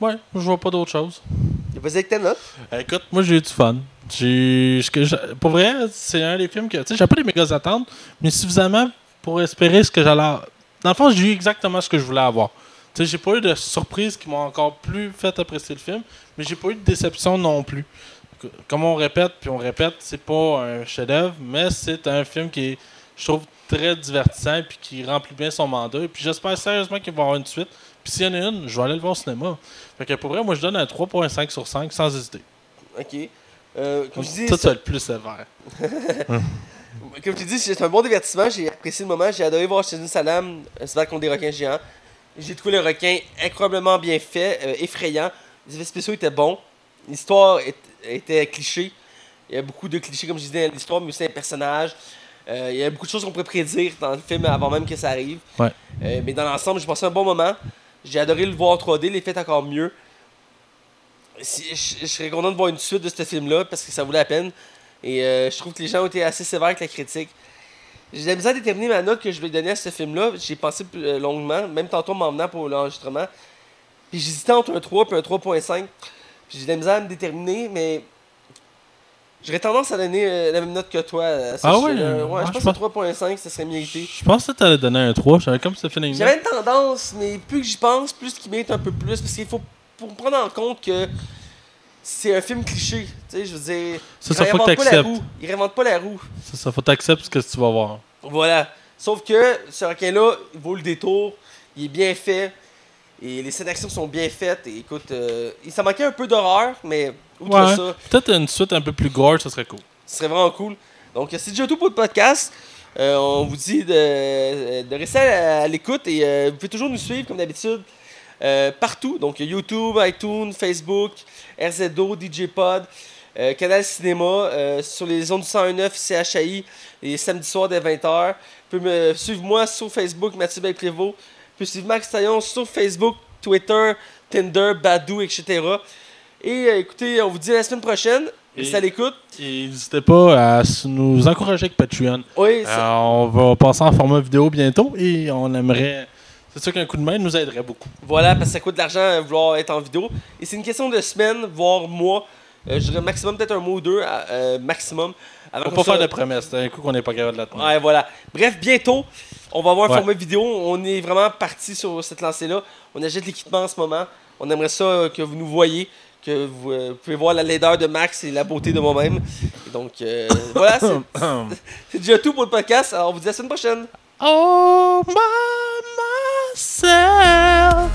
Ouais, je vois pas d'autre chose. Vas-y avec ta note. Euh, Écoute, moi j'ai eu du fun. J'ai, pour vrai, c'est un des films que, tu sais, j'ai pas des méga attentes, mais suffisamment pour espérer ce que j'allais. Dans le fond, j'ai eu exactement ce que je voulais avoir. Tu sais, j'ai pas eu de surprises qui m'ont encore plus fait apprécier le film, mais j'ai pas eu de déception non plus. Comme on répète, puis on répète, c'est pas un chef-d'œuvre, mais c'est un film qui est, je trouve, très divertissant puis qui remplit bien son mandat. Puis j'espère sérieusement qu'il va y avoir une suite. Puis s'il y en a une, je vais aller le voir au cinéma. Fait que pour vrai, moi je donne un 3.5 sur 5 sans hésiter. Ok. Euh, comme je dis, Ça, c'est le plus sévère. Comme tu dis, c'est un bon divertissement. J'ai apprécié le moment. J'ai adoré voir Jason Salam euh, se battre contre des requins géants. J'ai trouvé le requin incroyablement bien fait, euh, effrayant. Les effets spéciaux étaient bons. L'histoire était cliché. Il y a beaucoup de clichés, comme je disais, dans l'histoire, mais aussi un personnage. Euh, il y a beaucoup de choses qu'on pourrait prédire dans le film avant même que ça arrive. Ouais. Euh, mais dans l'ensemble, j'ai passé un bon moment. J'ai adoré le voir en 3D, l'effet encore mieux. Si- je, je serais content de voir une suite de ce film-là parce que ça vaut la peine. Et euh, je trouve que les gens ont été assez sévères avec la critique. J'ai de la misère à déterminer ma note que je vais donner à ce film-là. J'ai pensé plus, euh, longuement, même tantôt en m'en venant pour l'enregistrement. Puis j'hésitais entre un 3 et un 3.5. J'ai de la misère à me déterminer, mais j'aurais tendance à donner euh, la même note que toi. à ce Ah ouais? sujet-là. Ouais, je je pense que 3.5, ça serait mérité. Je pensais que t'allais donner un 3. J'avais comme ce feeling J'avais une tendance, mais plus que j'y pense, plus qu'il mérite un peu plus. Parce qu'il faut pour prendre en compte que c'est un film cliché. Tu sais, je veux dire. Il ça, faut que réinvente pas la t'acceptes. roue. Il réinvente pas la roue. C'est ça, faut t'accepter ce que tu vas voir. Voilà. Sauf que ce requin-là, il vaut le détour. Il est bien fait. Et les scènes d'action sont bien faites. Et écoute, euh, il s'en manquait un peu d'horreur, mais outre Ouais. ça, Peut-être une suite un peu plus gore, ça serait cool. ce serait vraiment cool. Donc, c'est déjà tout pour le podcast. Euh, on vous dit de, de rester à, à l'écoute et euh, vous pouvez toujours nous suivre comme d'habitude euh, partout. Donc, YouTube, iTunes, Facebook, RZO, DJ Pod, euh, Canal Cinéma, euh, sur les ondes du 109 CHI, les samedis soirs dès 20h. Vous pouvez me suivre moi sur Facebook, Mathieu Belprévost. Pouvez suivre Max Taillon sur Facebook, Twitter, Tinder, Badou, etc. Et euh, écoutez, on vous dit à la semaine prochaine. Et- à l'écoute. Et n'hésitez pas à nous encourager avec Patreon. Oui, Euh, on va passer en format vidéo bientôt et on aimerait. C'est sûr qu'un coup de main nous aiderait beaucoup. Voilà, parce que ça coûte de l'argent à vouloir être en vidéo. Et c'est une question de semaines, voire mois. Euh, je dirais maximum peut-être un mois ou deux, euh, maximum. On Avant va qu'on pas faire de promesses. Un coup qu'on n'est pas capable de la tenir. Ouais, voilà. Bref, bientôt, on va avoir un Ouais. format vidéo. On est vraiment parti sur cette lancée-là. On achète l'équipement en ce moment. On aimerait ça que vous nous voyez, que vous, euh, vous pouvez voir la laideur de Max et la beauté de moi-même. Donc, euh, voilà, c'est déjà tout pour le podcast. Alors, on vous dit à la semaine prochaine. oh, said